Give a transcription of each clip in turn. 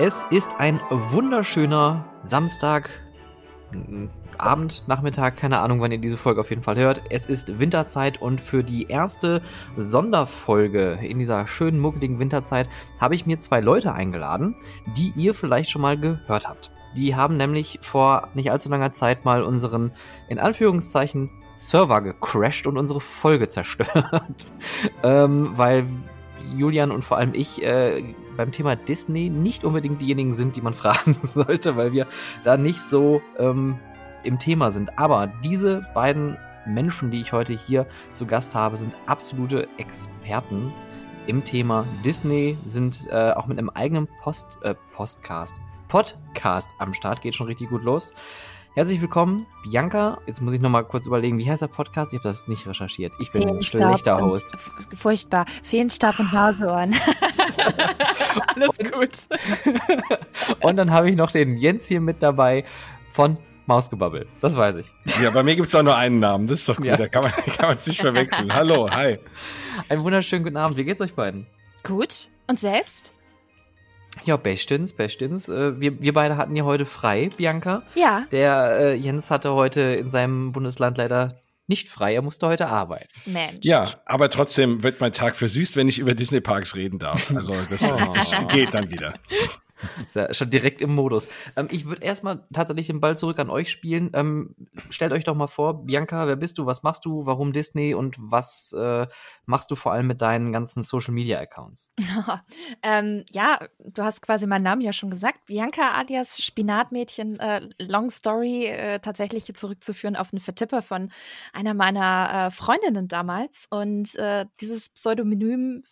Es ist ein wunderschöner Samstag, Abend, Nachmittag, keine Ahnung, wann ihr diese Folge auf jeden Fall hört. Es ist Winterzeit und für die erste Sonderfolge in dieser schönen, muckeligen Winterzeit habe ich mir zwei Leute eingeladen, die ihr vielleicht schon mal gehört habt. Die haben nämlich vor nicht allzu langer Zeit mal unseren, in Anführungszeichen, Server gecrashed und unsere Folge zerstört. ähm, weil Julian und vor allem ich äh, beim Thema Disney nicht unbedingt diejenigen sind, die man fragen sollte, weil wir da nicht so ähm, im Thema sind. Aber diese beiden Menschen, die ich heute hier zu Gast habe, sind absolute Experten im Thema Disney, sind äh, auch mit einem eigenen Post, äh, Postcast, Podcast am Start, geht schon richtig gut los. Herzlich willkommen, Bianca. Jetzt muss ich noch mal kurz überlegen, wie heißt der Podcast? Ich habe das nicht recherchiert. Ich bin ein schlechter Host. Furchtbar. Feenstab und Naseohren. Alles und, gut. und dann habe ich noch den Jens hier mit dabei von Mausgebabbel. Das weiß ich. Ja, bei mir gibt es auch nur einen Namen. Das ist doch gut. Ja. Da kann man es nicht verwechseln. Hallo, hi. Einen wunderschönen guten Abend. Wie geht's euch beiden? Gut. Und selbst? Ja, bestens, bestens. Äh, wir, wir beide hatten ja heute frei, Bianca. Ja. Der äh, Jens hatte heute in seinem Bundesland leider nicht frei, er musste heute arbeiten. Mensch. Ja, aber trotzdem wird mein Tag versüßt, wenn ich über Disney Parks reden darf. Also das, oh. das geht dann wieder. Ist ja schon direkt im Modus. Ähm, ich würde erstmal tatsächlich den Ball zurück an euch spielen. Ähm, stellt euch doch mal vor, Bianca, wer bist du, was machst du, warum Disney und was äh, machst du vor allem mit deinen ganzen Social Media Accounts? ähm, ja, du hast quasi meinen Namen ja schon gesagt. Bianca alias Spinatmädchen, äh, Long Story, äh, tatsächlich zurückzuführen auf einen Vertipper von einer meiner äh, Freundinnen damals. Und äh, dieses Pseudonym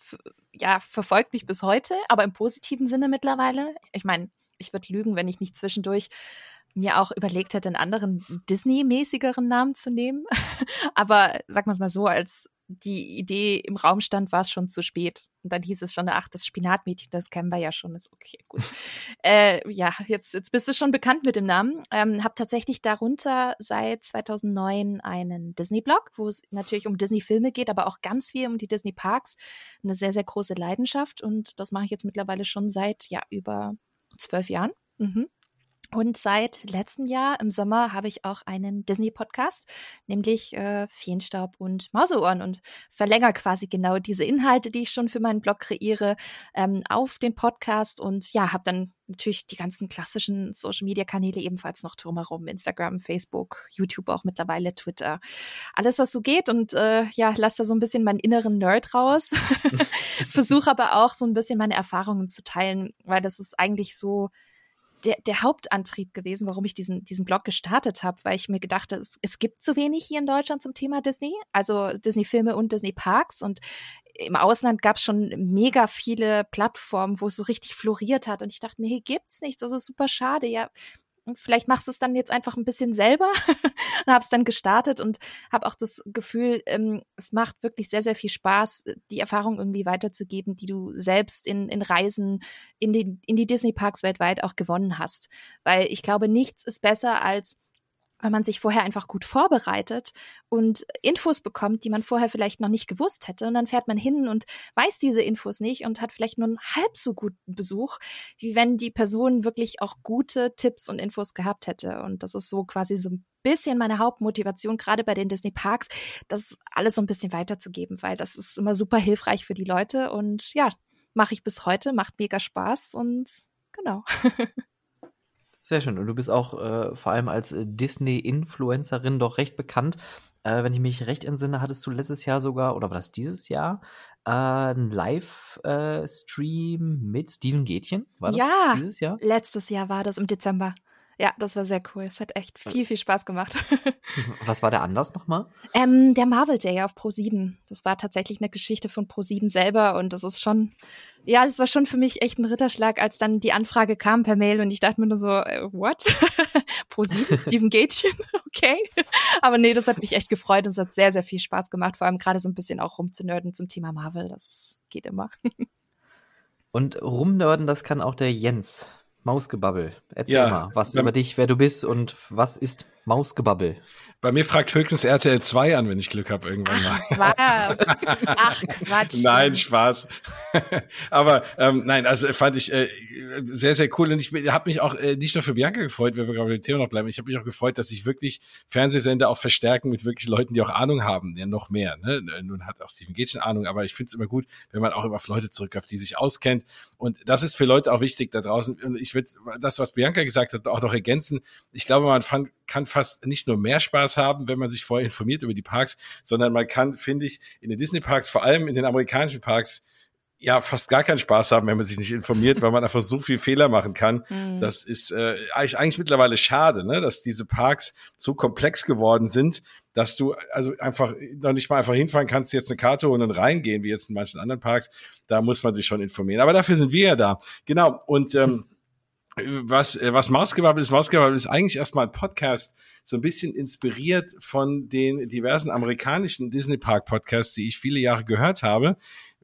ja, verfolgt mich bis heute, aber im positiven Sinne mittlerweile. Ich meine, ich würde lügen, wenn ich nicht zwischendurch mir auch überlegt hätte, einen anderen Disney-mäßigeren Namen zu nehmen. aber sag mal es mal so, als die Idee im Raum stand, war es schon zu spät. Und dann hieß es schon, ach, das Spinatmädchen, das kennen wir ja schon, ist okay, gut. äh, ja, jetzt, jetzt bist du schon bekannt mit dem Namen. Ähm, hab tatsächlich darunter seit 2009 einen Disney-Blog, wo es natürlich um Disney-Filme geht, aber auch ganz viel um die Disney-Parks. Eine sehr, sehr große Leidenschaft und das mache ich jetzt mittlerweile schon seit, ja, über zwölf Jahren. Mhm. Und seit letztem Jahr im Sommer habe ich auch einen Disney-Podcast, nämlich äh, Feenstaub und Mauseohren und verlängere quasi genau diese Inhalte, die ich schon für meinen Blog kreiere, ähm, auf den Podcast und ja, habe dann natürlich die ganzen klassischen Social-Media-Kanäle ebenfalls noch drumherum, Instagram, Facebook, YouTube auch mittlerweile, Twitter, alles, was so geht und äh, ja, lasse da so ein bisschen meinen inneren Nerd raus, versuche aber auch so ein bisschen meine Erfahrungen zu teilen, weil das ist eigentlich so der, der Hauptantrieb gewesen, warum ich diesen, diesen Blog gestartet habe, weil ich mir gedacht habe, es, es gibt zu wenig hier in Deutschland zum Thema Disney, also Disney-Filme und Disney-Parks. Und im Ausland gab es schon mega viele Plattformen, wo es so richtig floriert hat. Und ich dachte mir, hier gibt's nichts, das ist super schade. Ja, vielleicht machst du es dann jetzt einfach ein bisschen selber und habe es dann gestartet und habe auch das Gefühl, ähm, es macht wirklich sehr, sehr viel Spaß, die Erfahrung irgendwie weiterzugeben, die du selbst in, in Reisen in, den, in die Disney-Parks weltweit auch gewonnen hast. Weil ich glaube, nichts ist besser als weil man sich vorher einfach gut vorbereitet und Infos bekommt, die man vorher vielleicht noch nicht gewusst hätte. Und dann fährt man hin und weiß diese Infos nicht und hat vielleicht nur einen halb so guten Besuch, wie wenn die Person wirklich auch gute Tipps und Infos gehabt hätte. Und das ist so quasi so ein bisschen meine Hauptmotivation, gerade bei den Disney Parks, das alles so ein bisschen weiterzugeben, weil das ist immer super hilfreich für die Leute. Und ja, mache ich bis heute, macht mega Spaß und genau. Sehr schön. Und du bist auch äh, vor allem als äh, Disney-Influencerin doch recht bekannt. Äh, wenn ich mich recht entsinne, hattest du letztes Jahr sogar, oder war das dieses Jahr, äh, einen Live-Stream mit Steven Gätchen? War das ja, dieses Jahr? Letztes Jahr war das im Dezember. Ja, das war sehr cool. Es hat echt viel, viel Spaß gemacht. Was war der Anlass nochmal? Ähm, der Marvel Day auf Pro7. Das war tatsächlich eine Geschichte von Pro7 selber und das ist schon, ja, das war schon für mich echt ein Ritterschlag, als dann die Anfrage kam per Mail und ich dachte mir nur so, äh, what? Pro7, Steven Gätchen, okay. Aber nee, das hat mich echt gefreut und es hat sehr, sehr viel Spaß gemacht, vor allem gerade so ein bisschen auch rumzunörden zum Thema Marvel. Das geht immer. Und rumnörden, das kann auch der Jens. Mausgebabbel. Erzähl ja, mal, was über dich, wer du bist und was ist Mausgebabbel. Bei mir fragt höchstens RTL 2 an, wenn ich Glück habe irgendwann mal. Ach, Ach Quatsch. nein, Spaß. Aber ähm, nein, also fand ich äh, sehr, sehr cool. Und ich habe mich auch äh, nicht nur für Bianca gefreut, wenn wir gerade bei dem Thema noch bleiben. Ich habe mich auch gefreut, dass sich wirklich Fernsehsender auch verstärken mit wirklich Leuten, die auch Ahnung haben. Ja, noch mehr. Ne? Nun hat auch Steven Gätchen Ahnung, aber ich finde es immer gut, wenn man auch immer auf Leute zurückgreift, die sich auskennt. Und das ist für Leute auch wichtig da draußen. Und ich würde das, was Bianca gesagt hat, auch noch ergänzen. Ich glaube, man fand, kann fast nicht nur mehr Spaß haben, wenn man sich vorher informiert über die Parks, sondern man kann, finde ich, in den Disney-Parks, vor allem in den amerikanischen Parks, ja fast gar keinen Spaß haben, wenn man sich nicht informiert, weil man einfach so viel Fehler machen kann. Mhm. Das ist äh, eigentlich, eigentlich mittlerweile schade, ne, dass diese Parks so komplex geworden sind, dass du also einfach noch nicht mal einfach hinfahren kannst, jetzt eine Karte holen und reingehen, wie jetzt in manchen anderen Parks. Da muss man sich schon informieren. Aber dafür sind wir ja da. Genau. Und ähm, was, was Mausgebabbel ist, Mausgebabbel ist eigentlich erstmal ein Podcast, so ein bisschen inspiriert von den diversen amerikanischen Disney Park Podcasts, die ich viele Jahre gehört habe,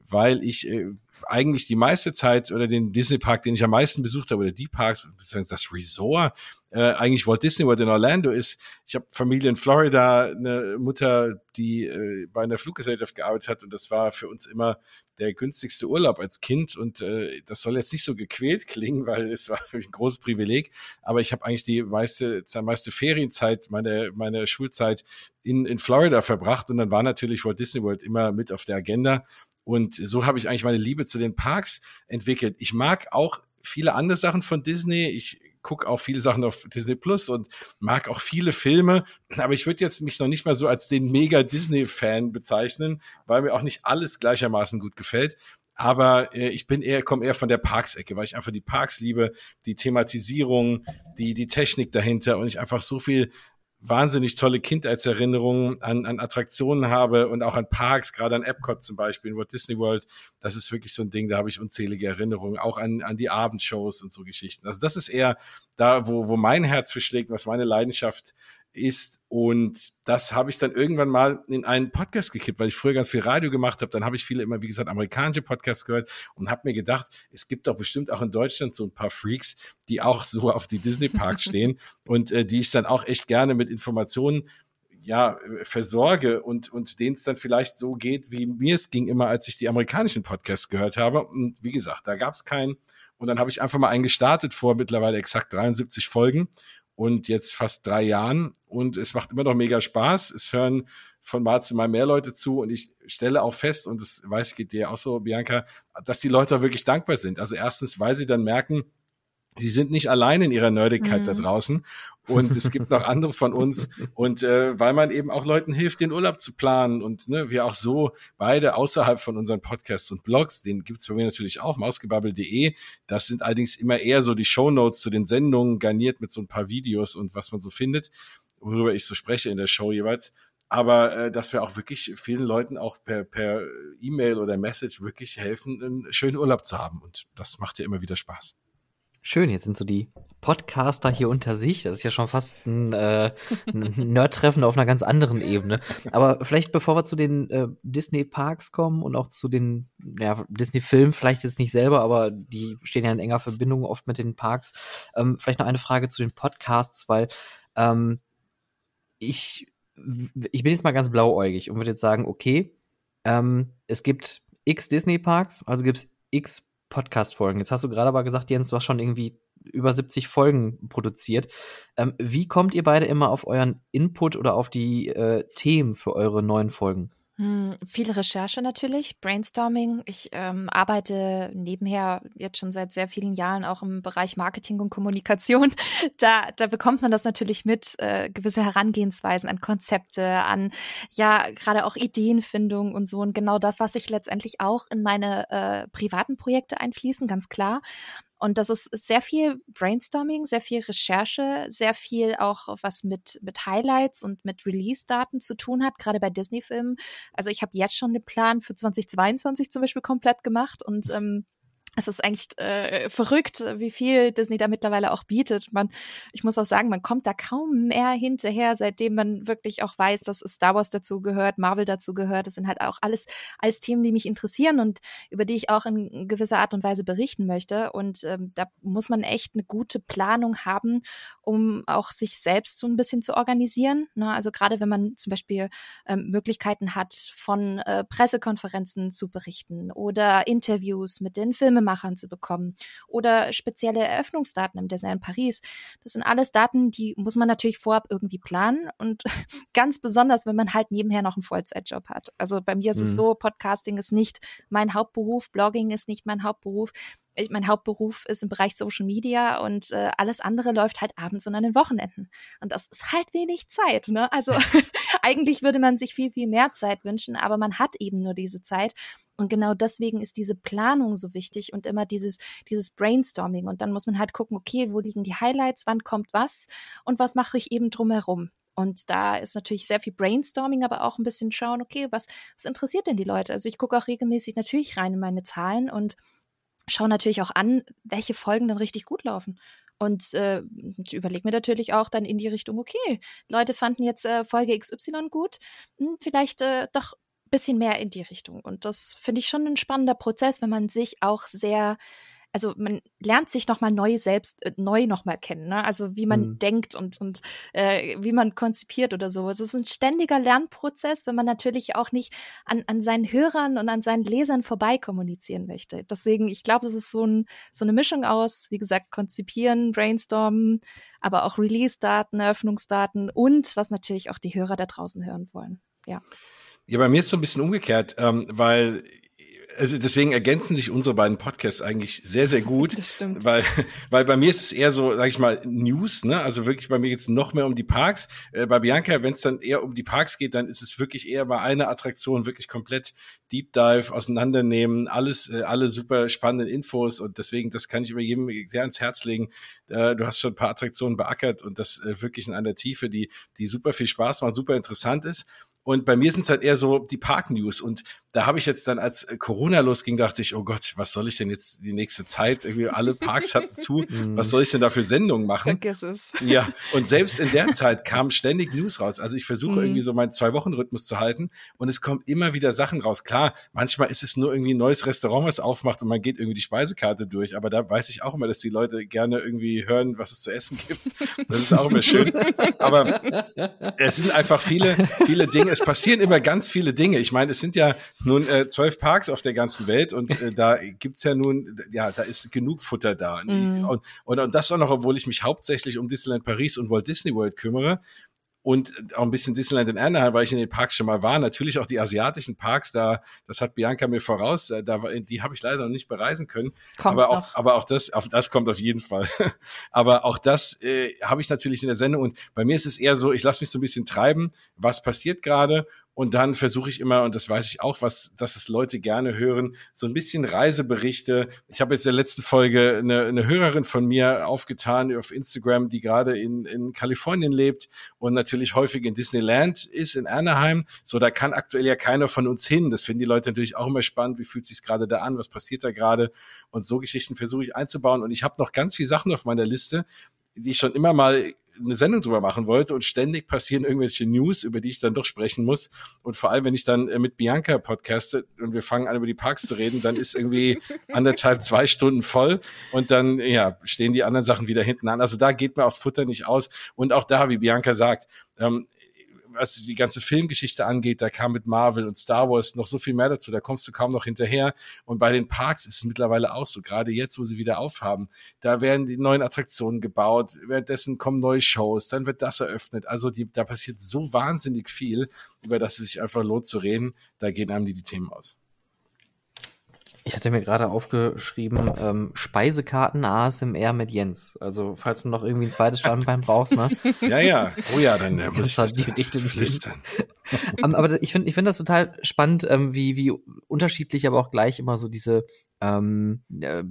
weil ich äh, eigentlich die meiste Zeit oder den Disney Park, den ich am meisten besucht habe, oder die Parks, beziehungsweise das Resort, äh, eigentlich Walt Disney World in Orlando ist. Ich habe Familie in Florida, eine Mutter, die äh, bei einer Fluggesellschaft gearbeitet hat und das war für uns immer der günstigste Urlaub als Kind. Und äh, das soll jetzt nicht so gequält klingen, weil es war für mich ein großes Privileg, aber ich habe eigentlich die meiste, die meiste Ferienzeit, meine, meine Schulzeit in, in Florida verbracht. Und dann war natürlich Walt Disney World immer mit auf der Agenda und so habe ich eigentlich meine Liebe zu den Parks entwickelt. Ich mag auch viele andere Sachen von Disney. Ich gucke auch viele Sachen auf Disney Plus und mag auch viele Filme. Aber ich würde jetzt mich noch nicht mal so als den mega Disney-Fan bezeichnen, weil mir auch nicht alles gleichermaßen gut gefällt. Aber äh, ich bin eher, komme eher von der Parks-Ecke, weil ich einfach die Parks liebe, die Thematisierung, die, die Technik dahinter und ich einfach so viel wahnsinnig tolle Kindheitserinnerungen an, an Attraktionen habe und auch an Parks, gerade an Epcot zum Beispiel, in Walt Disney World. Das ist wirklich so ein Ding, da habe ich unzählige Erinnerungen, auch an, an die Abendshows und so Geschichten. Also das ist eher da, wo, wo mein Herz verschlägt, was meine Leidenschaft ist. Und das habe ich dann irgendwann mal in einen Podcast gekippt, weil ich früher ganz viel Radio gemacht habe. Dann habe ich viele immer, wie gesagt, amerikanische Podcasts gehört und habe mir gedacht, es gibt doch bestimmt auch in Deutschland so ein paar Freaks, die auch so auf die Disney-Parks stehen und äh, die ich dann auch echt gerne mit Informationen ja, versorge und, und denen es dann vielleicht so geht, wie mir es ging immer, als ich die amerikanischen Podcasts gehört habe. Und wie gesagt, da gab es keinen. Und dann habe ich einfach mal einen gestartet vor mittlerweile exakt 73 Folgen und jetzt fast drei Jahren und es macht immer noch mega Spaß. Es hören von Mal zu Mal mehr Leute zu und ich stelle auch fest, und das weiß ich, geht dir auch so, Bianca, dass die Leute wirklich dankbar sind. Also erstens, weil sie dann merken, sie sind nicht allein in ihrer Nerdigkeit mhm. da draußen und es gibt noch andere von uns und äh, weil man eben auch Leuten hilft, den Urlaub zu planen und ne, wir auch so beide außerhalb von unseren Podcasts und Blogs, den gibt's bei mir natürlich auch, mausgebabbel.de, das sind allerdings immer eher so die Shownotes zu den Sendungen, garniert mit so ein paar Videos und was man so findet, worüber ich so spreche in der Show jeweils aber äh, dass wir auch wirklich vielen Leuten auch per, per E-Mail oder Message wirklich helfen, einen schönen Urlaub zu haben. Und das macht ja immer wieder Spaß. Schön, jetzt sind so die Podcaster hier unter sich. Das ist ja schon fast ein, äh, ein Nerd-Treffen auf einer ganz anderen Ebene. Aber vielleicht bevor wir zu den äh, Disney-Parks kommen und auch zu den ja, Disney-Filmen, vielleicht jetzt nicht selber, aber die stehen ja in enger Verbindung oft mit den Parks. Ähm, vielleicht noch eine Frage zu den Podcasts, weil ähm, ich, ich bin jetzt mal ganz blauäugig und würde jetzt sagen, okay, ähm, es gibt x Disney-Parks, also gibt es x Podcast-Folgen. Jetzt hast du gerade aber gesagt, Jens, du hast schon irgendwie über 70 Folgen produziert. Ähm, wie kommt ihr beide immer auf euren Input oder auf die äh, Themen für eure neuen Folgen? Hm, viel Recherche natürlich, Brainstorming. Ich ähm, arbeite nebenher jetzt schon seit sehr vielen Jahren auch im Bereich Marketing und Kommunikation. Da, da bekommt man das natürlich mit, äh, gewisse Herangehensweisen an Konzepte, an ja gerade auch Ideenfindung und so. Und genau das lasse ich letztendlich auch in meine äh, privaten Projekte einfließen, ganz klar. Und das ist sehr viel Brainstorming, sehr viel Recherche, sehr viel auch was mit, mit Highlights und mit Release-Daten zu tun hat, gerade bei Disney-Filmen. Also ich habe jetzt schon den Plan für 2022 zum Beispiel komplett gemacht und ähm, es ist eigentlich äh, verrückt, wie viel Disney da mittlerweile auch bietet. Man, ich muss auch sagen, man kommt da kaum mehr hinterher, seitdem man wirklich auch weiß, dass Star Wars dazu gehört, Marvel dazu gehört. Das sind halt auch alles, alles Themen, die mich interessieren und über die ich auch in gewisser Art und Weise berichten möchte. Und ähm, da muss man echt eine gute Planung haben, um auch sich selbst so ein bisschen zu organisieren. Ne? Also gerade wenn man zum Beispiel ähm, Möglichkeiten hat, von äh, Pressekonferenzen zu berichten oder Interviews mit den Filmen Filmemachern zu bekommen oder spezielle Eröffnungsdaten im Disneyland Paris. Das sind alles Daten, die muss man natürlich vorab irgendwie planen und ganz besonders, wenn man halt nebenher noch einen Vollzeitjob hat. Also bei mir ist mhm. es so, Podcasting ist nicht mein Hauptberuf, Blogging ist nicht mein Hauptberuf ich, mein Hauptberuf ist im Bereich Social Media und äh, alles andere läuft halt abends und an den Wochenenden. Und das ist halt wenig Zeit. Ne? Also eigentlich würde man sich viel, viel mehr Zeit wünschen, aber man hat eben nur diese Zeit. Und genau deswegen ist diese Planung so wichtig und immer dieses, dieses Brainstorming. Und dann muss man halt gucken, okay, wo liegen die Highlights, wann kommt was und was mache ich eben drumherum. Und da ist natürlich sehr viel Brainstorming, aber auch ein bisschen schauen, okay, was, was interessiert denn die Leute? Also ich gucke auch regelmäßig natürlich rein in meine Zahlen und schaue natürlich auch an, welche Folgen dann richtig gut laufen. Und äh, überlege mir natürlich auch dann in die Richtung, okay, Leute fanden jetzt äh, Folge XY gut, hm, vielleicht äh, doch ein bisschen mehr in die Richtung. Und das finde ich schon ein spannender Prozess, wenn man sich auch sehr also man lernt sich nochmal neu selbst, äh, neu nochmal kennen, ne? Also wie man mhm. denkt und, und äh, wie man konzipiert oder so. Es ist ein ständiger Lernprozess, wenn man natürlich auch nicht an, an seinen Hörern und an seinen Lesern vorbei kommunizieren möchte. Deswegen, ich glaube, das ist so, ein, so eine Mischung aus, wie gesagt, konzipieren, brainstormen, aber auch Release-Daten, Eröffnungsdaten und was natürlich auch die Hörer da draußen hören wollen. Ja. Ja, bei mir ist es so ein bisschen umgekehrt, ähm, weil also deswegen ergänzen sich unsere beiden Podcasts eigentlich sehr, sehr gut. Das stimmt. Weil, weil bei mir ist es eher so, sag ich mal, News, ne? Also wirklich bei mir geht's noch mehr um die Parks. Äh, bei Bianca, wenn es dann eher um die Parks geht, dann ist es wirklich eher bei einer Attraktion wirklich komplett Deep Dive auseinandernehmen, alles, äh, alle super spannenden Infos und deswegen, das kann ich über jedem sehr ans Herz legen. Äh, du hast schon ein paar Attraktionen beackert und das äh, wirklich in einer Tiefe, die, die super viel Spaß macht, super interessant ist. Und bei mir sind es halt eher so die Park-News. Und da habe ich jetzt dann, als Corona losging, dachte ich, oh Gott, was soll ich denn jetzt die nächste Zeit? Irgendwie alle Parks hatten zu. Mhm. was soll ich denn da für Sendungen machen? Vergiss es. Ja, und selbst in der Zeit kamen ständig News raus. Also ich versuche mhm. irgendwie so meinen Zwei-Wochen-Rhythmus zu halten und es kommen immer wieder Sachen raus. Klar, manchmal ist es nur irgendwie ein neues Restaurant, was aufmacht und man geht irgendwie die Speisekarte durch. Aber da weiß ich auch immer, dass die Leute gerne irgendwie hören, was es zu essen gibt. Das ist auch immer schön. Aber es sind einfach viele, viele Dinge es passieren immer ganz viele Dinge. Ich meine, es sind ja nun äh, zwölf Parks auf der ganzen Welt und äh, da gibt's ja nun, ja, da ist genug Futter da. Mm. Und, und, und das auch noch, obwohl ich mich hauptsächlich um Disneyland Paris und Walt Disney World kümmere und auch ein bisschen Disneyland in Anaheim, weil ich in den Parks schon mal war. Natürlich auch die asiatischen Parks, da, das hat Bianca mir voraus, da, die habe ich leider noch nicht bereisen können. Kommt aber auch, noch. aber auch das, auf das kommt auf jeden Fall. aber auch das äh, habe ich natürlich in der Sendung und bei mir ist es eher so, ich lasse mich so ein bisschen treiben, was passiert gerade und dann versuche ich immer, und das weiß ich auch, was, dass es Leute gerne hören, so ein bisschen Reiseberichte. Ich habe jetzt in der letzten Folge eine, eine Hörerin von mir aufgetan auf Instagram, die gerade in, in Kalifornien lebt und natürlich häufig in Disneyland ist, in Anaheim. So, da kann aktuell ja keiner von uns hin. Das finden die Leute natürlich auch immer spannend. Wie fühlt sich gerade da an? Was passiert da gerade? Und so Geschichten versuche ich einzubauen. Und ich habe noch ganz viele Sachen auf meiner Liste, die ich schon immer mal eine Sendung drüber machen wollte und ständig passieren irgendwelche News, über die ich dann doch sprechen muss. Und vor allem, wenn ich dann äh, mit Bianca podcaste und wir fangen an, über die Parks zu reden, dann ist irgendwie anderthalb, zwei Stunden voll und dann, ja, stehen die anderen Sachen wieder hinten an. Also da geht mir aufs Futter nicht aus. Und auch da, wie Bianca sagt, ähm, was die ganze Filmgeschichte angeht, da kam mit Marvel und Star Wars noch so viel mehr dazu, da kommst du kaum noch hinterher. Und bei den Parks ist es mittlerweile auch so, gerade jetzt, wo sie wieder aufhaben, da werden die neuen Attraktionen gebaut, währenddessen kommen neue Shows, dann wird das eröffnet. Also die, da passiert so wahnsinnig viel, über das es sich einfach lohnt zu reden, da gehen einem die, die Themen aus. Ich hatte mir gerade aufgeschrieben, ähm, Speisekarten ASMR mit Jens. Also, falls du noch irgendwie ein zweites Standbein brauchst, ne? Ja, ja. Oh ja, dann äh, muss ich das die richtigen flüstern. um, aber ich finde ich finde das total spannend, ähm, wie, wie unterschiedlich, aber auch gleich immer so diese, ähm, äh,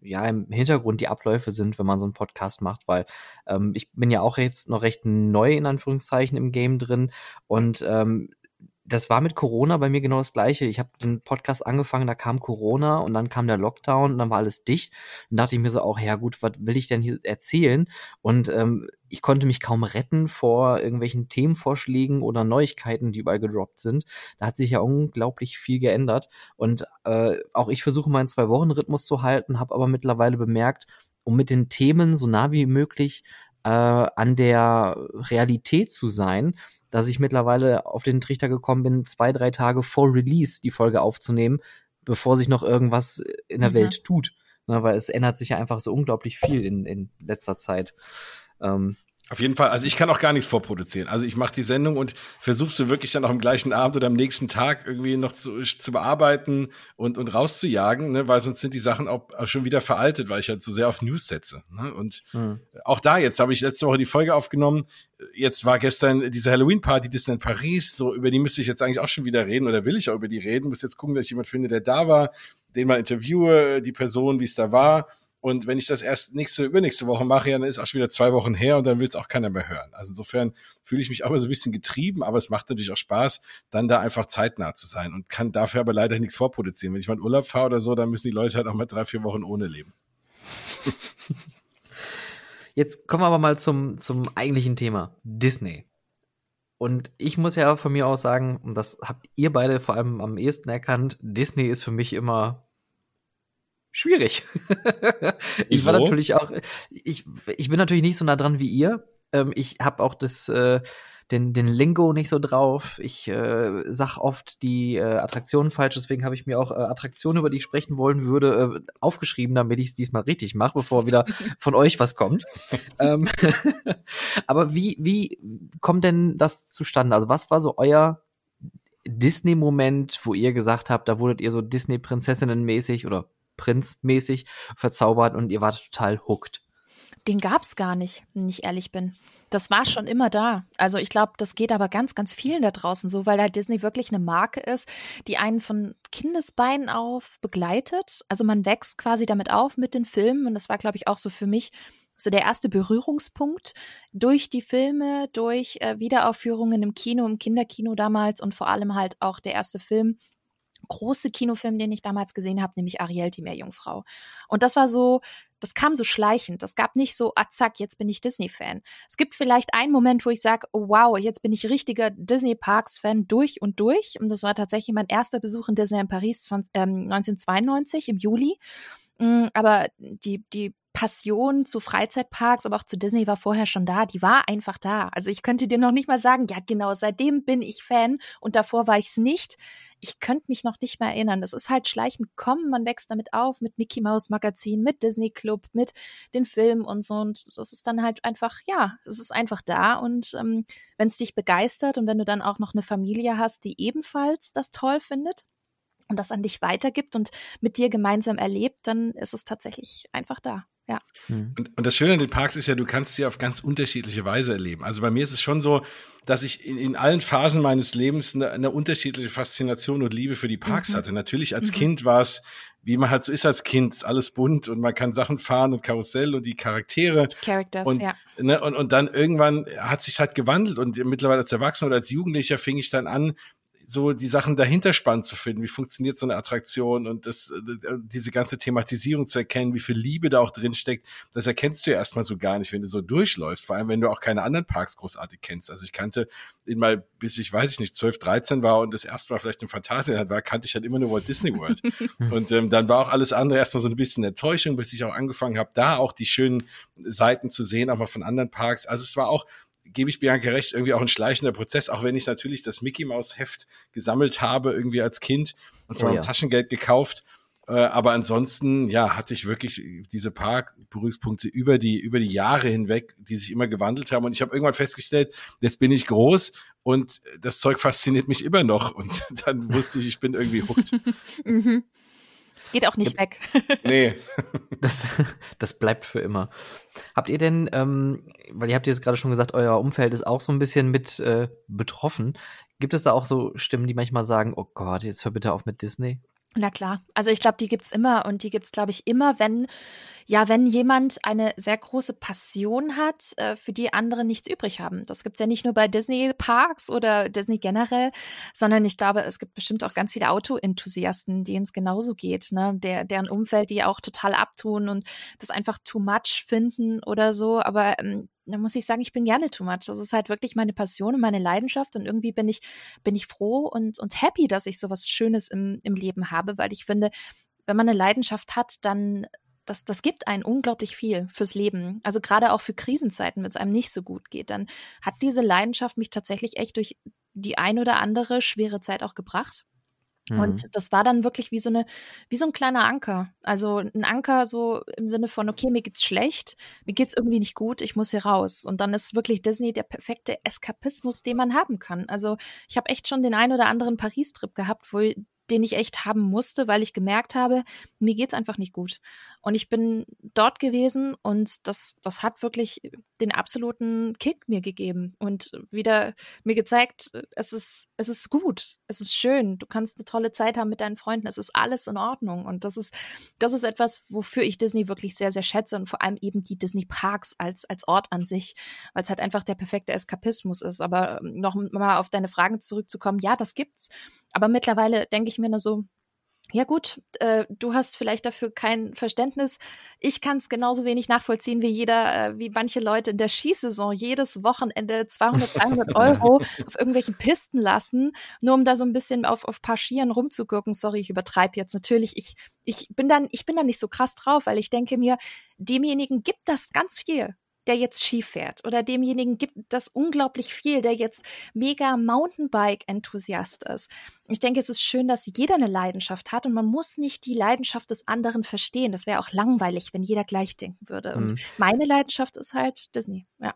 ja, im Hintergrund die Abläufe sind, wenn man so einen Podcast macht, weil ähm, ich bin ja auch jetzt noch recht neu in Anführungszeichen im Game drin und ähm, das war mit Corona bei mir genau das Gleiche. Ich habe den Podcast angefangen, da kam Corona und dann kam der Lockdown und dann war alles dicht. Dann dachte ich mir so auch, ja gut, was will ich denn hier erzählen? Und ähm, ich konnte mich kaum retten vor irgendwelchen Themenvorschlägen oder Neuigkeiten, die überall gedroppt sind. Da hat sich ja unglaublich viel geändert. Und äh, auch ich versuche meinen Zwei-Wochen-Rhythmus zu halten, habe aber mittlerweile bemerkt, um mit den Themen so nah wie möglich äh, an der Realität zu sein, dass ich mittlerweile auf den Trichter gekommen bin, zwei, drei Tage vor Release die Folge aufzunehmen, bevor sich noch irgendwas in der mhm. Welt tut. Ne, weil es ändert sich ja einfach so unglaublich viel in, in letzter Zeit. Ähm, auf jeden Fall. Also ich kann auch gar nichts vorproduzieren. Also ich mache die Sendung und versuche sie wirklich dann auch am gleichen Abend oder am nächsten Tag irgendwie noch zu, zu bearbeiten und, und rauszujagen, ne? weil sonst sind die Sachen auch, auch schon wieder veraltet, weil ich halt so sehr auf News setze. Ne? Und hm. auch da, jetzt habe ich letzte Woche die Folge aufgenommen. Jetzt war gestern diese Halloween-Party Disneyland Paris. So, über die müsste ich jetzt eigentlich auch schon wieder reden oder will ich auch über die reden. Muss jetzt gucken, dass ich jemand finde, der da war, den mal interviewe, die Person, wie es da war und wenn ich das erst nächste, übernächste Woche mache, dann ist auch schon wieder zwei Wochen her und dann will es auch keiner mehr hören. Also insofern fühle ich mich auch immer so ein bisschen getrieben, aber es macht natürlich auch Spaß, dann da einfach zeitnah zu sein und kann dafür aber leider nichts vorproduzieren. Wenn ich mal in Urlaub fahre oder so, dann müssen die Leute halt auch mal drei, vier Wochen ohne leben. Jetzt kommen wir aber mal zum, zum eigentlichen Thema. Disney. Und ich muss ja von mir aus sagen, und das habt ihr beide vor allem am ehesten erkannt, Disney ist für mich immer schwierig. ich war natürlich auch, ich, ich bin natürlich nicht so nah dran wie ihr. Ähm, ich habe auch das, äh, den, den Lingo nicht so drauf. Ich äh, sag oft die äh, Attraktionen falsch, deswegen habe ich mir auch äh, Attraktionen, über die ich sprechen wollen würde, äh, aufgeschrieben, damit ich es diesmal richtig mache, bevor wieder von euch was kommt. ähm, aber wie, wie kommt denn das zustande? Also, was war so euer Disney-Moment, wo ihr gesagt habt, da wurdet ihr so Disney-Prinzessinnen-mäßig oder Prinz-mäßig verzaubert und ihr wart total hooked. Den gab's gar nicht, wenn ich ehrlich bin. Das war schon immer da. Also ich glaube, das geht aber ganz, ganz vielen da draußen so, weil da Disney wirklich eine Marke ist, die einen von Kindesbeinen auf begleitet. Also man wächst quasi damit auf mit den Filmen und das war, glaube ich, auch so für mich so der erste Berührungspunkt durch die Filme, durch äh, Wiederaufführungen im Kino, im Kinderkino damals und vor allem halt auch der erste Film, große Kinofilm, den ich damals gesehen habe, nämlich Ariel, die Meerjungfrau. Und das war so, das kam so schleichend. Das gab nicht so, ah zack, jetzt bin ich Disney-Fan. Es gibt vielleicht einen Moment, wo ich sage, oh wow, jetzt bin ich richtiger Disney-Parks-Fan durch und durch. Und das war tatsächlich mein erster Besuch in Disney in Paris 20, ähm, 1992 im Juli. Mm, aber die, die Passion zu Freizeitparks, aber auch zu Disney war vorher schon da. Die war einfach da. Also ich könnte dir noch nicht mal sagen, ja genau, seitdem bin ich Fan und davor war ich es nicht. Ich könnte mich noch nicht mehr erinnern. Das ist halt schleichend kommen. Man wächst damit auf mit Mickey Mouse Magazin, mit Disney Club, mit den Filmen und so. Und das ist dann halt einfach, ja, es ist einfach da. Und ähm, wenn es dich begeistert und wenn du dann auch noch eine Familie hast, die ebenfalls das toll findet, und das an dich weitergibt und mit dir gemeinsam erlebt, dann ist es tatsächlich einfach da. Ja. Hm. Und, und das Schöne an den Parks ist ja, du kannst sie auf ganz unterschiedliche Weise erleben. Also bei mir ist es schon so, dass ich in, in allen Phasen meines Lebens eine, eine, unterschiedliche Faszination und Liebe für die Parks mhm. hatte. Natürlich als mhm. Kind war es, wie man halt so ist als Kind, alles bunt und man kann Sachen fahren und Karussell und die Charaktere. Characters, und, ja. Ne, und, und dann irgendwann hat sich halt gewandelt und mittlerweile als Erwachsener oder als Jugendlicher fing ich dann an, so die Sachen dahinter spannend zu finden. Wie funktioniert so eine Attraktion und das, äh, diese ganze Thematisierung zu erkennen, wie viel Liebe da auch drin steckt, das erkennst du ja erstmal so gar nicht, wenn du so durchläufst. Vor allem, wenn du auch keine anderen Parks großartig kennst. Also ich kannte ihn mal, bis ich, weiß ich nicht, 12, 13 war und das erste Mal vielleicht im Phantasialand war, kannte ich halt immer nur Walt Disney World. und ähm, dann war auch alles andere erstmal so ein bisschen Enttäuschung, bis ich auch angefangen habe, da auch die schönen Seiten zu sehen, auch mal von anderen Parks. Also es war auch gebe ich Bianca recht, irgendwie auch ein schleichender Prozess, auch wenn ich natürlich das Mickey Maus Heft gesammelt habe, irgendwie als Kind und von oh, ja. Taschengeld gekauft. Äh, aber ansonsten, ja, hatte ich wirklich diese paar Berührungspunkte über die, über die Jahre hinweg, die sich immer gewandelt haben. Und ich habe irgendwann festgestellt, jetzt bin ich groß und das Zeug fasziniert mich immer noch. Und dann wusste ich, ich bin irgendwie hooked. mhm. Es geht auch nicht weg. nee. Das, das bleibt für immer. Habt ihr denn, ähm, weil ihr habt jetzt gerade schon gesagt, euer Umfeld ist auch so ein bisschen mit äh, betroffen. Gibt es da auch so Stimmen, die manchmal sagen, oh Gott, jetzt hör bitte auf mit Disney? Na klar. Also ich glaube, die gibt es immer und die gibt es, glaube ich, immer, wenn ja, wenn jemand eine sehr große Passion hat, äh, für die andere nichts übrig haben. Das gibt's ja nicht nur bei Disney-Parks oder Disney generell, sondern ich glaube, es gibt bestimmt auch ganz viele Auto-Enthusiasten, denen es genauso geht, ne? Der, deren Umfeld, die auch total abtun und das einfach too much finden oder so. Aber ähm, da muss ich sagen, ich bin gerne too much. Das ist halt wirklich meine Passion und meine Leidenschaft. Und irgendwie bin ich, bin ich froh und, und happy, dass ich sowas Schönes im, im Leben habe, weil ich finde, wenn man eine Leidenschaft hat, dann das, das gibt einen unglaublich viel fürs Leben. Also gerade auch für Krisenzeiten, wenn es einem nicht so gut geht, dann hat diese Leidenschaft mich tatsächlich echt durch die ein oder andere schwere Zeit auch gebracht. Mhm. Und das war dann wirklich wie so eine, wie so ein kleiner Anker. Also ein Anker so im Sinne von, okay, mir geht's schlecht, mir geht's irgendwie nicht gut, ich muss hier raus. Und dann ist wirklich Disney der perfekte Eskapismus, den man haben kann. Also ich habe echt schon den ein oder anderen Paris-Trip gehabt, wo den ich echt haben musste, weil ich gemerkt habe, mir geht's einfach nicht gut. Und ich bin dort gewesen und das, das hat wirklich den absoluten Kick mir gegeben und wieder mir gezeigt, es ist, es ist gut, es ist schön, du kannst eine tolle Zeit haben mit deinen Freunden, es ist alles in Ordnung. Und das ist, das ist etwas, wofür ich Disney wirklich sehr, sehr schätze und vor allem eben die Disney Parks als, als Ort an sich, weil es halt einfach der perfekte Eskapismus ist. Aber noch mal auf deine Fragen zurückzukommen, ja, das gibt's. Aber mittlerweile denke ich mir nur so, ja gut, äh, du hast vielleicht dafür kein Verständnis. Ich kann es genauso wenig nachvollziehen wie jeder, äh, wie manche Leute in der Skisaison jedes Wochenende 200, 300 Euro auf irgendwelchen Pisten lassen, nur um da so ein bisschen auf auf paar Skiern rumzugurken. Sorry, ich übertreibe jetzt natürlich. Ich ich bin dann ich bin dann nicht so krass drauf, weil ich denke mir, demjenigen gibt das ganz viel der jetzt Ski fährt oder demjenigen gibt das unglaublich viel, der jetzt mega Mountainbike-Enthusiast ist. Ich denke, es ist schön, dass jeder eine Leidenschaft hat und man muss nicht die Leidenschaft des anderen verstehen. Das wäre auch langweilig, wenn jeder gleich denken würde. Und mhm. meine Leidenschaft ist halt Disney. Ja.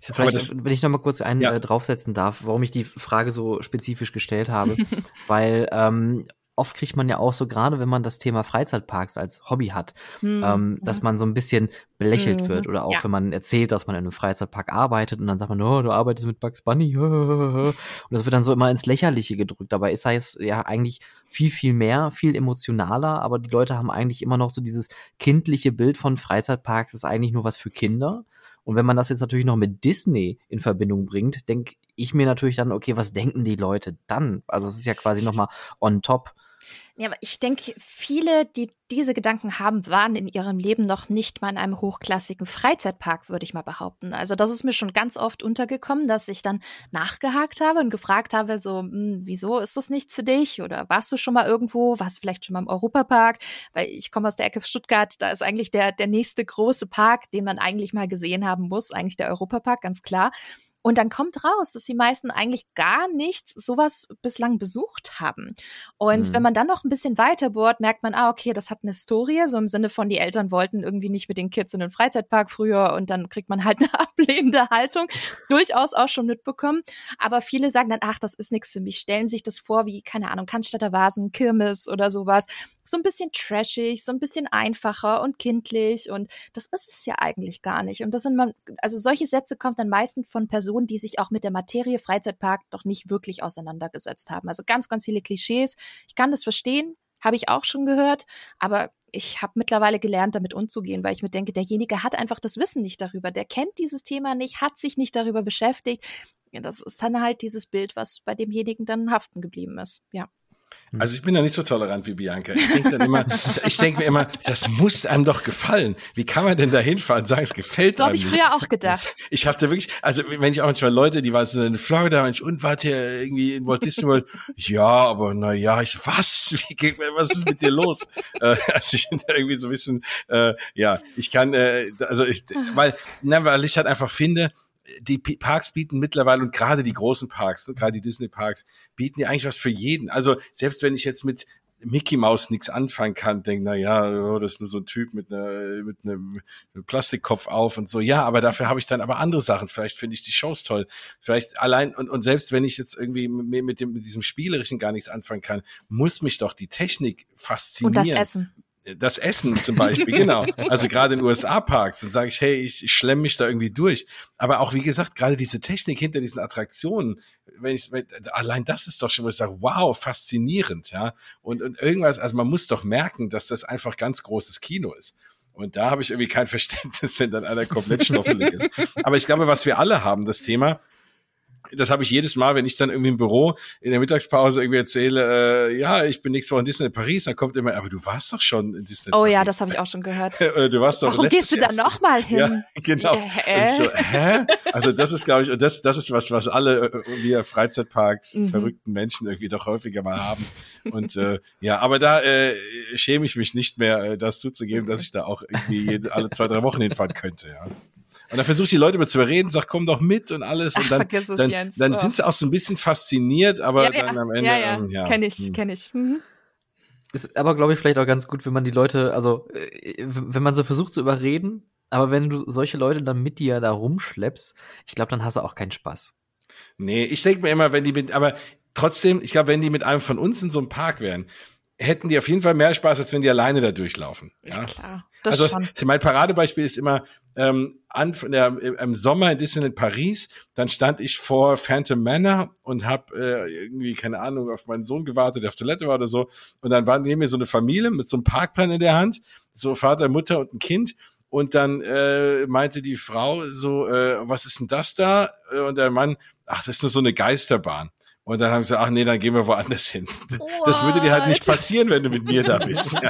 Vielleicht, das, wenn ich noch mal kurz einen ja. äh, draufsetzen darf, warum ich die Frage so spezifisch gestellt habe, weil ähm, oft kriegt man ja auch so, gerade wenn man das Thema Freizeitparks als Hobby hat, mhm. ähm, dass man so ein bisschen belächelt mhm. wird. Oder auch ja. wenn man erzählt, dass man in einem Freizeitpark arbeitet und dann sagt man, oh, du arbeitest mit Bugs Bunny. Und das wird dann so immer ins Lächerliche gedrückt. Dabei ist es ja eigentlich viel, viel mehr, viel emotionaler, aber die Leute haben eigentlich immer noch so dieses kindliche Bild von Freizeitparks, ist eigentlich nur was für Kinder. Und wenn man das jetzt natürlich noch mit Disney in Verbindung bringt, denke ich mir natürlich dann, okay, was denken die Leute dann? Also es ist ja quasi nochmal on top. Ja, aber ich denke, viele, die diese Gedanken haben, waren in ihrem Leben noch nicht mal in einem hochklassigen Freizeitpark, würde ich mal behaupten. Also das ist mir schon ganz oft untergekommen, dass ich dann nachgehakt habe und gefragt habe, so, hm, wieso ist das nichts für dich? Oder warst du schon mal irgendwo? Warst du vielleicht schon mal im Europapark? Weil ich komme aus der Ecke Stuttgart, da ist eigentlich der, der nächste große Park, den man eigentlich mal gesehen haben muss, eigentlich der Europapark, ganz klar. Und dann kommt raus, dass die meisten eigentlich gar nichts sowas bislang besucht haben. Und mhm. wenn man dann noch ein bisschen weiter bohrt, merkt man, ah, okay, das hat eine Historie, so im Sinne von, die Eltern wollten irgendwie nicht mit den Kids in den Freizeitpark früher und dann kriegt man halt eine ablehnende Haltung. Durchaus auch schon mitbekommen. Aber viele sagen dann, ach, das ist nichts für mich, stellen sich das vor wie, keine Ahnung, Cannstatter Vasen, Kirmes oder sowas so ein bisschen trashig, so ein bisschen einfacher und kindlich und das ist es ja eigentlich gar nicht. Und das sind man, also solche Sätze kommen dann meistens von Personen, die sich auch mit der Materie Freizeitpark noch nicht wirklich auseinandergesetzt haben. Also ganz, ganz viele Klischees. Ich kann das verstehen, habe ich auch schon gehört, aber ich habe mittlerweile gelernt, damit umzugehen, weil ich mir denke, derjenige hat einfach das Wissen nicht darüber, der kennt dieses Thema nicht, hat sich nicht darüber beschäftigt. Das ist dann halt dieses Bild, was bei demjenigen dann haften geblieben ist. Ja. Hm. Also ich bin da nicht so tolerant wie Bianca. Ich denke dann immer, ich denke mir immer, das muss einem doch gefallen. Wie kann man denn da hinfahren und sagen, es gefällt das einem? Das habe ich früher auch gedacht. Ich habe da wirklich, also wenn ich auch manchmal Leute, die waren so in Florida, wenn ich und wart hier irgendwie in Walt Disney World, ja, aber na ja, ich so, was? Wie was ist mit dir los? äh, also ich bin da irgendwie so ein bisschen, äh, ja, ich kann, äh, also ich, weil, na, weil ich halt einfach finde, die Parks bieten mittlerweile und gerade die großen Parks, ne, gerade die Disney Parks, bieten ja eigentlich was für jeden. Also selbst wenn ich jetzt mit Mickey Mouse nichts anfangen kann, denke, na ja, oh, das ist nur so ein Typ mit, einer, mit einem Plastikkopf auf und so. Ja, aber dafür habe ich dann aber andere Sachen. Vielleicht finde ich die Shows toll. Vielleicht allein und, und selbst wenn ich jetzt irgendwie mit, mit, dem, mit diesem Spielerischen gar nichts anfangen kann, muss mich doch die Technik faszinieren. Und das Essen das Essen zum Beispiel, genau. Also gerade in USA-Parks, dann sage ich, hey, ich, ich schlemme mich da irgendwie durch. Aber auch, wie gesagt, gerade diese Technik hinter diesen Attraktionen, wenn ich allein das ist doch schon, wo ich sage, wow, faszinierend, ja. Und, und irgendwas, also man muss doch merken, dass das einfach ganz großes Kino ist. Und da habe ich irgendwie kein Verständnis, wenn dann einer komplett schnuffelig ist. Aber ich glaube, was wir alle haben, das Thema, das habe ich jedes Mal, wenn ich dann irgendwie im Büro in der Mittagspause irgendwie erzähle, äh, ja, ich bin nächste Woche in Disney Paris, dann kommt immer, aber du warst doch schon in Disney Oh Paris. ja, das habe ich auch schon gehört. Oder du warst doch Warum gehst du da nochmal hin? Ja, genau. Äh, so, hä? Also das ist, glaube ich, das, das ist was, was alle äh, wir Freizeitparks, Mhm. verrückten Menschen irgendwie doch häufiger mal haben. Und äh, ja, aber da äh, schäme ich mich nicht mehr, äh, das zuzugeben, dass ich da auch irgendwie alle zwei, drei Wochen hinfahren könnte, ja. Und dann versuche ich die Leute mal zu überreden, sag, komm doch mit und alles. Ach, und dann, vergiss es, dann, Jens. dann Oh. sind sie auch so ein bisschen fasziniert, aber ja, dann ja, am Ende. ja, ja, ähm, ja. kenn ich, hm. kenn ich. Mhm. Ist aber, glaube ich, vielleicht auch ganz gut, wenn man die Leute, also äh, wenn man so versucht zu überreden, aber wenn du solche Leute dann mit dir da rumschleppst, ich glaube, dann hast du auch keinen Spaß. Nee, ich denke mir immer, wenn die mit, aber trotzdem, ich glaube, wenn die mit einem von uns in so einem Park wären, hätten die auf jeden Fall mehr Spaß, als wenn die alleine da durchlaufen. Ja, klar. Das also schon. mein Paradebeispiel ist immer ähm, an, der, im Sommer in Disneyland Paris, dann stand ich vor Phantom Manor und habe äh, irgendwie keine Ahnung auf meinen Sohn gewartet, der auf Toilette war oder so und dann war neben mir so eine Familie mit so einem Parkplan in der Hand, so Vater, Mutter und ein Kind und dann äh, meinte die Frau so, äh, was ist denn das da? Äh, Und der Mann, ach, das ist nur so eine Geisterbahn. Und dann haben sie gesagt, ach nee, dann gehen wir woanders hin. Das würde dir halt nicht What? passieren, wenn du mit mir da bist.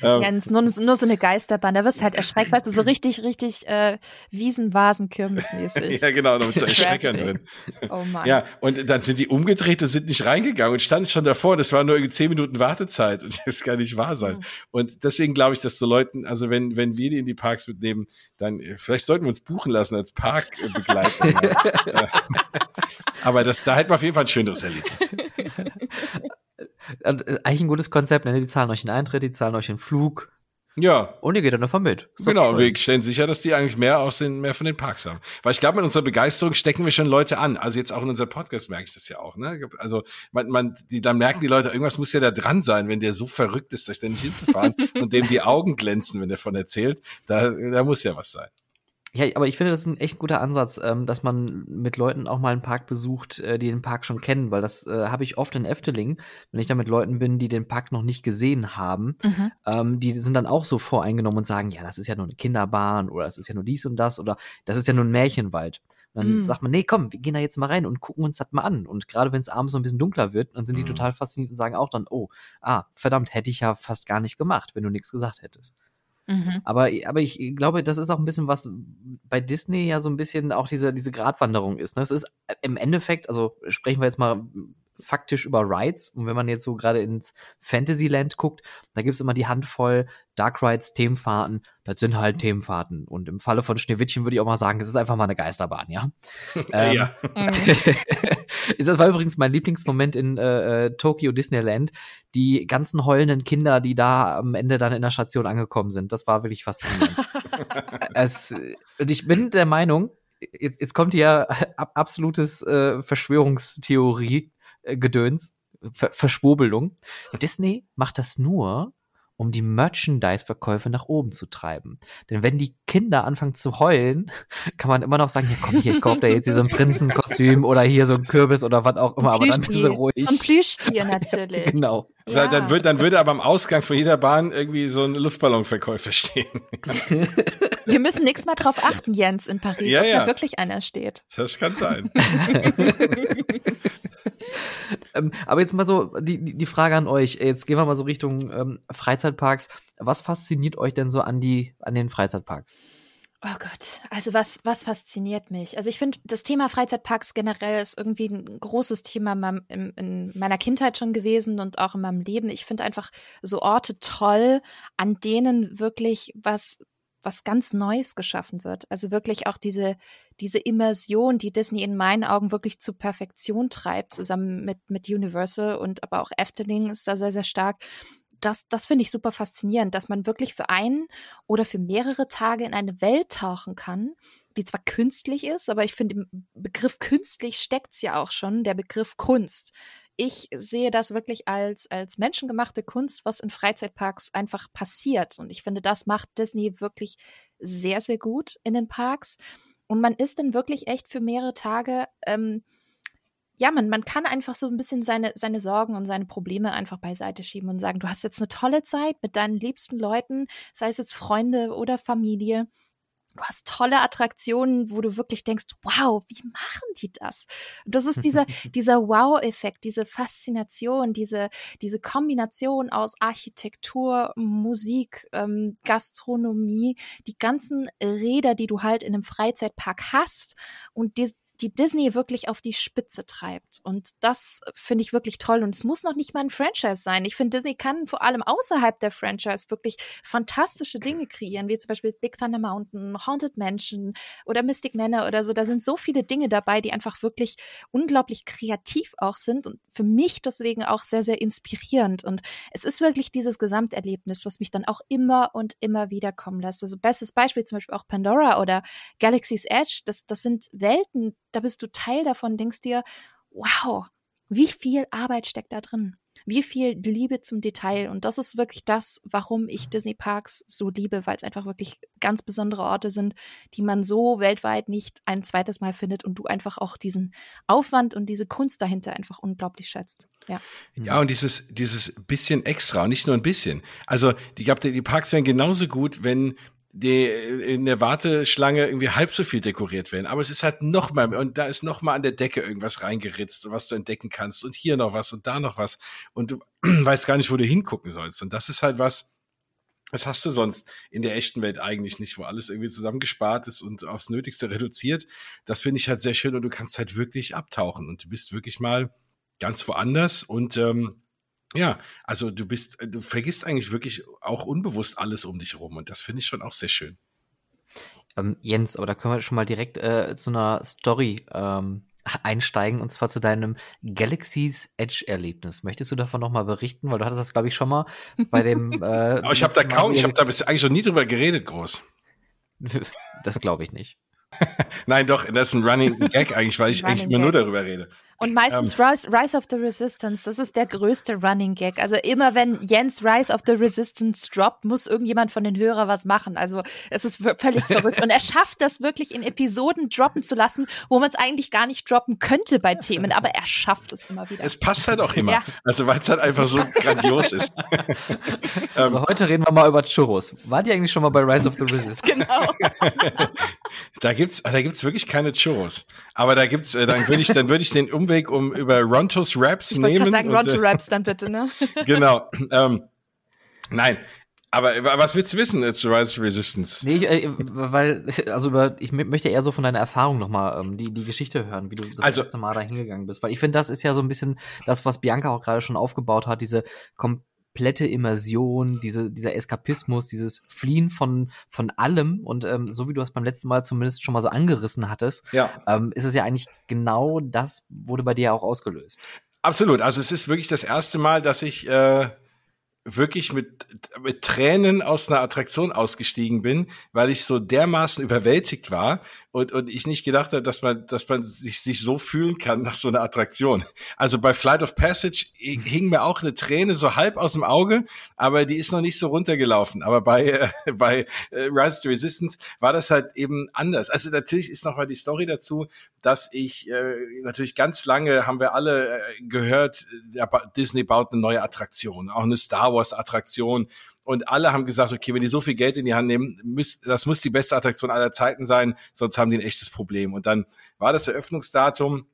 Ja. Ähm, Jens, nur, nur so eine Geisterbahn, da wirst du halt erschreckt, weißt du, so richtig, richtig äh, Wiesenvasen-Kirmesmäßig. ja, genau, noch mit so Erschreckern drin. Oh Mann. Ja, und dann sind die umgedreht und sind nicht reingegangen und standen schon davor. Es war nur irgendwie zehn Minuten Wartezeit und das kann nicht wahr sein. Mhm. Und deswegen glaube ich, dass so Leuten, also wenn, wenn wir die in die Parks mitnehmen, dann äh, vielleicht sollten wir uns buchen lassen als Parkbegleiter. ja. Aber das, da hätten wir auf jeden Fall ein schöneres Erlebnis. Und, äh, Eigentlich ein gutes Konzept, ne? Die zahlen euch den Eintritt, die zahlen euch den Flug Ja, und ihr geht dann davon mit. Doch Genau, und wir stellen sicher, dass die eigentlich mehr aus den, mehr von den Parks haben. Weil ich glaube, mit unserer Begeisterung stecken wir schon Leute an. Also jetzt auch in unserem Podcast merke ich das ja auch, ne? Also, man, man, die, dann merken die Leute, irgendwas muss ja da dran sein, wenn der so verrückt ist, da ständig hinzufahren und dem die Augen glänzen, wenn er von erzählt. Da, da muss ja was sein. Ja, aber ich finde, das ist ein echt guter Ansatz, ähm, dass man mit Leuten auch mal einen Park besucht, äh, die den Park schon kennen, weil das äh, habe ich oft in Efteling, wenn ich da mit Leuten bin, die den Park noch nicht gesehen haben. Mhm. Ähm, die sind dann auch so voreingenommen und sagen, ja, das ist ja nur eine Kinderbahn oder das ist ja nur dies und das oder das ist ja nur ein Märchenwald. Und dann Mm. sagt man, nee, komm, wir gehen da jetzt mal rein und gucken uns das mal an. Und gerade wenn es abends so ein bisschen dunkler wird, dann sind die Mhm. total fasziniert und sagen auch dann, oh, ah, verdammt, hätte ich ja fast gar nicht gemacht, wenn du nichts gesagt hättest. Mhm. Aber, aber ich glaube, das ist auch ein bisschen was bei Disney ja so ein bisschen auch diese, diese Gratwanderung ist. Ne? Es ist im Endeffekt, also sprechen wir jetzt mal faktisch über Rides. Und wenn man jetzt so gerade ins Fantasyland guckt, da gibt's immer die Handvoll Dark Rides, Themenfahrten. Das sind halt Themenfahrten. Und im Falle von Schneewittchen würde ich auch mal sagen, das ist einfach mal eine Geisterbahn, ja. Ähm, ja. Mhm. das war übrigens mein Lieblingsmoment in äh, äh, Tokyo Disneyland. Die ganzen heulenden Kinder, die da am Ende dann in der Station angekommen sind. Das war wirklich faszinierend. es, und ich bin der Meinung, jetzt, jetzt kommt hier ab, absolutes äh, Verschwörungstheorie Gedöns, Ver Verschwurbelung. Disney macht das nur, um die Merchandise-Verkäufe nach oben zu treiben. Denn wenn die Kinder anfangen zu heulen, kann man immer noch sagen, ja komm hier, ich kaufe da jetzt hier so ein Prinzenkostüm oder hier so ein Kürbis oder was auch immer, aber dann ist Plüschtier. ruhig. So ein Plüschtier natürlich. Genau. Da- Dann, würde, dann würde aber am Ausgang von jeder Bahn irgendwie so ein Luftballonverkäufer stehen. Wir müssen nächstes Mal drauf achten, Jens, in Paris, Ja, ob ja. da wirklich einer steht. Das kann sein. ähm, aber jetzt mal so die, die die Frage an euch. Jetzt gehen wir mal so Richtung ähm, Freizeitparks. Was fasziniert euch denn so an die an den Freizeitparks? Oh Gott, also was, was fasziniert mich? Also ich finde, das Thema Freizeitparks generell ist irgendwie ein großes Thema in, meiner Kindheit schon gewesen und auch in meinem Leben. Ich finde einfach so Orte toll, an denen wirklich was, was ganz Neues geschaffen wird. Also wirklich auch diese, diese Immersion, die Disney in meinen Augen wirklich zur Perfektion treibt, zusammen mit, mit Universal und aber auch Efteling ist da sehr, sehr stark. Das, das finde ich super faszinierend, dass man wirklich für einen oder für mehrere Tage in eine Welt tauchen kann, die zwar künstlich ist, aber ich finde, im Begriff künstlich steckt es ja auch schon, der Begriff Kunst. Ich sehe das wirklich als, als menschengemachte Kunst, was in Freizeitparks einfach passiert. Und ich finde, das macht Disney wirklich sehr, sehr gut in den Parks. Und man ist dann wirklich echt für mehrere Tage ähm, ja, man, man kann einfach so ein bisschen seine, seine Sorgen und seine Probleme einfach beiseite schieben und sagen, du hast jetzt eine tolle Zeit mit deinen liebsten Leuten, sei es jetzt Freunde oder Familie. Du hast tolle Attraktionen, wo du wirklich denkst, wow, wie machen die das? das ist dieser, dieser Wow-Effekt, diese Faszination, diese, diese Kombination aus Architektur, Musik, ähm, Gastronomie, die ganzen Räder, die du halt in einem Freizeitpark hast und die, die Disney wirklich auf die Spitze treibt. Und das finde ich wirklich toll. Und es muss noch nicht mal ein Franchise sein. Ich finde, Disney kann vor allem außerhalb der Franchise wirklich fantastische Dinge kreieren, wie zum Beispiel Big Thunder Mountain, Haunted Mansion oder Mystic Manor oder so. Da sind so viele Dinge dabei, die einfach wirklich unglaublich kreativ auch sind und für mich deswegen auch sehr, sehr inspirierend. Und es ist wirklich dieses Gesamterlebnis, was mich dann auch immer und immer wieder kommen lässt. Also bestes Beispiel zum Beispiel auch Pandora oder Galaxy's Edge. Das, das sind Welten, da bist du Teil davon, denkst dir, wow, wie viel Arbeit steckt da drin? Wie viel Liebe zum Detail. Und das ist wirklich das, warum ich Disney Parks so liebe, weil es einfach wirklich ganz besondere Orte sind, die man so weltweit nicht ein zweites Mal findet und du einfach auch diesen Aufwand und diese Kunst dahinter einfach unglaublich schätzt. Ja. Ja, und dieses, dieses bisschen extra, und nicht nur ein bisschen. Also, die, die Parks wären genauso gut, wenn die in der Warteschlange irgendwie halb so viel dekoriert werden. Aber es ist halt noch mal, und da ist noch mal an der Decke irgendwas reingeritzt, was du entdecken kannst. Und hier noch was und da noch was. Und du weißt gar nicht, wo du hingucken sollst. Und das ist halt was, das hast du sonst in der echten Welt eigentlich nicht, wo alles irgendwie zusammengespart ist und aufs Nötigste reduziert. Das finde ich halt sehr schön und du kannst halt wirklich abtauchen und du bist wirklich mal ganz woanders und ähm, ja, also du bist, äh, du vergisst eigentlich wirklich auch unbewusst alles um dich rum und das finde ich schon auch sehr schön. Ähm, Jens, aber da können wir schon mal direkt äh, zu einer Story ähm, einsteigen und zwar zu deinem Galaxy's Edge Erlebnis. Möchtest du davon noch mal berichten, weil du hattest das glaube ich schon mal bei dem. Äh, ich habe da kaum, ich habe da bis eigentlich schon nie drüber geredet, groß. Das glaube ich nicht. Nein, doch, das ist ein Running Gag eigentlich, weil ich eigentlich immer nur darüber rede. Und meistens ähm, Rise, Rise of the Resistance, das ist der größte Running Gag. Also immer wenn Jens Rise of the Resistance droppt, muss irgendjemand von den Hörern was machen. Also es ist völlig verrückt. Und er schafft das wirklich in Episoden droppen zu lassen, wo man es eigentlich gar nicht droppen könnte bei Themen, aber er schafft es immer wieder. Es passt halt auch immer. Ja. Also weil es halt einfach so grandios ist. also heute reden wir mal über Churros. War die eigentlich schon mal bei Rise of the Resistance? Genau. da gibt's, da gibt's wirklich keine Churros. Aber da gibt's, äh, dann würde ich, dann würde ich den Umweg um über Rontos Raps ich nehmen. Ich sagen, Ronto äh, Raps dann bitte, ne? genau. Ähm, nein, aber was willst du wissen zu Rise of Resistance? Nee, ich, äh, weil, also über, ich möchte eher so von deiner Erfahrung nochmal ähm, die, die Geschichte hören, wie du das also, erste Mal da hingegangen bist. Weil ich finde, das ist ja so ein bisschen das, was Bianca auch gerade schon aufgebaut hat, diese kom komplette Immersion, diese, dieser Eskapismus, dieses Fliehen von, von allem. Und ähm, so wie du es beim letzten Mal zumindest schon mal so angerissen hattest, ja. ähm, ist es ja eigentlich genau das, wurde bei dir auch ausgelöst. Absolut. Also es ist wirklich das erste Mal, dass ich äh, wirklich mit, mit Tränen aus einer Attraktion ausgestiegen bin, weil ich so dermaßen überwältigt war und, und ich nicht gedacht habe, dass man, dass man sich, sich so fühlen kann nach so einer Attraktion. Also bei Flight of Passage hing mir auch eine Träne so halb aus dem Auge, aber die ist noch nicht so runtergelaufen. Aber bei, äh, bei äh, Rise to Resistance war das halt eben anders. Also natürlich ist noch mal die Story dazu, dass ich äh, natürlich ganz lange haben wir alle äh, gehört, ja, Disney baut eine neue Attraktion, auch eine Star Wars Attraktion. Und alle haben gesagt, okay, wenn die so viel Geld in die Hand nehmen, müß, das muss die beste Attraktion aller Zeiten sein, sonst haben die ein echtes Problem. Und dann war das Eröffnungsdatum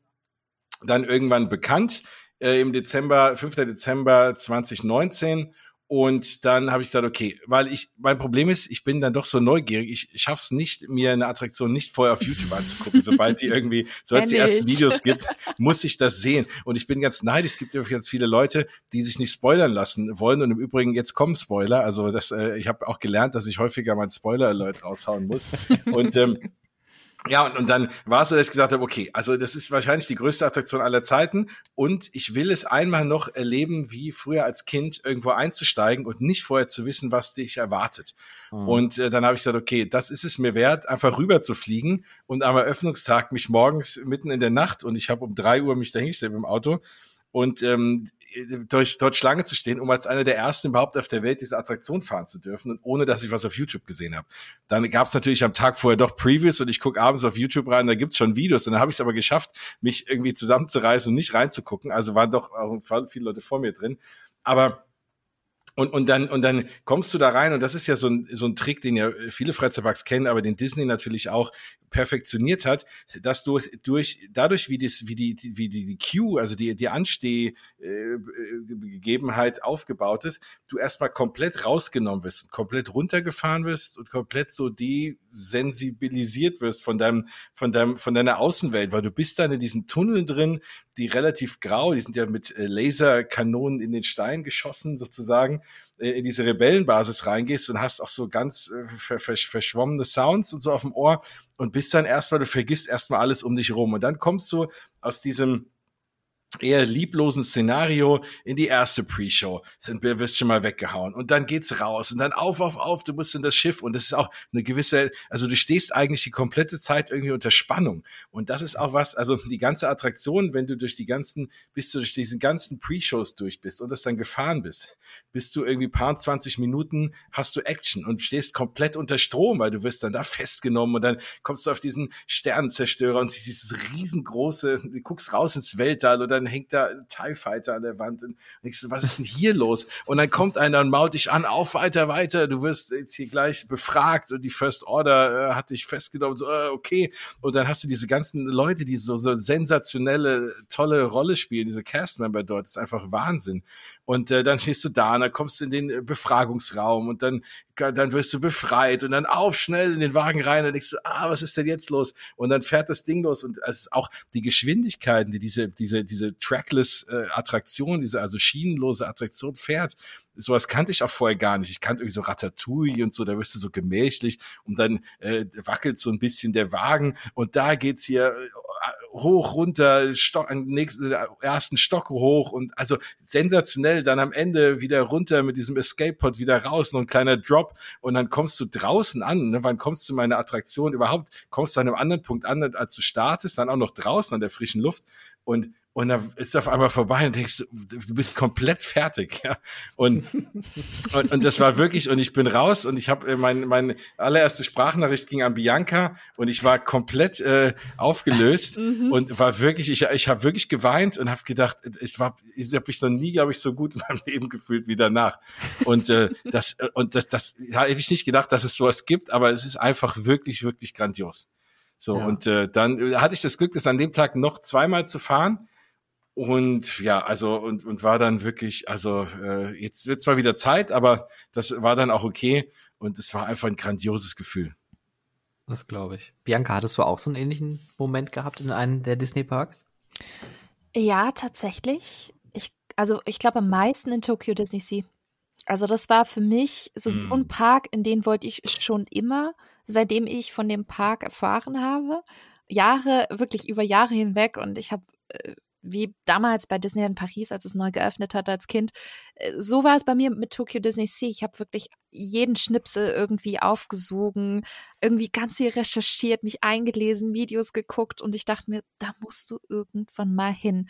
dann irgendwann bekannt äh, im Dezember, 5. Dezember 2019. Und dann habe ich gesagt, okay, weil ich, mein Problem ist, ich bin dann doch so neugierig, ich schaff's nicht, mir eine Attraktion nicht vorher auf YouTube anzugucken. Sobald die irgendwie, sobald es die ersten Videos gibt, muss ich das sehen. Und ich bin ganz neidisch, es gibt ja ganz viele Leute, die sich nicht spoilern lassen wollen. Und im Übrigen, jetzt kommen Spoiler. Also das, äh, ich habe auch gelernt, dass ich häufiger mal Spoiler-Alert raushauen muss. Und ähm, ja, und, und dann war es so, dass ich gesagt habe, okay, also das ist wahrscheinlich die größte Attraktion aller Zeiten und ich will es einmal noch erleben, wie früher als Kind irgendwo einzusteigen und nicht vorher zu wissen, was dich erwartet. Mhm. Und äh, dann habe ich gesagt, okay, das ist es mir wert, einfach rüber zu fliegen und am Eröffnungstag mich morgens mitten in der Nacht und ich habe um drei Uhr mich dahingestellt im Auto und ähm, durch, dort Schlange zu stehen, um als einer der ersten überhaupt auf der Welt diese Attraktion fahren zu dürfen, ohne dass ich was auf YouTube gesehen habe. Dann gab es natürlich am Tag vorher doch Previews und ich gucke abends auf YouTube rein, da gibt's schon Videos. Und dann habe ich es aber geschafft, mich irgendwie zusammenzureißen und nicht reinzugucken. Also waren doch auch viele Leute vor mir drin. Aber und, und, dann, und dann kommst du da rein, und das ist ja so ein, so ein Trick, den ja viele Freizeitparks kennen, aber den Disney natürlich auch perfektioniert hat, dass du durch, dadurch, wie, das, wie, die, wie die, die Queue, also die, die Anstehgegebenheit äh, aufgebaut ist, du erstmal komplett rausgenommen wirst, komplett runtergefahren wirst und komplett so desensibilisiert wirst von deinem, von deinem, von deiner Außenwelt, weil du bist dann in diesen Tunneln drin, die relativ grau, die sind ja mit äh, Laserkanonen in den Stein geschossen sozusagen, äh, in diese Rebellenbasis reingehst und hast auch so ganz äh, verschwommene Sounds und so auf dem Ohr und bist dann erstmal, du vergisst erstmal alles um dich rum. Und dann kommst du aus diesem eher lieblosen Szenario in die erste Pre-Show. Dann wirst schon mal weggehauen. Und dann geht's raus. Und dann auf, auf, auf, du musst in das Schiff. Und das ist auch eine gewisse, also du stehst eigentlich die komplette Zeit irgendwie unter Spannung. Und das ist auch was, also die ganze Attraktion, wenn du durch die ganzen, bis du durch diesen ganzen Pre-Shows durch bist und das dann gefahren bist, bist du irgendwie paar 20 Minuten hast du Action und stehst komplett unter Strom, weil du wirst dann da festgenommen und dann kommst du auf diesen Sternenzerstörer und siehst dieses riesengroße, du guckst raus ins Weltall oder hängt da ein TIE Fighter an der Wand. Und ich so, was ist denn hier los? Und dann kommt einer und mault dich an, auf, weiter, weiter. Du wirst jetzt hier gleich befragt und die First Order äh, hat dich festgenommen. So, äh, okay. Und dann hast du diese ganzen Leute, die so, so sensationelle, tolle Rolle spielen, diese Castmember dort. Das ist einfach Wahnsinn. Und äh, dann stehst du da und dann kommst du in den äh, Befragungsraum und dann dann wirst du befreit und dann auf schnell in den Wagen rein und denkst du, ah, was ist denn jetzt los? Und dann fährt das Ding los und es ist auch die Geschwindigkeiten, die diese, diese, diese trackless äh, Attraktion, diese also schienenlose Attraktion fährt. Sowas kannte ich auch vorher gar nicht. Ich kannte irgendwie so Ratatouille und so, da wirst du so gemächlich und dann äh, wackelt so ein bisschen der Wagen und da geht's hier hoch, runter, Stock, nächsten, ersten Stock hoch und also sensationell, dann am Ende wieder runter mit diesem Escape-Pod wieder raus, noch ein kleiner Drop. Und dann kommst du draußen an, ne? wann kommst du meiner Attraktion überhaupt, kommst du an einem anderen Punkt an, als du startest, dann auch noch draußen an der frischen Luft. Und und dann ist auf einmal vorbei und denkst, du bist komplett fertig, ja. Und, und, und das war wirklich, und ich bin raus und ich habe äh, mein, meine allererste Sprachnachricht ging an Bianca und ich war komplett äh, aufgelöst mhm. und war wirklich, ich, ich habe wirklich geweint und habe gedacht, ich war, ich habe mich noch nie, glaube ich, so gut in meinem Leben gefühlt wie danach. Und äh, das, äh, und das, das hätte ich nicht gedacht, dass es sowas gibt, aber es ist einfach wirklich, wirklich grandios. So, ja. und äh, dann hatte ich das Glück, das an dem Tag noch zweimal zu fahren und ja, also und, und war dann wirklich, also äh, jetzt wird zwar wieder Zeit, aber das war dann auch okay und es war einfach ein grandioses Gefühl. Das glaube ich. Bianca, hattest du auch so einen ähnlichen Moment gehabt in einem der Disney-Parks? Ja, tatsächlich. Ich, also ich glaube am meisten in Tokyo Disney Sea. Also das war für mich so, mm. so ein Park, in den wollte ich schon immer, seitdem ich von dem Park erfahren habe. Jahre, wirklich über Jahre hinweg und ich habe äh, wie damals bei Disneyland Paris, als es neu geöffnet hat als Kind. Äh, so war es bei mir mit Tokyo Disney Sea. Ich habe wirklich jeden Schnipsel irgendwie aufgesogen, irgendwie ganz viel recherchiert, mich eingelesen, Videos geguckt und ich dachte mir, da musst du irgendwann mal hin.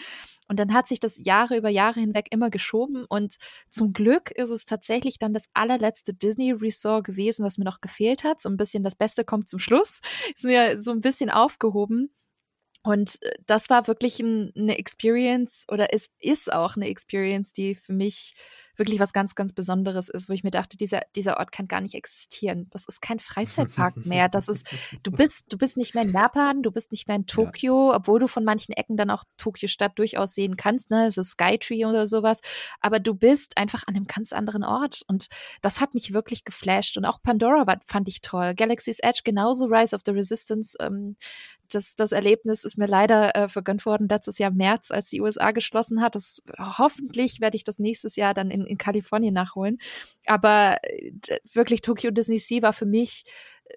Und dann hat sich das Jahre über Jahre hinweg immer geschoben und zum Glück ist es tatsächlich dann das allerletzte Disney Resort gewesen, was mir noch gefehlt hat. So ein bisschen das Beste kommt zum Schluss. Ist mir so ein bisschen aufgehoben. Und äh, das war wirklich ein, eine Experience oder es ist auch eine Experience, die für mich wirklich was ganz, ganz Besonderes ist, wo ich mir dachte, dieser, dieser Ort kann gar nicht existieren. Das ist kein Freizeitpark mehr. Das ist, du bist, du bist nicht mehr in Japan, du bist nicht mehr in Tokio, ja. obwohl du von manchen Ecken dann auch Tokio-Stadt durchaus sehen kannst, ne, so Skytree oder sowas. Aber du bist einfach an einem ganz anderen Ort. Und das hat mich wirklich geflasht. Und auch Pandora war, fand ich toll. Galaxy's Edge genauso, Rise of the Resistance. Ähm, das, das Erlebnis ist mir leider äh, vergönnt worden letztes Jahr im März, als die USA geschlossen hat. Das, hoffentlich werde ich das nächstes Jahr dann in in, Kalifornien nachholen. Aber äh, wirklich Tokyo Disney Sea war für mich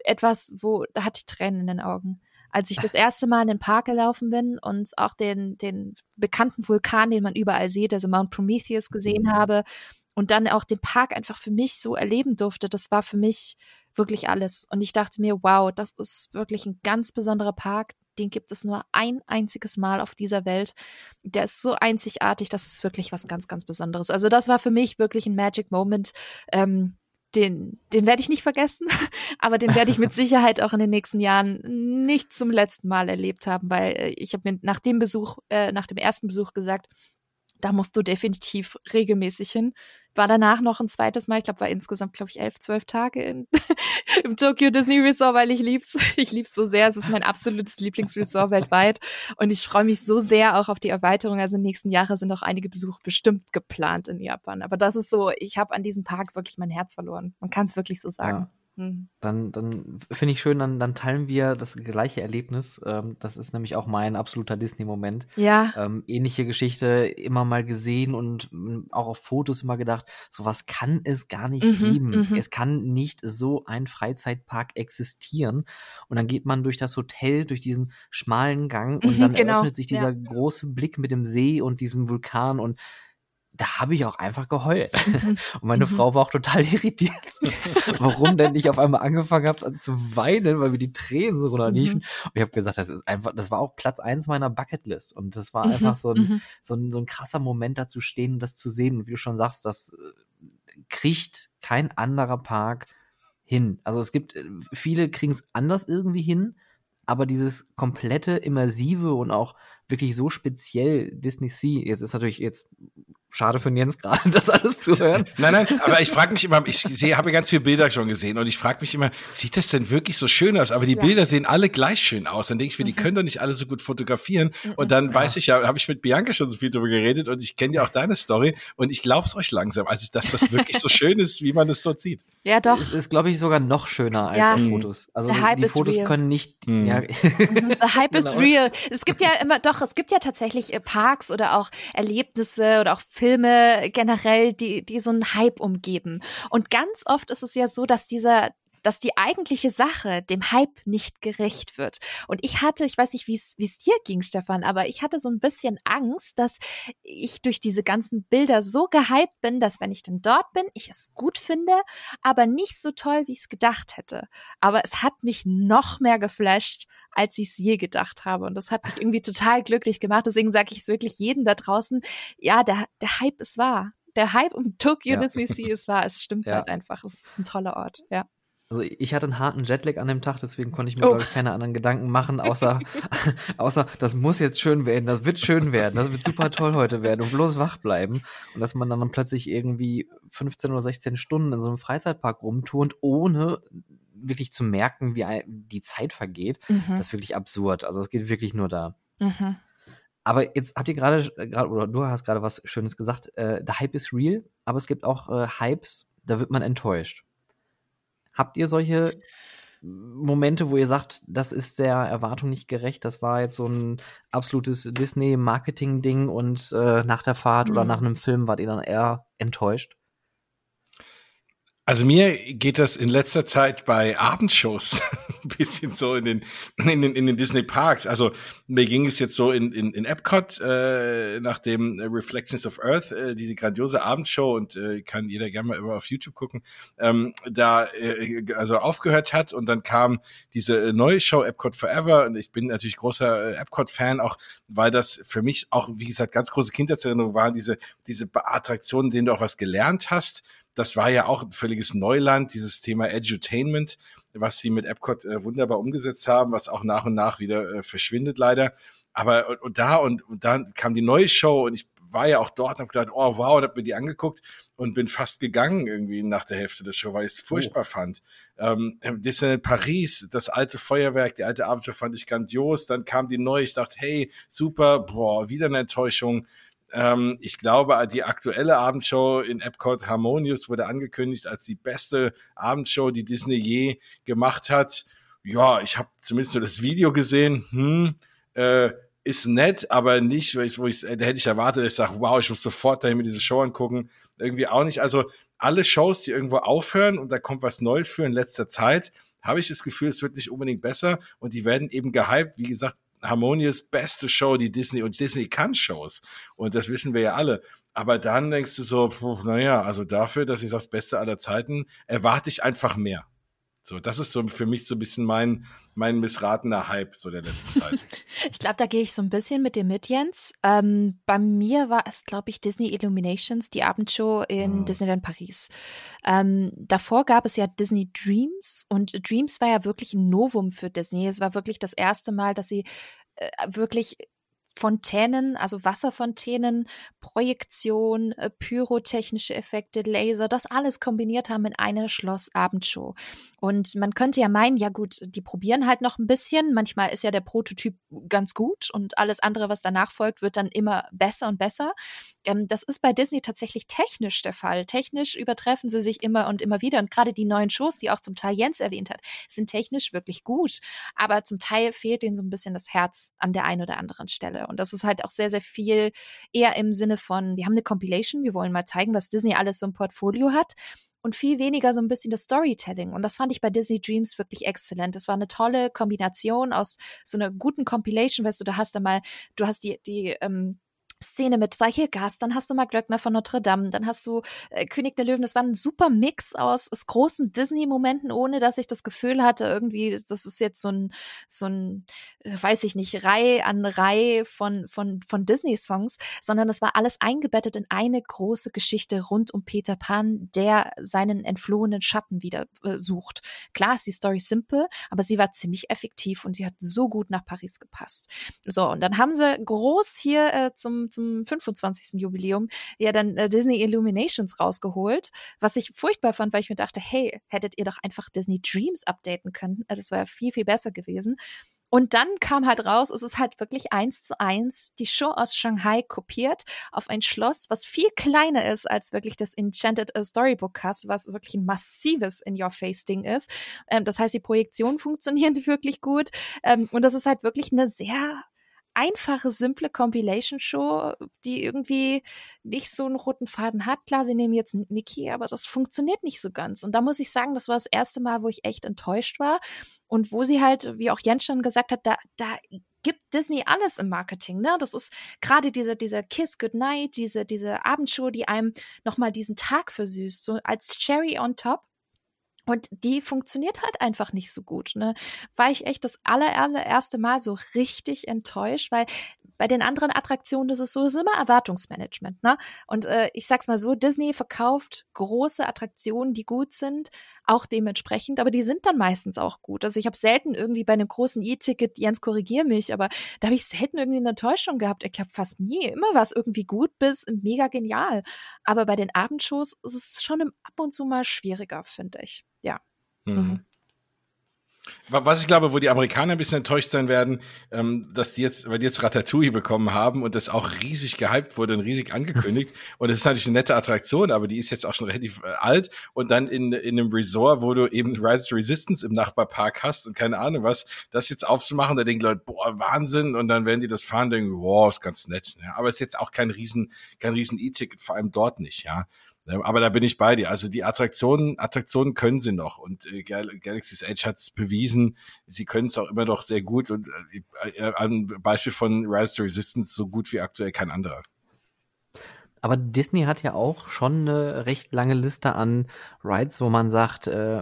etwas, wo, da hatte ich Tränen in den Augen. Als ich das erste Mal in den Park gelaufen bin und auch den, den bekannten Vulkan, den man überall sieht, also Mount Prometheus gesehen mhm. habe und dann auch den Park einfach für mich so erleben durfte, das war für mich wirklich alles. Und ich dachte mir, wow, das ist wirklich ein ganz besonderer Park. Den gibt es nur ein einziges Mal auf dieser Welt. Der ist so einzigartig, das ist wirklich was ganz, ganz Besonderes. Also das war für mich wirklich ein Magic Moment. Ähm, den, den werde ich nicht vergessen, aber den werde ich mit Sicherheit auch in den nächsten Jahren nicht zum letzten Mal erlebt haben, weil äh, ich habe mir nach dem Besuch, äh, nach dem ersten Besuch gesagt, da musst du definitiv regelmäßig hin. War danach noch ein zweites Mal, ich glaube, war insgesamt, glaube ich, elf, zwölf Tage in, im Tokyo Disney Resort, weil ich lieb's. Ich lieb's so sehr. Es ist mein absolutes Lieblingsresort weltweit. Und ich freue mich so sehr auch auf die Erweiterung. Also in den nächsten Jahren sind auch einige Besuche bestimmt geplant in Japan. Aber das ist so, ich habe an diesem Park wirklich mein Herz verloren. Man kann es wirklich so sagen. Ja. Mhm. Dann, dann finde ich schön, dann, dann teilen wir das gleiche Erlebnis. Ähm, das ist nämlich auch mein absoluter Disney-Moment. Ja. Ähm, ähnliche Geschichte immer mal gesehen und mm, auch auf Fotos immer gedacht, sowas kann es gar nicht mhm, geben. Mhm. Es kann nicht so ein Freizeitpark existieren. Und dann geht man durch das Hotel, durch diesen schmalen Gang und dann genau. eröffnet sich dieser ja. große Blick mit dem See und diesem Vulkan und da habe ich auch einfach geheult. Mhm. Und meine mhm. Frau war auch total irritiert, warum denn ich auf einmal angefangen habe zu weinen, weil mir die Tränen so runterliefen. Mhm. Und ich habe gesagt, das ist einfach, das war auch Platz eins meiner Bucketlist. Und das war einfach so ein, so, ein, so ein krasser Moment da zu stehen das zu sehen. Und wie du schon sagst, das äh, kriegt kein anderer Park hin. Also es gibt, äh, viele kriegen es anders irgendwie hin, aber dieses komplette immersive und auch wirklich so speziell Disney Sea, jetzt ist natürlich jetzt schade für Jens gerade, das alles zu hören. Nein, nein, aber ich frage mich immer, ich sehe, habe ganz viele Bilder schon gesehen und ich frage mich immer, sieht das denn wirklich so schön aus? Aber die ja. Bilder sehen alle gleich schön aus. Dann denke ich mir, die mhm. können doch nicht alle so gut fotografieren. Mhm. Und dann ja. weiß ich ja, habe ich mit Bianca schon so viel drüber geredet und ich kenne ja auch deine Story und ich glaube es euch langsam, also dass das wirklich so schön ist, wie man es dort sieht. Ja, doch. Es ist, glaube ich, sogar noch schöner als ja. auf Fotos. Also die, die Fotos real. können nicht. Mhm. Ja. The Hype genau. is real. Es gibt ja immer, doch, es gibt ja tatsächlich äh, Parks oder auch Erlebnisse oder auch Filme generell, die, die so einen Hype umgeben. Und ganz oft ist es ja so, dass dieser, dass die eigentliche Sache dem Hype nicht gerecht wird. Und ich hatte, ich weiß nicht, wie es dir ging, Stefan, aber ich hatte so ein bisschen Angst, dass ich durch diese ganzen Bilder so gehypt bin, dass wenn ich dann dort bin, ich es gut finde, aber nicht so toll, wie ich es gedacht hätte. Aber es hat mich noch mehr geflasht, als ich es je gedacht habe. Und das hat mich irgendwie total glücklich gemacht. Deswegen sage ich es wirklich jedem da draußen, ja, der, der Hype ist wahr der Hype um Tokyo ja. Disney Sea ist wahr. Es stimmt ja. halt einfach. Es ist ein toller Ort, ja. Also ich hatte einen harten Jetlag an dem Tag, deswegen konnte ich mir, oh. glaube ich, keine anderen Gedanken machen, außer, außer, das muss jetzt schön werden, das wird schön werden, das wird super toll heute werden und bloß wach bleiben. Und dass man dann plötzlich irgendwie 15 oder 16 Stunden in so einem Freizeitpark rumturnt, ohne wirklich zu merken, wie die Zeit vergeht, mhm. das ist wirklich absurd. Also es geht wirklich nur da. Mhm. Aber jetzt habt ihr gerade, oder du hast gerade was Schönes gesagt, äh, der Hype ist real, aber es gibt auch äh, Hypes, da wird man enttäuscht. Habt ihr solche Momente, wo ihr sagt, das ist der Erwartung nicht gerecht, das war jetzt so ein absolutes Disney-Marketing-Ding und äh, nach der Fahrt mhm. oder nach einem Film wart ihr dann eher enttäuscht? Also mir geht das in letzter Zeit bei Abendshows ein bisschen so in den, in den, in den Disney Parks. Also mir ging es jetzt so in, in, in Epcot äh, nach dem Reflections of Earth, äh, diese grandiose Abendshow und äh, kann jeder gerne mal über auf YouTube gucken, ähm, da äh, also aufgehört hat. Und dann kam diese neue Show Epcot Forever. Und ich bin natürlich großer äh, Epcot-Fan, auch weil das für mich auch, wie gesagt, ganz große Kindheitserinnerungen waren, diese, diese Attraktionen, denen du auch was gelernt hast das war ja auch ein völliges Neuland, dieses Thema Edutainment, was sie mit Epcot äh, wunderbar umgesetzt haben, was auch nach und nach wieder äh, verschwindet leider. Aber und, und da und, und dann kam die neue Show und ich war ja auch dort und habe gedacht, oh wow, und habe mir die angeguckt und bin fast gegangen irgendwie nach der Hälfte der Show, weil ich es oh. furchtbar oh. fand. Ähm, Disneyland Paris, das alte Feuerwerk, die alte Abendshow fand ich grandios. Dann kam die neue, ich dachte, hey, super, boah, wieder eine Enttäuschung. Ähm, ich glaube, die aktuelle Abendshow in Epcot Harmonious wurde angekündigt als die beste Abendshow, die Disney je gemacht hat. Ja, ich habe zumindest nur das Video gesehen. Hm, äh, ist nett, aber nicht, wo ich, wo ich da hätte ich erwartet, dass ich sage, wow, ich muss sofort dahin mir diese Show angucken. Irgendwie auch nicht. Also alle Shows, die irgendwo aufhören und da kommt was Neues für in letzter Zeit, habe ich das Gefühl, es wird nicht unbedingt besser und die werden eben gehypt. Wie gesagt, Harmonious beste Show, die Disney und Disney kann Shows. Und das wissen wir ja alle. Aber dann denkst du so, naja, also dafür, dass ich das Beste aller Zeiten, erwarte ich einfach mehr. So, das ist so für mich so ein bisschen mein, mein missratener Hype so der letzten Zeit. ich glaube, da gehe ich so ein bisschen mit dir mit, Jens. Ähm, bei mir war es, glaube ich, Disney Illuminations, die Abendshow in oh. Disneyland Paris. Ähm, davor gab es ja Disney Dreams und Dreams war ja wirklich ein Novum für Disney. Es war wirklich das erste Mal, dass sie äh, wirklich Fontänen, also Wasserfontänen, Projektion, äh, pyrotechnische Effekte, Laser, das alles kombiniert haben in eine Schlossabendshow. Und man könnte ja meinen, ja gut, die probieren halt noch ein bisschen. Manchmal ist ja der Prototyp ganz gut und alles andere, was danach folgt, wird dann immer besser und besser. Ähm, das ist bei Disney tatsächlich technisch der Fall. Technisch übertreffen sie sich immer und immer wieder. Und gerade die neuen Shows, die auch zum Teil Jens erwähnt hat, sind technisch wirklich gut. Aber zum Teil fehlt ihnen so ein bisschen das Herz an der einen oder anderen Stelle. Und das ist halt auch sehr, sehr viel eher im Sinne von, wir haben eine Compilation, wir wollen mal zeigen, was Disney alles so im Portfolio hat und viel weniger so ein bisschen das Storytelling. Und das fand ich bei Disney Dreams wirklich exzellent. Das war eine tolle Kombination aus so einer guten Compilation, weißt du, da hast du mal, du hast die, die, ähm, Szene mit Sei Gast, dann hast du mal Glöckner von Notre Dame, dann hast du äh, König der Löwen. Das war ein super Mix aus, aus großen Disney-Momenten, ohne dass ich das Gefühl hatte, irgendwie, das ist jetzt so ein, so ein, äh, weiß ich nicht, Reihe an Reihe von, von, von Disney-Songs, sondern es war alles eingebettet in eine große Geschichte rund um Peter Pan, der seinen entflohenen Schatten wieder äh, sucht. Klar ist die Story simpel, aber sie war ziemlich effektiv und sie hat so gut nach Paris gepasst. So, und dann haben sie groß hier äh, zum zum 25. Jubiläum ja dann äh, Disney Illuminations rausgeholt, was ich furchtbar fand, weil ich mir dachte, hey, hättet ihr doch einfach Disney Dreams updaten können. Also das wäre ja viel, viel besser gewesen. Und dann kam halt raus, es ist halt wirklich eins zu eins die Show aus Shanghai kopiert auf ein Schloss, was viel kleiner ist als wirklich das Enchanted Storybook Cast, was wirklich ein massives In-Your-Face-Ding ist. Ähm, das heißt, die Projektionen funktionieren wirklich gut. Ähm, und das ist halt wirklich eine sehr einfache, simple Compilation-Show, die irgendwie nicht so einen roten Faden hat. Klar, sie nehmen jetzt einen Mickey, aber das funktioniert nicht so ganz. Und da muss ich sagen, das war das erste Mal, wo ich echt enttäuscht war und wo sie halt, wie auch Jens schon gesagt hat, da, da gibt Disney alles im Marketing, ne? Das ist gerade diese, dieser Kiss Goodnight, diese, diese Abendshow, die einem nochmal diesen Tag versüßt, so als Cherry on top. Und die funktioniert halt einfach nicht so gut. Ne? War ich echt das allererste Mal so richtig enttäuscht, weil bei den anderen Attraktionen ist es so, ist immer Erwartungsmanagement. Ne? Und äh, ich sag's mal so, Disney verkauft große Attraktionen, die gut sind, auch dementsprechend, aber die sind dann meistens auch gut. Also ich habe selten irgendwie bei einem großen E-Ticket, Jens, korrigier mich, aber da habe ich selten irgendwie eine Enttäuschung gehabt. Ich glaube fast nie. Immer war es irgendwie gut bis mega genial. Aber bei den Abendshows ist es schon ab und zu mal schwieriger, finde ich. Ja. Mhm. Was ich glaube, wo die Amerikaner ein bisschen enttäuscht sein werden, ähm, dass die jetzt, weil die jetzt Ratatouille bekommen haben und das auch riesig gehypt wurde und riesig angekündigt. und das ist natürlich eine nette Attraktion, aber die ist jetzt auch schon relativ äh, alt. Und dann in, in einem Resort, wo du eben Rise to Resistance im Nachbarpark hast und keine Ahnung was, das jetzt aufzumachen, da denken Leute, boah, Wahnsinn. Und dann werden die das fahren und denken, wow, ist ganz nett. Ja, aber ist jetzt auch kein riesen, kein riesen E-Ticket, vor allem dort nicht, ja. Aber da bin ich bei dir. Also die Attraktionen, Attraktionen können sie noch und äh, Galaxy's Edge hat es bewiesen. Sie können es auch immer noch sehr gut und äh, äh, ein Beispiel von Rise to Resistance so gut wie aktuell kein anderer. Aber Disney hat ja auch schon eine recht lange Liste an Rides, wo man sagt, äh,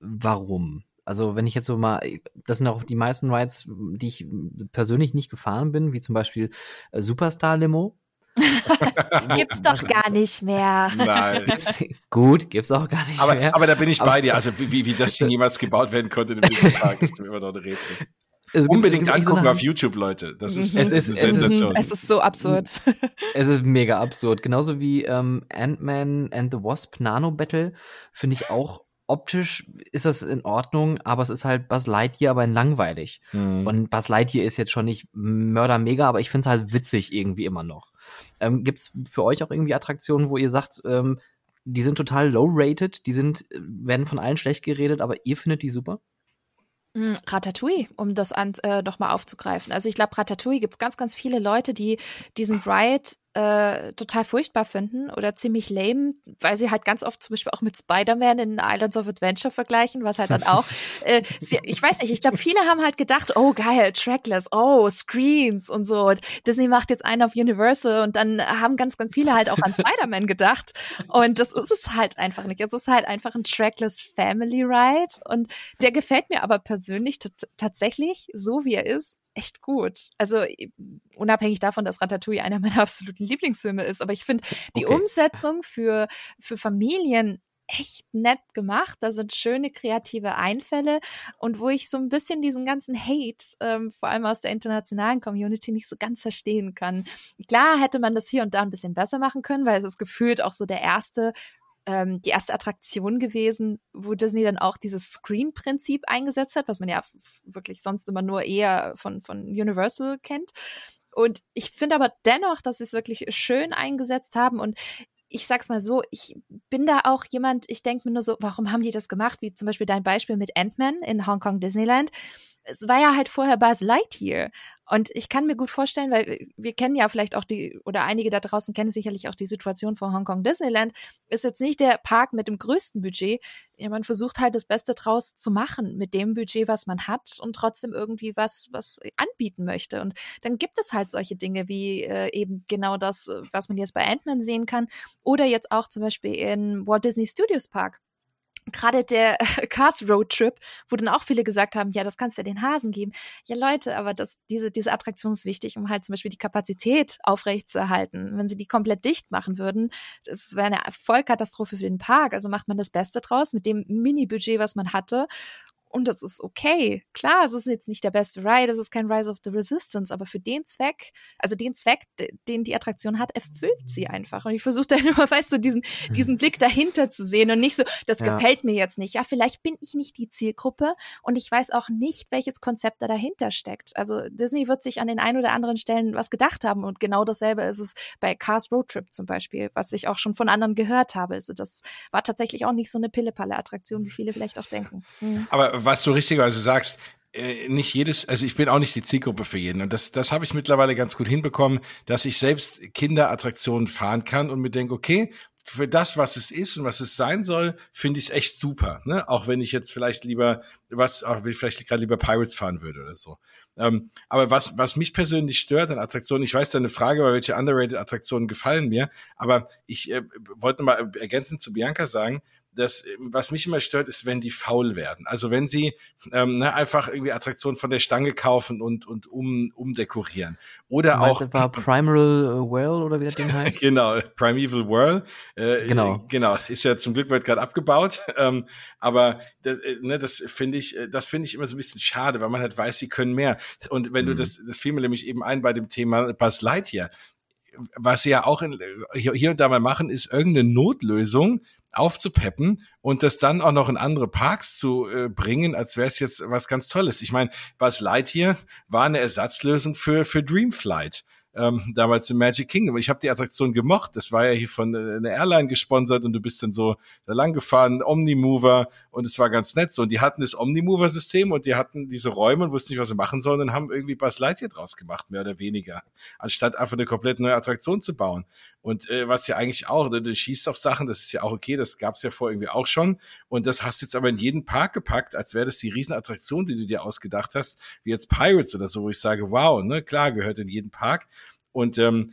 warum? Also wenn ich jetzt so mal, das sind auch die meisten Rides, die ich persönlich nicht gefahren bin, wie zum Beispiel äh, Superstar Limo gibt's doch gar nicht mehr. Nein. Gut, gibt's auch gar nicht aber, mehr. Aber da bin ich bei dir. Also wie, wie das Ding jemals gebaut werden konnte, ist mir immer noch ein Rätsel. Es Unbedingt gibt, angucken so auf YouTube, Leute. Das ist, es ist, es ist, es ist so absurd. Es ist mega absurd. Genauso wie ähm, Ant-Man and the Wasp Nano Battle finde ich auch optisch ist das in Ordnung, aber es ist halt Buzz Lightyear, aber in langweilig. Mhm. Und Buzz Lightyear ist jetzt schon nicht mörder mega, aber ich finde es halt witzig irgendwie immer noch. Ähm, Gibt es für euch auch irgendwie Attraktionen, wo ihr sagt, ähm, die sind total low-rated, die sind, äh, werden von allen schlecht geredet, aber ihr findet die super? Hm, Ratatouille, um das an, äh, noch mal aufzugreifen. Also ich glaube, Ratatouille gibt es ganz, ganz viele Leute, die diesen Ride äh, total furchtbar finden oder ziemlich lame, weil sie halt ganz oft zum Beispiel auch mit Spider-Man in Islands of Adventure vergleichen, was halt dann auch, äh, sie, ich weiß nicht, ich glaube, viele haben halt gedacht, oh geil, Trackless, oh, Screens und so. Und Disney macht jetzt einen auf Universal und dann haben ganz, ganz viele halt auch an Spider-Man gedacht. Und das ist es halt einfach nicht. Es ist halt einfach ein Trackless Family Ride und der gefällt mir aber persönlich tatsächlich, so wie er ist, echt gut. Also unabhängig davon, dass Ratatouille einer meiner absoluten Lieblingsfilme ist, aber ich finde die okay. Umsetzung für, für Familien echt nett gemacht. Da sind schöne kreative Einfälle und wo ich so ein bisschen diesen ganzen Hate, ähm, vor allem aus der internationalen Community, nicht so ganz verstehen kann. Klar hätte man das hier und da ein bisschen besser machen können, weil es ist gefühlt auch so der erste ähm, die erste Attraktion gewesen, wo Disney dann auch dieses Screen-Prinzip eingesetzt hat, was man ja wirklich sonst immer nur eher von, von Universal kennt. Und ich finde aber dennoch, dass sie es wirklich schön eingesetzt haben und ich sag's mal so, ich bin da auch jemand, ich denke mir nur so, warum haben die das gemacht? Wie zum Beispiel dein Beispiel mit Ant-Man in Hongkong Disneyland es war ja halt vorher Buzz Lightyear. Und ich kann mir gut vorstellen, weil wir kennen ja vielleicht auch die, oder einige da draußen kennen sicherlich auch die Situation von Hongkong Disneyland, ist jetzt nicht der Park mit dem größten Budget. Ja, man versucht halt das Beste draus zu machen mit dem Budget, was man hat und trotzdem irgendwie was, was anbieten möchte. Und dann gibt es halt solche Dinge wie äh, eben genau das, was man jetzt bei Ant-Man sehen kann. Oder jetzt auch zum Beispiel in Walt Disney Studios Park gerade der Cars Road Trip, wo dann auch viele gesagt haben, ja, das kannst du ja den Hasen geben. Ja, Leute, aber das, diese, diese Attraktion ist wichtig, um halt zum Beispiel die Kapazität aufrechtzuerhalten. Wenn sie die komplett dicht machen würden, das wäre eine Vollkatastrophe für den Park. Also macht man das Beste draus mit dem Mini-Budget, was man hatte und das ist okay. Klar, es ist jetzt nicht der beste Ride, es ist kein Rise of the Resistance, aber für den Zweck, also den Zweck, den die Attraktion hat, erfüllt sie einfach. Und ich versuche dann immer, weißt du, diesen, mhm. diesen Blick dahinter zu sehen und nicht so, das ja. gefällt mir jetzt nicht. Ja, vielleicht bin ich nicht die Zielgruppe und ich weiß auch nicht, welches Konzept da dahinter steckt. Also Disney wird sich an den ein oder anderen Stellen was gedacht haben und genau dasselbe ist es bei Cars Road Trip zum Beispiel, was ich auch schon von anderen gehört habe. Also das war tatsächlich auch nicht so eine Pille-Palle-Attraktion, wie viele vielleicht auch denken. Mhm. Aber was du richtigerweise sagst, äh, nicht jedes, also ich bin auch nicht die Zielgruppe für jeden. Und das, das habe ich mittlerweile ganz gut hinbekommen, dass ich selbst Kinderattraktionen fahren kann und mir denke, okay, für das, was es ist und was es sein soll, finde ich es echt super. Ne? Auch wenn ich jetzt vielleicht lieber was, auch wenn ich vielleicht gerade lieber Pirates fahren würde oder so. Ähm, aber was, was mich persönlich stört an Attraktionen, ich weiß deine Frage, weil welche underrated Attraktionen gefallen mir, aber ich äh, wollte mal ergänzend zu Bianca sagen, das, was mich immer stört, ist, wenn die faul werden. Also wenn sie ähm, ne, einfach irgendwie Attraktionen von der Stange kaufen und, und um, umdekorieren. Oder auch. Etwa Primeval äh, World oder wie das Ding heißt? genau, Primeval World. Äh, genau. Genau, ist ja zum Glück wird gerade abgebaut. Ähm, aber das, äh, ne, das finde ich, äh, das finde ich immer so ein bisschen schade, weil man halt weiß, sie können mehr. Und wenn mhm. du das, das fiel mir nämlich eben ein bei dem Thema Buzz Lightyear was sie ja auch in, hier, und da mal machen, ist irgendeine Notlösung, aufzupeppen und das dann auch noch in andere Parks zu äh, bringen, als wäre es jetzt was ganz Tolles. Ich meine, Buzz Lightyear war eine Ersatzlösung für, für Dreamflight ähm, damals im Magic Kingdom. Ich habe die Attraktion gemocht. Das war ja hier von äh, einer Airline gesponsert und du bist dann so da lang gefahren, Omnimover und es war ganz nett so. Und die hatten das Omnimover-System und die hatten diese Räume und wussten nicht, was sie machen sollen und haben irgendwie Buzz Lightyear draus gemacht, mehr oder weniger, anstatt einfach eine komplett neue Attraktion zu bauen. Und äh, was ja eigentlich auch, du, du schießt auf Sachen, das ist ja auch okay, das gab's ja vor irgendwie auch schon. Und das hast jetzt aber in jeden Park gepackt, als wäre das die Riesenattraktion, die du dir ausgedacht hast, wie jetzt Pirates oder so, wo ich sage, wow, ne, klar, gehört in jeden Park. Und ähm,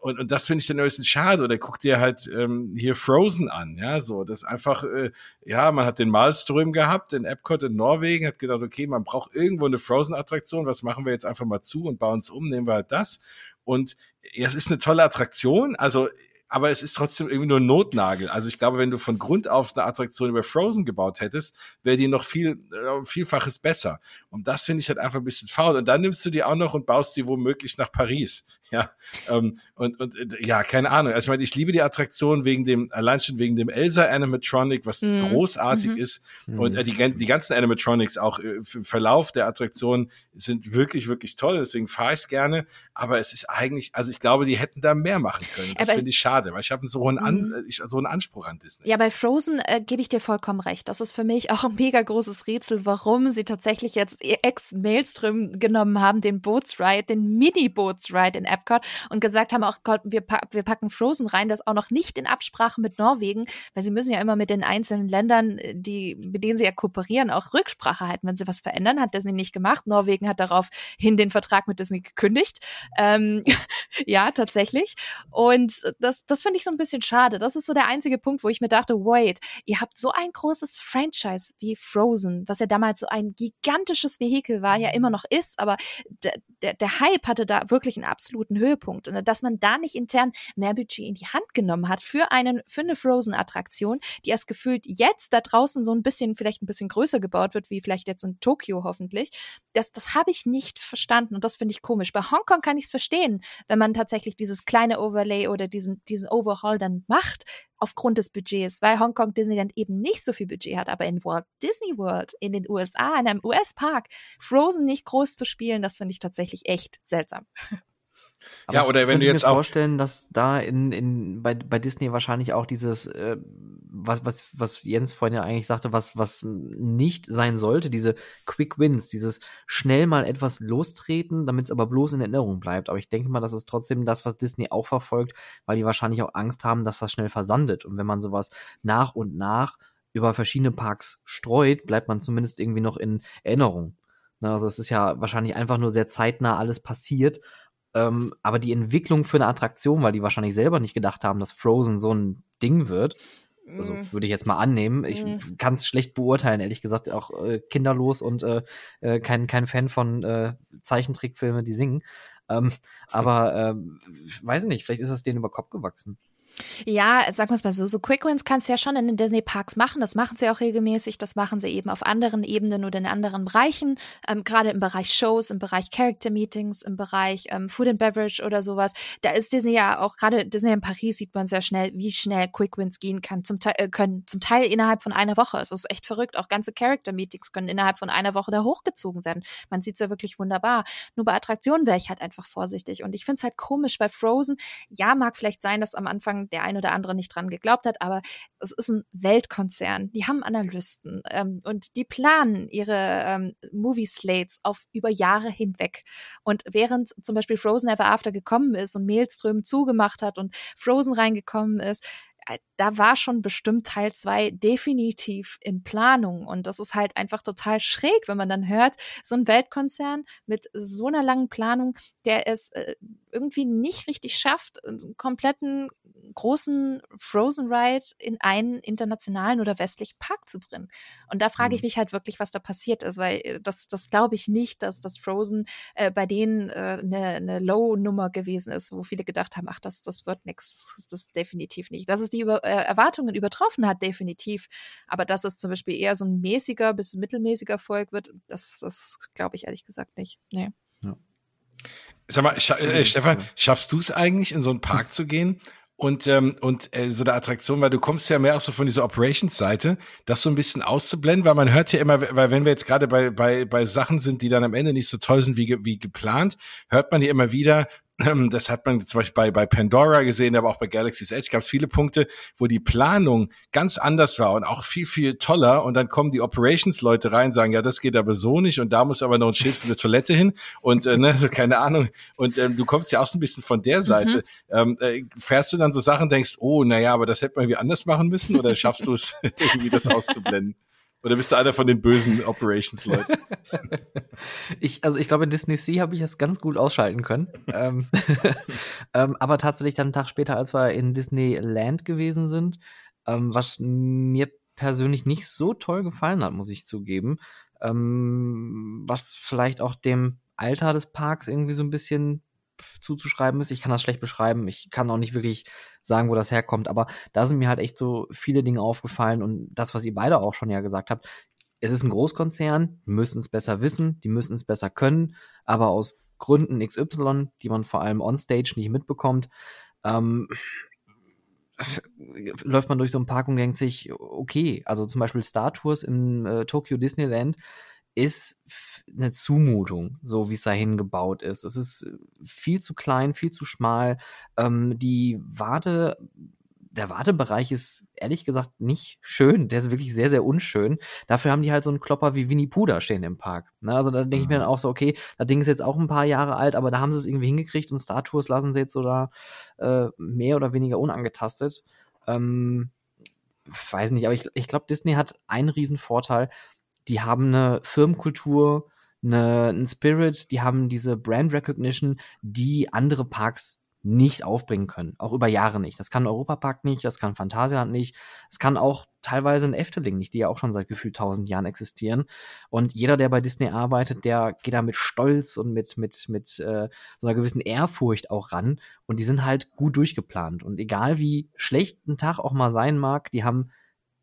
und, und das finde ich dann ein bisschen schade. Oder guck dir halt ähm, hier Frozen an, ja, so. Das einfach, äh, ja, man hat den Malström gehabt in Epcot in Norwegen, hat gedacht, okay, man braucht irgendwo eine Frozen-Attraktion, was machen wir jetzt einfach mal zu und bauen es um, nehmen wir halt das. Und ja, es ist eine tolle Attraktion. Also aber es ist trotzdem irgendwie nur ein Notnagel. Also ich glaube, wenn du von Grund auf eine Attraktion über Frozen gebaut hättest, wäre die noch viel, äh, vielfaches besser. Und das finde ich halt einfach ein bisschen faul. Und dann nimmst du die auch noch und baust die womöglich nach Paris. Ja, ähm, und, und äh, ja, keine Ahnung. Also ich meine, ich liebe die Attraktion wegen dem, allein schon wegen dem Elsa Animatronic, was mhm. großartig mhm. ist. Und äh, die, die ganzen Animatronics, auch äh, im Verlauf der Attraktion, sind wirklich, wirklich toll. Deswegen fahre ich es gerne. Aber es ist eigentlich, also ich glaube, die hätten da mehr machen können. Das finde ich schade, weil ich habe so, einen An mhm. ich, so einen Anspruch an Disney. Ja, bei Frozen äh, gebe ich dir vollkommen recht. Das ist für mich auch ein mega großes Rätsel, warum sie tatsächlich jetzt ex-Maelstrom genommen haben, den Bootsride, den Mini-Bootsride in Epcot und gesagt haben, auch Gott, wir, wir packen Frozen rein, das auch noch nicht in Absprache mit Norwegen, weil sie müssen ja immer mit den einzelnen Ländern, die, mit denen sie ja kooperieren, auch Rücksprache halten, wenn sie was verändern, hat Disney nicht gemacht. Norwegen hat daraufhin den Vertrag mit Disney gekündigt. Ähm, ja, tatsächlich. Und das, das finde ich so ein bisschen schade. Das ist so der einzige Punkt, wo ich mir dachte, wait, ihr habt so ein großes Franchise wie Frozen, was ja damals so ein gigantisches Vehikel war, ja immer noch ist, aber der, der, der Hype hatte da wirklich einen absoluten Höhepunkt. Und dass man da nicht intern mehr Budget in die Hand genommen hat für einen, für eine Frozen-Attraktion, die erst gefühlt jetzt da draußen so ein bisschen, vielleicht ein bisschen größer gebaut wird, wie vielleicht jetzt in Tokio hoffentlich. Das, das habe ich nicht verstanden und das finde ich komisch. Bei Hongkong kann ich es verstehen, wenn man tatsächlich dieses kleine Overlay oder diesen, diesen Overhaul dann macht, aufgrund des Budgets, weil Hongkong Disneyland eben nicht so viel Budget hat. Aber in Walt Disney World, in den USA, in einem US-Park, Frozen nicht groß zu spielen, das finde ich tatsächlich echt seltsam. Aber ja, oder wenn du jetzt mir vorstellen, dass da in, in bei, bei Disney wahrscheinlich auch dieses, äh, was, was, was Jens vorhin ja eigentlich sagte, was, was nicht sein sollte, diese Quick Wins, dieses schnell mal etwas lostreten, damit es aber bloß in Erinnerung bleibt. Aber ich denke mal, das ist trotzdem das, was Disney auch verfolgt, weil die wahrscheinlich auch Angst haben, dass das schnell versandet. Und wenn man sowas nach und nach über verschiedene Parks streut, bleibt man zumindest irgendwie noch in Erinnerung. Also es ist ja wahrscheinlich einfach nur sehr zeitnah alles passiert ähm, aber die Entwicklung für eine Attraktion, weil die wahrscheinlich selber nicht gedacht haben, dass Frozen so ein Ding wird, also mm. würde ich jetzt mal annehmen. Ich mm. kann es schlecht beurteilen, ehrlich gesagt, auch äh, kinderlos und äh, äh, kein, kein Fan von äh, Zeichentrickfilmen, die singen. Ähm, aber äh, weiß nicht, vielleicht ist das denen über Kopf gewachsen. Ja, sagen wir es mal so, so Quick Wins kannst du ja schon in den Disney Parks machen. Das machen sie auch regelmäßig. Das machen sie eben auf anderen Ebenen oder in anderen Bereichen. Ähm, Gerade im Bereich Shows, im Bereich Character Meetings, im Bereich ähm, Food and Beverage oder sowas. Da ist Disney ja auch, gerade Disney in Paris sieht man sehr schnell, wie schnell Quick Wins gehen kann. Zum Teil, äh, können zum Teil innerhalb von einer Woche. Es ist echt verrückt. Auch ganze Character Meetings können innerhalb von einer Woche da hochgezogen werden. Man sieht es ja wirklich wunderbar. Nur bei Attraktionen wäre ich halt einfach vorsichtig. Und ich finde es halt komisch, weil Frozen, ja, mag vielleicht sein, dass am Anfang der ein oder andere nicht dran geglaubt hat, aber es ist ein Weltkonzern. Die haben Analysten ähm, und die planen ihre ähm, Movie-Slates auf über Jahre hinweg. Und während zum Beispiel Frozen Ever After gekommen ist und Maelström zugemacht hat und Frozen reingekommen ist, da war schon bestimmt Teil 2 definitiv in Planung. Und das ist halt einfach total schräg, wenn man dann hört, so ein Weltkonzern mit so einer langen Planung, der es äh, irgendwie nicht richtig schafft, einen kompletten großen Frozen Ride in einen internationalen oder westlichen Park zu bringen. Und da frage ich mhm. mich halt wirklich, was da passiert ist, weil äh, das, das glaube ich nicht, dass das Frozen äh, bei denen äh, eine, eine Low-Nummer gewesen ist, wo viele gedacht haben, ach, das, das wird nichts. Das ist das definitiv nicht. Dass es die Über äh, Erwartungen übertroffen hat, definitiv. Aber dass es zum Beispiel eher so ein mäßiger bis mittelmäßiger Erfolg wird, das, das glaube ich ehrlich gesagt nicht. Nee. Ja. Sag mal, Scha äh, Stefan, schaffst du es eigentlich, in so einen Park zu gehen und ähm, und äh, so eine Attraktion, weil du kommst ja mehr auch so von dieser Operations-Seite, das so ein bisschen auszublenden, weil man hört ja immer, weil wenn wir jetzt gerade bei bei bei Sachen sind, die dann am Ende nicht so toll sind wie wie geplant, hört man ja immer wieder, das hat man zum Beispiel bei, bei Pandora gesehen, aber auch bei Galaxy's Edge gab es viele Punkte, wo die Planung ganz anders war und auch viel, viel toller. Und dann kommen die Operations-Leute rein, sagen, ja, das geht aber so nicht und da muss aber noch ein Schild für eine Toilette hin und äh, ne, so keine Ahnung. Und ähm, du kommst ja auch so ein bisschen von der Seite. Mhm. Ähm, äh, fährst du dann so Sachen, denkst, oh, naja, aber das hätte man irgendwie anders machen müssen oder schaffst du es irgendwie das auszublenden? Oder bist du einer von den bösen Operations-Leuten? ich, also ich glaube, in Disney Sea habe ich das ganz gut ausschalten können. ähm, ähm, aber tatsächlich dann einen Tag später, als wir in Disneyland gewesen sind, ähm, was mir persönlich nicht so toll gefallen hat, muss ich zugeben. Ähm, was vielleicht auch dem Alter des Parks irgendwie so ein bisschen zuzuschreiben ist. Ich kann das schlecht beschreiben. Ich kann auch nicht wirklich sagen, wo das herkommt. Aber da sind mir halt echt so viele Dinge aufgefallen und das, was ihr beide auch schon ja gesagt habt. Es ist ein Großkonzern, die müssen es besser wissen, die müssen es besser können, aber aus Gründen XY, die man vor allem onstage nicht mitbekommt, ähm, läuft man durch so einen Park und denkt sich, okay, also zum Beispiel Star Tours im äh, Tokyo Disneyland ist eine Zumutung, so wie es dahin gebaut ist. Es ist viel zu klein, viel zu schmal. Ähm, die Warte der Wartebereich ist ehrlich gesagt nicht schön. Der ist wirklich sehr, sehr unschön. Dafür haben die halt so einen Klopper wie Winnie Pooh da stehen im Park. Ne? Also da denke ich mir dann mhm. auch so, okay, das Ding ist jetzt auch ein paar Jahre alt, aber da haben sie es irgendwie hingekriegt und Star Tours lassen sie jetzt sogar äh, mehr oder weniger unangetastet. Ähm, weiß nicht, aber ich, ich glaube, Disney hat einen riesen Vorteil. Die haben eine Firmenkultur, eine, einen Spirit, die haben diese Brand Recognition, die andere Parks nicht aufbringen können. Auch über Jahre nicht. Das kann Europapark nicht, das kann Phantasialand nicht, das kann auch teilweise ein Efteling nicht, die ja auch schon seit gefühlt tausend Jahren existieren. Und jeder, der bei Disney arbeitet, der geht da mit Stolz und mit, mit, mit äh, so einer gewissen Ehrfurcht auch ran. Und die sind halt gut durchgeplant. Und egal wie schlecht ein Tag auch mal sein mag, die haben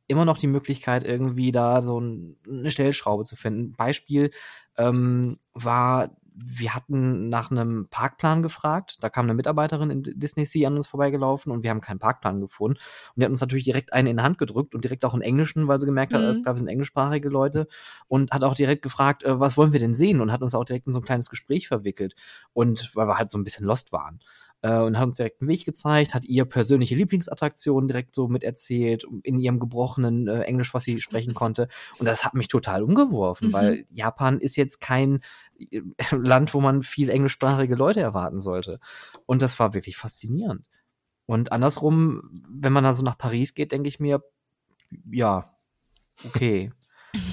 immer noch die Möglichkeit, irgendwie da so ein, eine Stellschraube zu finden. Beispiel ähm, war wir hatten nach einem Parkplan gefragt. Da kam eine Mitarbeiterin in Disney Sea an uns vorbeigelaufen und wir haben keinen Parkplan gefunden. Und die hat uns natürlich direkt einen in die Hand gedrückt und direkt auch in Englischen, weil sie gemerkt hat, mhm. es gab sind englischsprachige Leute und hat auch direkt gefragt, äh, was wollen wir denn sehen? Und hat uns auch direkt in so ein kleines Gespräch verwickelt. Und weil wir halt so ein bisschen lost waren äh, und hat uns direkt einen Weg gezeigt, hat ihr persönliche Lieblingsattraktion direkt so miterzählt, in ihrem gebrochenen äh, Englisch, was sie sprechen konnte. Und das hat mich total umgeworfen, mhm. weil Japan ist jetzt kein äh, Land, wo man viel englischsprachige Leute erwarten sollte. Und das war wirklich faszinierend. Und andersrum, wenn man da so nach Paris geht, denke ich mir, ja, okay.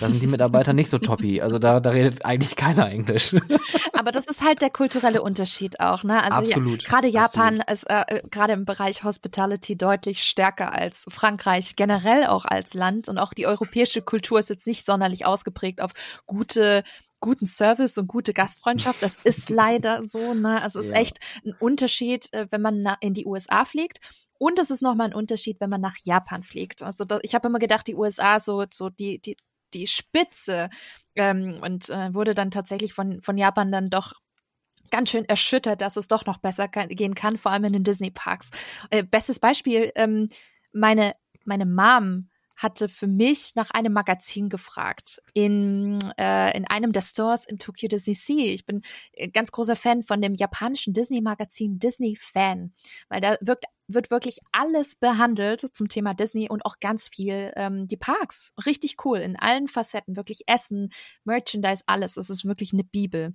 Da sind die Mitarbeiter nicht so toppi. Also da, da redet eigentlich keiner Englisch. Aber das ist halt der kulturelle Unterschied auch, ne? Also absolut, ja, gerade Japan absolut. ist äh, gerade im Bereich Hospitality deutlich stärker als Frankreich, generell auch als Land. Und auch die europäische Kultur ist jetzt nicht sonderlich ausgeprägt auf gute guten Service und gute Gastfreundschaft. Das ist leider so, ne? Also es ist ja. echt ein Unterschied, äh, wenn man in die USA fliegt. Und es ist nochmal ein Unterschied, wenn man nach Japan fliegt. Also da, ich habe immer gedacht, die USA so, so die, die, die Spitze ähm, und äh, wurde dann tatsächlich von, von Japan dann doch ganz schön erschüttert, dass es doch noch besser kann, gehen kann, vor allem in den Disney-Parks. Äh, bestes Beispiel, ähm, meine, meine Mom hatte für mich nach einem Magazin gefragt in, äh, in einem der Stores in Tokyo Disney Sea. Ich bin äh, ganz großer Fan von dem japanischen Disney-Magazin Disney Fan, weil da wirkt, wird wirklich alles behandelt zum Thema Disney und auch ganz viel ähm, die Parks. Richtig cool in allen Facetten, wirklich Essen, Merchandise, alles. Es ist wirklich eine Bibel.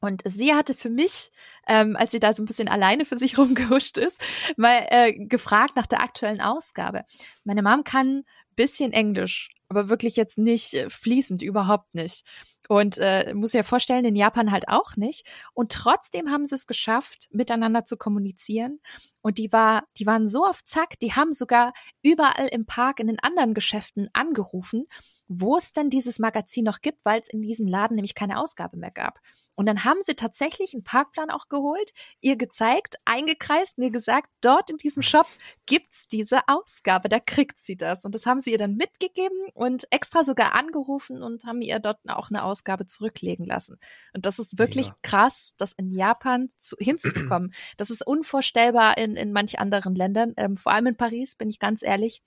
Und sie hatte für mich, ähm, als sie da so ein bisschen alleine für sich rumgehuscht ist, mal äh, gefragt nach der aktuellen Ausgabe. Meine Mom kann bisschen Englisch, aber wirklich jetzt nicht äh, fließend, überhaupt nicht. Und äh, muss ja vorstellen, in Japan halt auch nicht. Und trotzdem haben sie es geschafft, miteinander zu kommunizieren. Und die war, die waren so auf Zack, die haben sogar überall im Park in den anderen Geschäften angerufen, wo es denn dieses Magazin noch gibt, weil es in diesem Laden nämlich keine Ausgabe mehr gab. Und dann haben sie tatsächlich einen Parkplan auch geholt, ihr gezeigt, eingekreist, mir gesagt, dort in diesem Shop gibt's diese Ausgabe, da kriegt sie das. Und das haben sie ihr dann mitgegeben und extra sogar angerufen und haben ihr dort auch eine Ausgabe zurücklegen lassen. Und das ist wirklich ja. krass, das in Japan zu, hinzubekommen. Das ist unvorstellbar in, in manch anderen Ländern, ähm, vor allem in Paris, bin ich ganz ehrlich.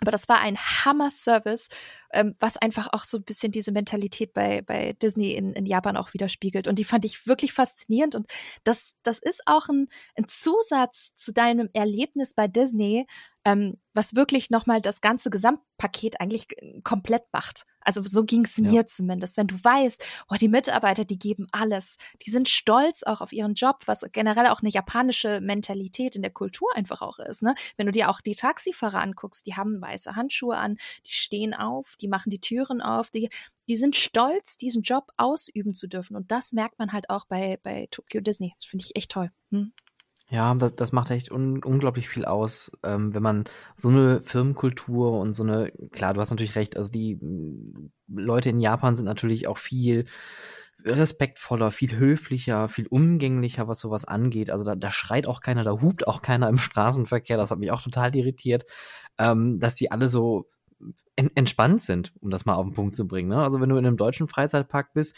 Aber das war ein Hammer-Service, ähm, was einfach auch so ein bisschen diese Mentalität bei, bei Disney in, in Japan auch widerspiegelt. Und die fand ich wirklich faszinierend. Und das, das ist auch ein, ein Zusatz zu deinem Erlebnis bei Disney, ähm, was wirklich nochmal das ganze Gesamtpaket eigentlich komplett macht. Also so ging es mir ja. zumindest. Wenn du weißt, oh, die Mitarbeiter, die geben alles. Die sind stolz auch auf ihren Job, was generell auch eine japanische Mentalität in der Kultur einfach auch ist. Ne? Wenn du dir auch die Taxifahrer anguckst, die haben weiße Handschuhe an, die stehen auf, die machen die Türen auf, die, die sind stolz, diesen Job ausüben zu dürfen. Und das merkt man halt auch bei, bei Tokyo Disney. Das finde ich echt toll. Hm? Ja, das, das macht echt un unglaublich viel aus, ähm, wenn man so eine Firmenkultur und so eine, klar, du hast natürlich recht, also die mm, Leute in Japan sind natürlich auch viel respektvoller, viel höflicher, viel umgänglicher, was sowas angeht. Also da, da schreit auch keiner, da hupt auch keiner im Straßenverkehr. Das hat mich auch total irritiert, ähm, dass die alle so en entspannt sind, um das mal auf den Punkt zu bringen. Ne? Also wenn du in einem deutschen Freizeitpark bist,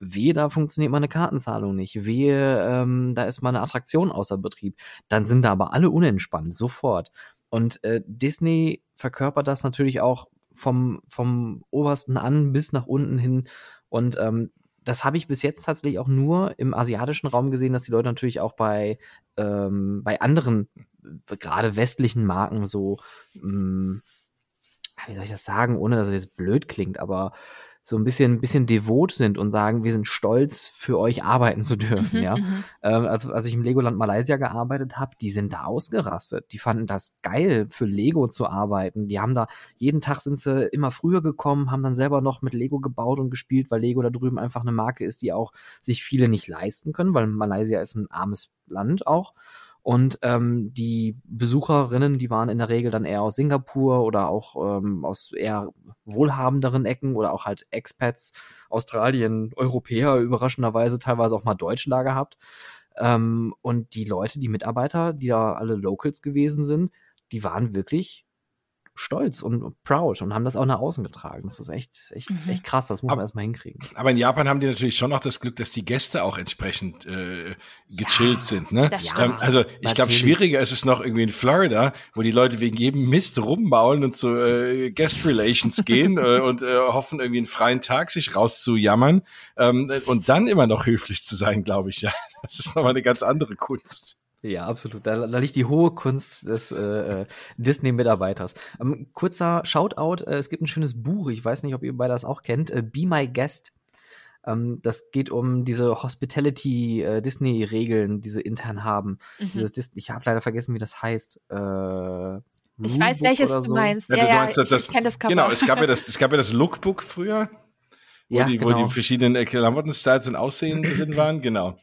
wehe, da funktioniert mal eine Kartenzahlung nicht, wehe, ähm, da ist mal eine Attraktion außer Betrieb, dann sind da aber alle unentspannt, sofort. Und äh, Disney verkörpert das natürlich auch vom, vom obersten an bis nach unten hin. Und ähm, das habe ich bis jetzt tatsächlich auch nur im asiatischen Raum gesehen, dass die Leute natürlich auch bei, ähm, bei anderen, gerade westlichen Marken so, mh, mm, wie soll ich das sagen, ohne dass es jetzt blöd klingt, aber so ein bisschen, bisschen devot sind und sagen, wir sind stolz, für euch arbeiten zu dürfen, mhm, ja. Mhm. Ähm, also, als ich im Legoland Malaysia gearbeitet habe, die sind da ausgerastet. Die fanden das geil, für Lego zu arbeiten. Die haben da, jeden Tag sind sie immer früher gekommen, haben dann selber noch mit Lego gebaut und gespielt, weil Lego da drüben einfach eine Marke ist, die auch sich viele nicht leisten können, weil Malaysia ist ein armes Land auch. Und ähm, die Besucherinnen, die waren in der Regel dann eher aus Singapur oder auch ähm, aus eher wohlhabenderen Ecken oder auch halt Expats, Australien, Europäer, überraschenderweise teilweise auch mal Deutsche da gehabt. Ähm, und die Leute, die Mitarbeiter, die da alle Locals gewesen sind, die waren wirklich stolz und proud und haben das auch nach außen getragen. Das ist echt, echt, mhm. echt krass. Das muss man erstmal hinkriegen. Aber in Japan haben die natürlich schon noch das Glück, dass die Gäste auch entsprechend äh, gechillt ja, sind. Ne? Ähm, also ich glaube, schwieriger ist es noch irgendwie in Florida, wo die Leute wegen jedem Mist rummaulen und zu äh, Guest Relations gehen äh, und äh, hoffen, irgendwie einen freien Tag sich rauszujammern ähm, und dann immer noch höflich zu sein, glaube ich. Ja, das ist nochmal eine ganz andere Kunst. Ja, absolut. Da, da liegt die hohe Kunst des äh, äh, Disney-Mitarbeiters. Ähm, kurzer Shoutout, äh, es gibt ein schönes Buch, ich weiß nicht, ob ihr beide das auch kennt, äh, Be My Guest. Ähm, das geht um diese Hospitality-Disney-Regeln, äh, die sie intern haben. Mhm. Dieses Disney, ich habe leider vergessen, wie das heißt. Äh, ich weiß, welches so. du meinst. Ja, ja, du meinst, ja, das, ich kenne das Cover. Genau, es gab ja das, es gab ja das Lookbook früher, wo, ja, die, genau. wo die verschiedenen Klamotten-Styles und Aussehen drin waren, genau.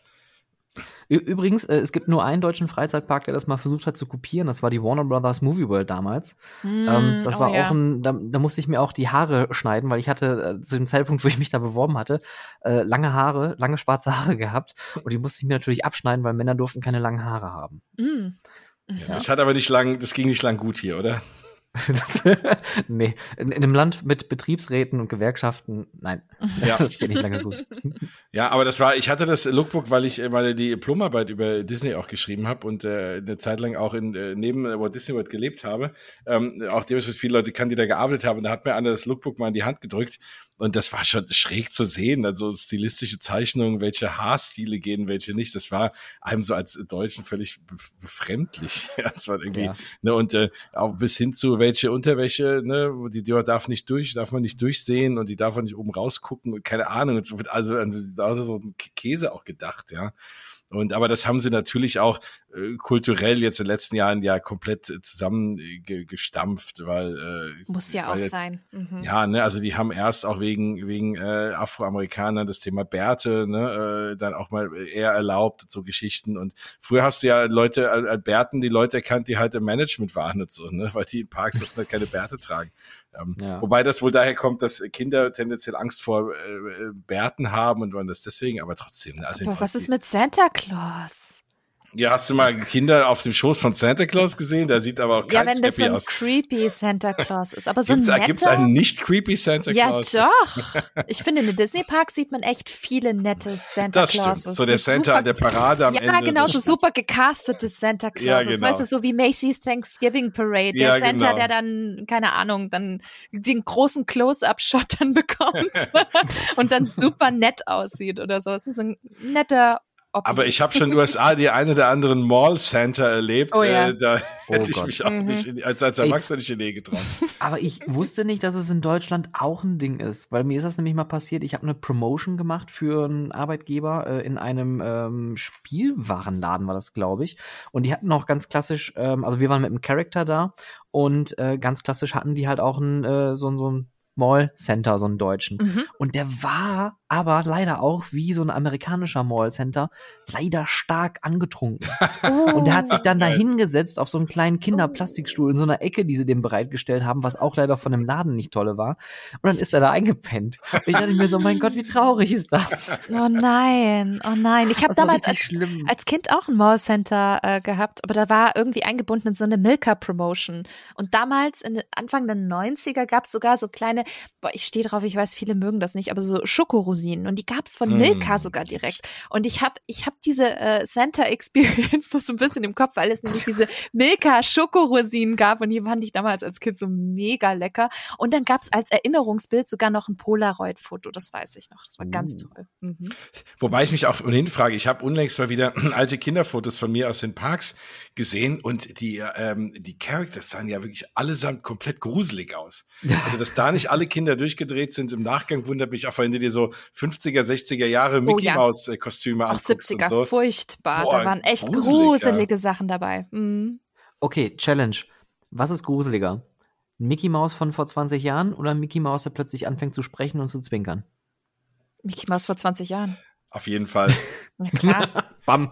Übrigens, äh, es gibt nur einen deutschen Freizeitpark, der das mal versucht hat zu kopieren. Das war die Warner Brothers Movie World damals. Mm, ähm, das oh war ja. auch ein, da, da, musste ich mir auch die Haare schneiden, weil ich hatte äh, zu dem Zeitpunkt, wo ich mich da beworben hatte, äh, lange Haare, lange schwarze Haare gehabt. Und die musste ich mir natürlich abschneiden, weil Männer durften keine langen Haare haben. Mm. Ja, das hat aber nicht lang, das ging nicht lang gut hier, oder? nee, in, in, einem Land mit Betriebsräten und Gewerkschaften, nein, ja. das geht nicht lange gut. Ja, aber das war, ich hatte das Lookbook, weil ich mal die Diplomarbeit über Disney auch geschrieben habe und äh, eine Zeit lang auch in, äh, neben Walt Disney World gelebt habe. Ähm, auch dementsprechend viele Leute kann, die da gearbeitet haben. Und da hat mir einer das Lookbook mal in die Hand gedrückt und das war schon schräg zu sehen. Also stilistische Zeichnungen, welche Haarstile gehen, welche nicht. Das war einem so als Deutschen völlig befremdlich. das war irgendwie, ja. ne, und äh, auch bis hin zu welche Unterwäsche, ne, die, die darf nicht durch, darf man nicht durchsehen und die darf man nicht oben rausgucken und keine Ahnung. Also, also so ein Käse auch gedacht, ja. Und aber das haben sie natürlich auch äh, kulturell jetzt in den letzten Jahren ja komplett äh, zusammengestampft, weil äh, muss ja auch jetzt, sein. Mhm. Ja, ne, also die haben erst auch wegen wegen äh, Afroamerikanern das Thema Bärte, ne, äh, dann auch mal eher erlaubt so Geschichten. Und früher hast du ja Leute äh, Bärten, die Leute erkannt, die halt im Management waren und so, ne, weil die in Parks halt keine Bärte tragen. Ähm, ja. Wobei das wohl daher kommt, dass Kinder tendenziell Angst vor äh, Bärten haben und man das deswegen, aber trotzdem. Ne, also aber was ist mit Santa Claus? Ja, hast du mal Kinder auf dem Schoß von Santa Claus gesehen? Der sieht aber auch Ja, wenn das so ein aus. creepy Santa Claus ist. Aber so gibt's, ein netter... Gibt's einen nicht creepy Santa Claus? Ja, doch. Ich finde, in den Disney-Park sieht man echt viele nette Santa das Clauses. Stimmt. So der Santa super, an der Parade am ja, Ende. Ja, genau, so super gecastete Santa Claus. Ja, genau. Weißt du, so wie Macy's Thanksgiving Parade. Der ja, Santa, genau. der dann, keine Ahnung, dann den großen Close-Up-Shot dann bekommt und dann super nett aussieht oder so. Es ist ein netter aber ich habe schon in den USA die ein oder anderen Mall Center erlebt. Oh, ja. äh, da oh hätte ich Gott. mich auch mhm. nicht in, als, als Erwachsener nicht in die Nähe getraut. Aber ich wusste nicht, dass es in Deutschland auch ein Ding ist, weil mir ist das nämlich mal passiert. Ich habe eine Promotion gemacht für einen Arbeitgeber äh, in einem ähm, Spielwarenladen, war das, glaube ich. Und die hatten auch ganz klassisch, ähm, also wir waren mit einem Charakter da und äh, ganz klassisch hatten die halt auch ein, äh, so, so ein Mall Center, so einen deutschen. Mhm. Und der war aber leider auch wie so ein amerikanischer Mall Center leider stark angetrunken. Oh. Und der hat sich dann da hingesetzt auf so einen kleinen Kinderplastikstuhl in so einer Ecke, die sie dem bereitgestellt haben, was auch leider von dem Laden nicht tolle war. Und dann ist er da eingepennt. Und ich dachte mir so, mein Gott, wie traurig ist das? Oh nein, oh nein. Ich habe damals als, als, Kind auch ein Mall Center äh, gehabt, aber da war irgendwie eingebunden in so eine Milka Promotion. Und damals, in Anfang der 90er, gab es sogar so kleine boah, ich stehe drauf, ich weiß, viele mögen das nicht, aber so Schokorosinen. Und die gab es von mm. Milka sogar direkt. Und ich habe ich hab diese äh, Santa Experience das so ein bisschen im Kopf, weil es nämlich diese Milka Schokorosinen gab. Und die fand ich damals als Kind so mega lecker. Und dann gab es als Erinnerungsbild sogar noch ein Polaroid-Foto. Das weiß ich noch. Das war ganz uh. toll. Mhm. Wobei ich mich auch ohnehin frage, ich habe unlängst mal wieder alte Kinderfotos von mir aus den Parks gesehen und die, ähm, die Characters sahen ja wirklich allesamt komplett gruselig aus. Also, dass da nicht alle Kinder durchgedreht sind im Nachgang, wundert mich auch, wenn du dir so 50er, 60er Jahre Mickey oh, Maus äh, Kostüme. Auch 70er, so. furchtbar. Boah, da waren echt gruselige ja. Sachen dabei. Mhm. Okay, Challenge. Was ist gruseliger? Mickey Maus von vor 20 Jahren oder Mickey Maus, der plötzlich anfängt zu sprechen und zu zwinkern? Mickey Maus vor 20 Jahren. Auf jeden Fall. Na klar. Bam.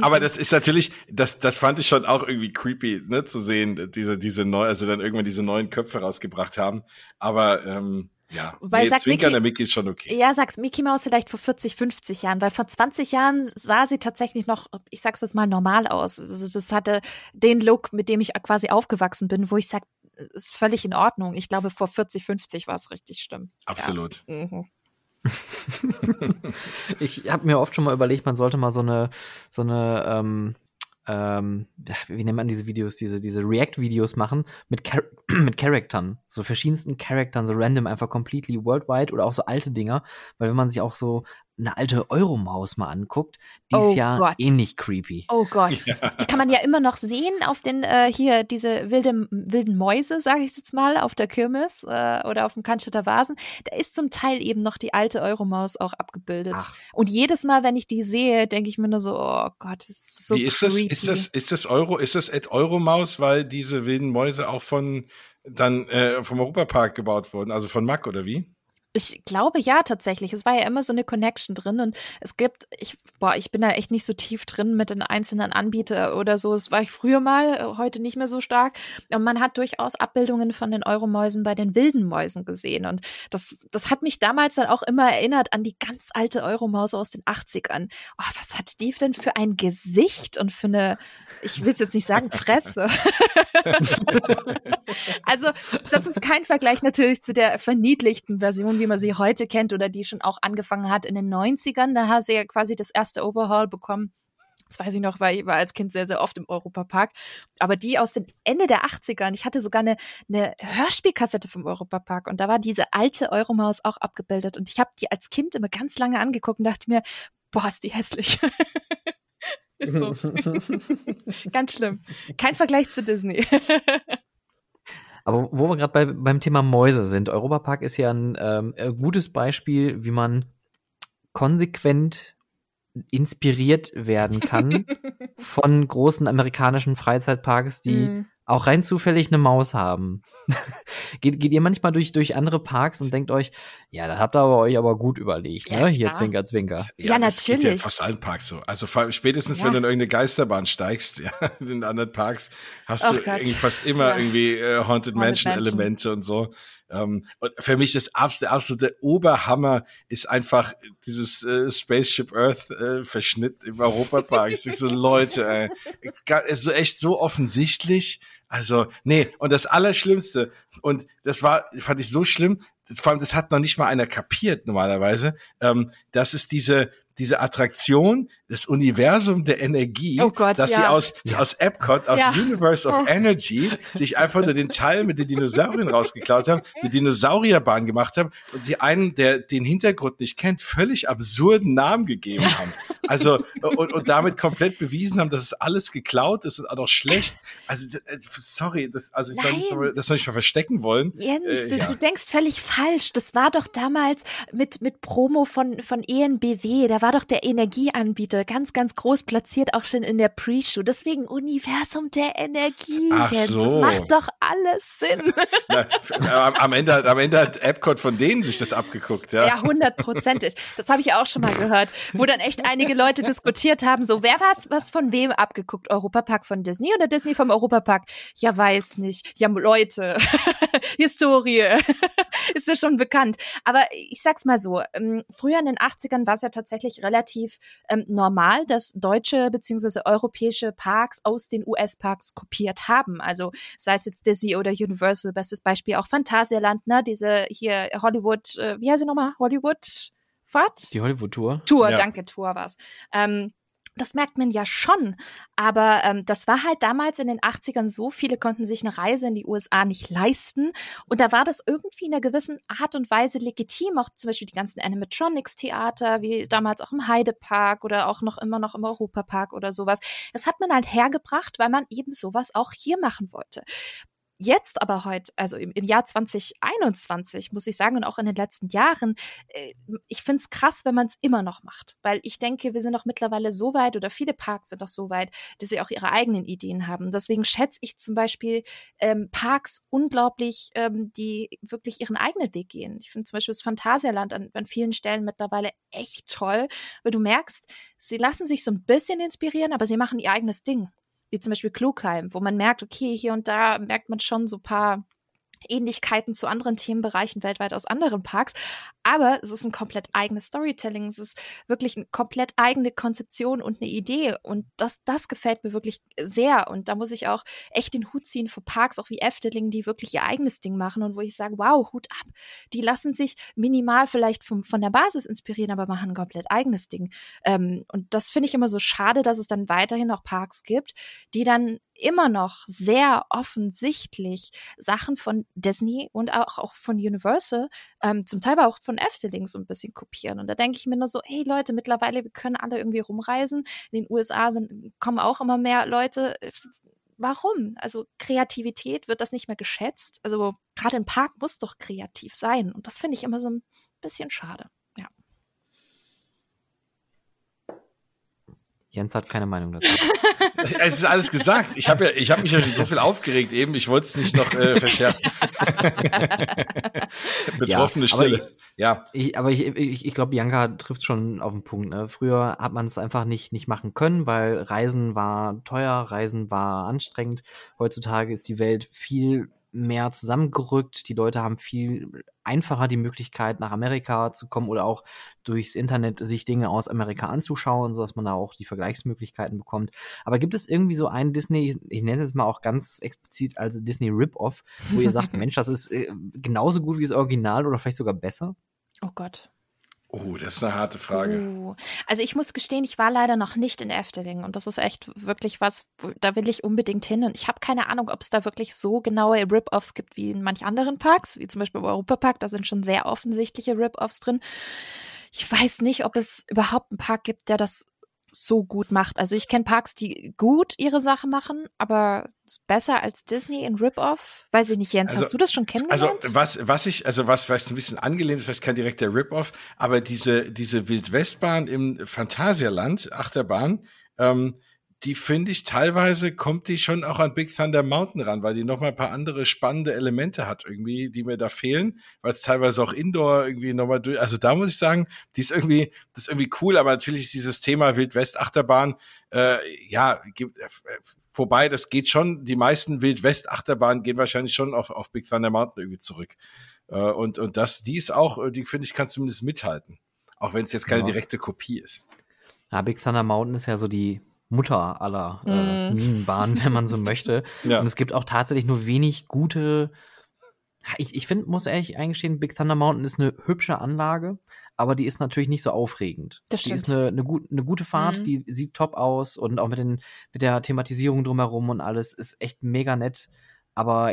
Aber das ist natürlich, das, das fand ich schon auch irgendwie creepy, ne, zu sehen, diese, diese neu, also dann irgendwann diese neuen Köpfe rausgebracht haben. Aber ähm, ja, Wobei, nee, sagt Zwinkern Mickey, der Mickey ist schon okay. Ja, sagst Mickey Mouse vielleicht vor 40, 50 Jahren, weil vor 20 Jahren sah sie tatsächlich noch, ich sag's jetzt mal, normal aus. Also das hatte den Look, mit dem ich quasi aufgewachsen bin, wo ich sag, ist völlig in Ordnung. Ich glaube, vor 40, 50 war es richtig schlimm. Absolut. Ja. Mhm. ich habe mir oft schon mal überlegt, man sollte mal so eine, so eine, ähm, ähm, wie nennt man diese Videos, diese, diese React-Videos machen mit, Char mit Charaktern, so verschiedensten Charaktern, so random, einfach completely worldwide oder auch so alte Dinger, weil wenn man sich auch so eine alte Euromaus mal anguckt, die oh ist ja Gott. ähnlich creepy. Oh Gott. Ja. Die kann man ja immer noch sehen auf den, äh, hier, diese wilde, wilden Mäuse, sage ich jetzt mal, auf der Kirmes äh, oder auf dem Cannstatter Vasen. Da ist zum Teil eben noch die alte Euromaus auch abgebildet. Ach. Und jedes Mal, wenn ich die sehe, denke ich mir nur so, oh Gott, das ist so Wie ist creepy. Das, ist das, ist das Euro, ist das Ed Euromaus, weil diese wilden Mäuse auch von dann äh, vom Europapark gebaut wurden, also von Mack oder wie? Ich glaube ja tatsächlich. Es war ja immer so eine Connection drin und es gibt, ich, boah, ich bin da echt nicht so tief drin mit den einzelnen Anbietern oder so. Das war ich früher mal, äh, heute nicht mehr so stark. Und man hat durchaus Abbildungen von den Euromäusen bei den wilden Mäusen gesehen. Und das, das hat mich damals dann auch immer erinnert an die ganz alte Euromaus aus den 80ern. Oh, was hat die denn für ein Gesicht und für eine, ich will es jetzt nicht sagen, Fresse. also, das ist kein Vergleich natürlich zu der verniedlichten Version, wie man sie heute kennt oder die schon auch angefangen hat in den 90ern. Da hat sie ja quasi das erste Overhaul bekommen. Das weiß ich noch, weil ich war als Kind sehr, sehr oft im Europapark. Aber die aus den Ende der 80er, und ich hatte sogar eine, eine Hörspielkassette vom Europapark und da war diese alte Euromaus auch abgebildet. Und ich habe die als Kind immer ganz lange angeguckt und dachte mir, boah, ist die hässlich. ist so. ganz schlimm. Kein Vergleich zu Disney. Aber wo wir gerade bei, beim Thema Mäuse sind, Europapark ist ja ein ähm, äh, gutes Beispiel, wie man konsequent inspiriert werden kann von großen amerikanischen Freizeitparks, die mm auch rein zufällig eine Maus haben. geht, geht ihr manchmal durch, durch andere Parks und denkt euch, ja, da habt ihr aber euch aber gut überlegt, ja, ne? Hier klar. Zwinker, Zwinker. Ja, ja natürlich. Geht ja fast allen Parks so. Also spätestens, ja. wenn du in irgendeine Geisterbahn steigst, ja, in den anderen Parks, hast oh du irgendwie fast immer irgendwie äh, Haunted, Haunted Mansion Elemente und so. Ähm, und für mich das absolute, absolute Oberhammer ist einfach dieses äh, Spaceship Earth äh, Verschnitt im Europapark. ich so, Leute, ey, es ist so echt so offensichtlich. Also, nee, und das Allerschlimmste, und das war, fand ich so schlimm, vor allem, das hat noch nicht mal einer kapiert normalerweise, ähm, dass es diese, diese Attraktion, das Universum der Energie, oh Gott, dass ja. sie aus, aus Epcot, aus ja. Universe of oh. Energy, sich einfach nur den Teil mit den Dinosauriern rausgeklaut haben, die Dinosaurierbahn gemacht haben und sie einen, der den Hintergrund nicht kennt, völlig absurden Namen gegeben haben. Also, und, und damit komplett bewiesen haben, dass es alles geklaut ist und auch noch schlecht. Also, äh, sorry, das, also ich soll nicht, das soll ich mal verstecken wollen. Jens, äh, du, ja. du denkst völlig falsch. Das war doch damals mit, mit Promo von, von ENBW, da war doch der Energieanbieter ganz, ganz groß platziert, auch schon in der Pre-Show. Deswegen Universum der Energie. Ach so. Das macht doch alles Sinn. Na, am, Ende, am Ende hat Epcot von denen sich das abgeguckt, ja. Ja, hundertprozentig. Das habe ich auch schon mal gehört, wo dann echt einige Leute diskutiert haben, so, wer was, was von wem abgeguckt? Europapark von Disney oder Disney vom Europapark? Ja, weiß nicht. Ja, Leute. Historie. Ist ja schon bekannt. Aber ich sag's mal so, ähm, früher in den 80ern war es ja tatsächlich eigentlich relativ ähm, normal, dass deutsche beziehungsweise europäische Parks aus den US-Parks kopiert haben. Also sei es jetzt Disney oder Universal, bestes Beispiel auch Phantasialand, ne? Diese hier Hollywood, äh, wie heißt sie nochmal? Hollywood Fahrt? Die Hollywood-Tour? Tour, Ja. danke, Tour war's. Ähm, das merkt man ja schon. Aber ähm, das war halt damals in den 80ern so, viele konnten sich eine Reise in die USA nicht leisten. Und da war das irgendwie in einer gewissen Art und Weise legitim. Auch zum Beispiel die ganzen Animatronics-Theater, wie damals auch im Heidepark oder auch noch immer noch im Europapark oder sowas. Das hat man halt hergebracht, weil man eben sowas auch hier machen wollte. Jetzt aber heute, also im, im Jahr 2021, muss ich sagen, und auch in den letzten Jahren, äh, ich finde es krass, wenn man es immer noch macht. Weil ich denke, wir sind auch mittlerweile so weit oder viele Parks sind auch so weit, dass sie auch ihre eigenen Ideen haben. Deswegen schätze ich zum Beispiel ähm, Parks unglaublich, ähm, die wirklich ihren eigenen Weg gehen. Ich finde zum Beispiel das Phantasialand an, an vielen Stellen mittlerweile echt toll, weil du merkst, sie lassen sich so ein bisschen inspirieren, aber sie machen ihr eigenes Ding wie zum Beispiel Klugheim, wo man merkt, okay, hier und da merkt man schon so paar Ähnlichkeiten zu anderen Themenbereichen weltweit aus anderen Parks. Aber es ist ein komplett eigenes Storytelling. Es ist wirklich eine komplett eigene Konzeption und eine Idee. Und das, das gefällt mir wirklich sehr. Und da muss ich auch echt den Hut ziehen für Parks, auch wie Efteling, die wirklich ihr eigenes Ding machen und wo ich sage, wow, Hut ab. Die lassen sich minimal vielleicht vom, von der Basis inspirieren, aber machen ein komplett eigenes Ding. Ähm, und das finde ich immer so schade, dass es dann weiterhin auch Parks gibt, die dann immer noch sehr offensichtlich Sachen von Disney und auch, auch von Universal, ähm, zum Teil aber auch von Efteling so ein bisschen kopieren. Und da denke ich mir nur so, hey Leute, mittlerweile, wir können alle irgendwie rumreisen. In den USA sind, kommen auch immer mehr Leute. Warum? Also Kreativität wird das nicht mehr geschätzt. Also gerade im Park muss doch kreativ sein. Und das finde ich immer so ein bisschen schade. Ja. Jens hat keine Meinung dazu. Es ist alles gesagt. Ich habe ja, ich habe mich ja schon so viel aufgeregt eben. Ich wollte es nicht noch äh, verschärfen. Betroffene Ja, aber Stille. ja. Ich, aber ich, ich, ich glaube, Bianca trifft schon auf den Punkt. Ne? Früher hat man es einfach nicht, nicht machen können, weil Reisen war teuer, Reisen war anstrengend. Heutzutage ist die Welt viel mehr zusammengerückt. Die Leute haben viel einfacher die Möglichkeit, nach Amerika zu kommen oder auch durchs Internet sich Dinge aus Amerika anzuschauen, sodass man da auch die Vergleichsmöglichkeiten bekommt. Aber gibt es irgendwie so einen Disney, ich, nenne es jetzt mal auch ganz explizit als Disney Rip-Off, wo ihr sagt, Mensch, das ist äh, genauso gut wie das Original oder vielleicht sogar besser? Oh Gott. Oh, das ist eine harte Frage. Uh. Also ich muss gestehen, ich war leider noch nicht in Efteling und das ist echt wirklich was, da will ich unbedingt hin und ich habe keine Ahnung, ob es da wirklich so genaue Rip-Offs gibt wie in manch anderen Parks, wie zum Beispiel im Europapark, da sind schon sehr offensichtliche Rip-Offs drin. Ich weiß nicht, ob es überhaupt einen Park gibt, der das so gut macht. Also ich kenne Parks, die gut ihre Sache machen, aber besser als Disney in Rip-Off? Weiß ich nicht, Jens, Also- hast du das schon Also kennengelernt? was, was ich, also was vielleicht ein bisschen angelehnt ist, vielleicht kein direkter Rip-Off, aber diese, diese Wildwestbahn im Phantasialand, Achterbahn, ähm, die finde ich teilweise kommt die schon auch an Big Thunder Mountain ran, weil die noch mal ein paar andere spannende Elemente hat irgendwie, die mir da fehlen, weil es teilweise auch Indoor irgendwie nochmal durch, also da muss ich sagen, die ist irgendwie, das ist irgendwie cool, aber natürlich ist dieses Thema Wildwest Achterbahn, äh, ja, gibt, äh, Wobei, das geht schon, die meisten Wildwest-Achterbahnen gehen wahrscheinlich schon auf, auf Big Thunder Mountain irgendwie zurück. Äh, und, und das, die ist auch, äh, die finde ich, kann zumindest mithalten. Auch wenn es jetzt keine Ja. direkte Kopie ist. Ja, Big Thunder Mountain ist ja so die Mutter aller äh, Mm. Minenbahnen, wenn man so möchte. Ja. Und es gibt auch tatsächlich nur wenig gute. Ich, ich finde, muss ehrlich eingestehen, Big Thunder Mountain ist eine hübsche Anlage, aber die ist natürlich nicht so aufregend. Das die ist stimmt. eine, eine, gut, eine gute Fahrt, Mhm. die sieht top aus und auch mit, den, mit der Thematisierung drumherum und alles ist echt mega nett. Aber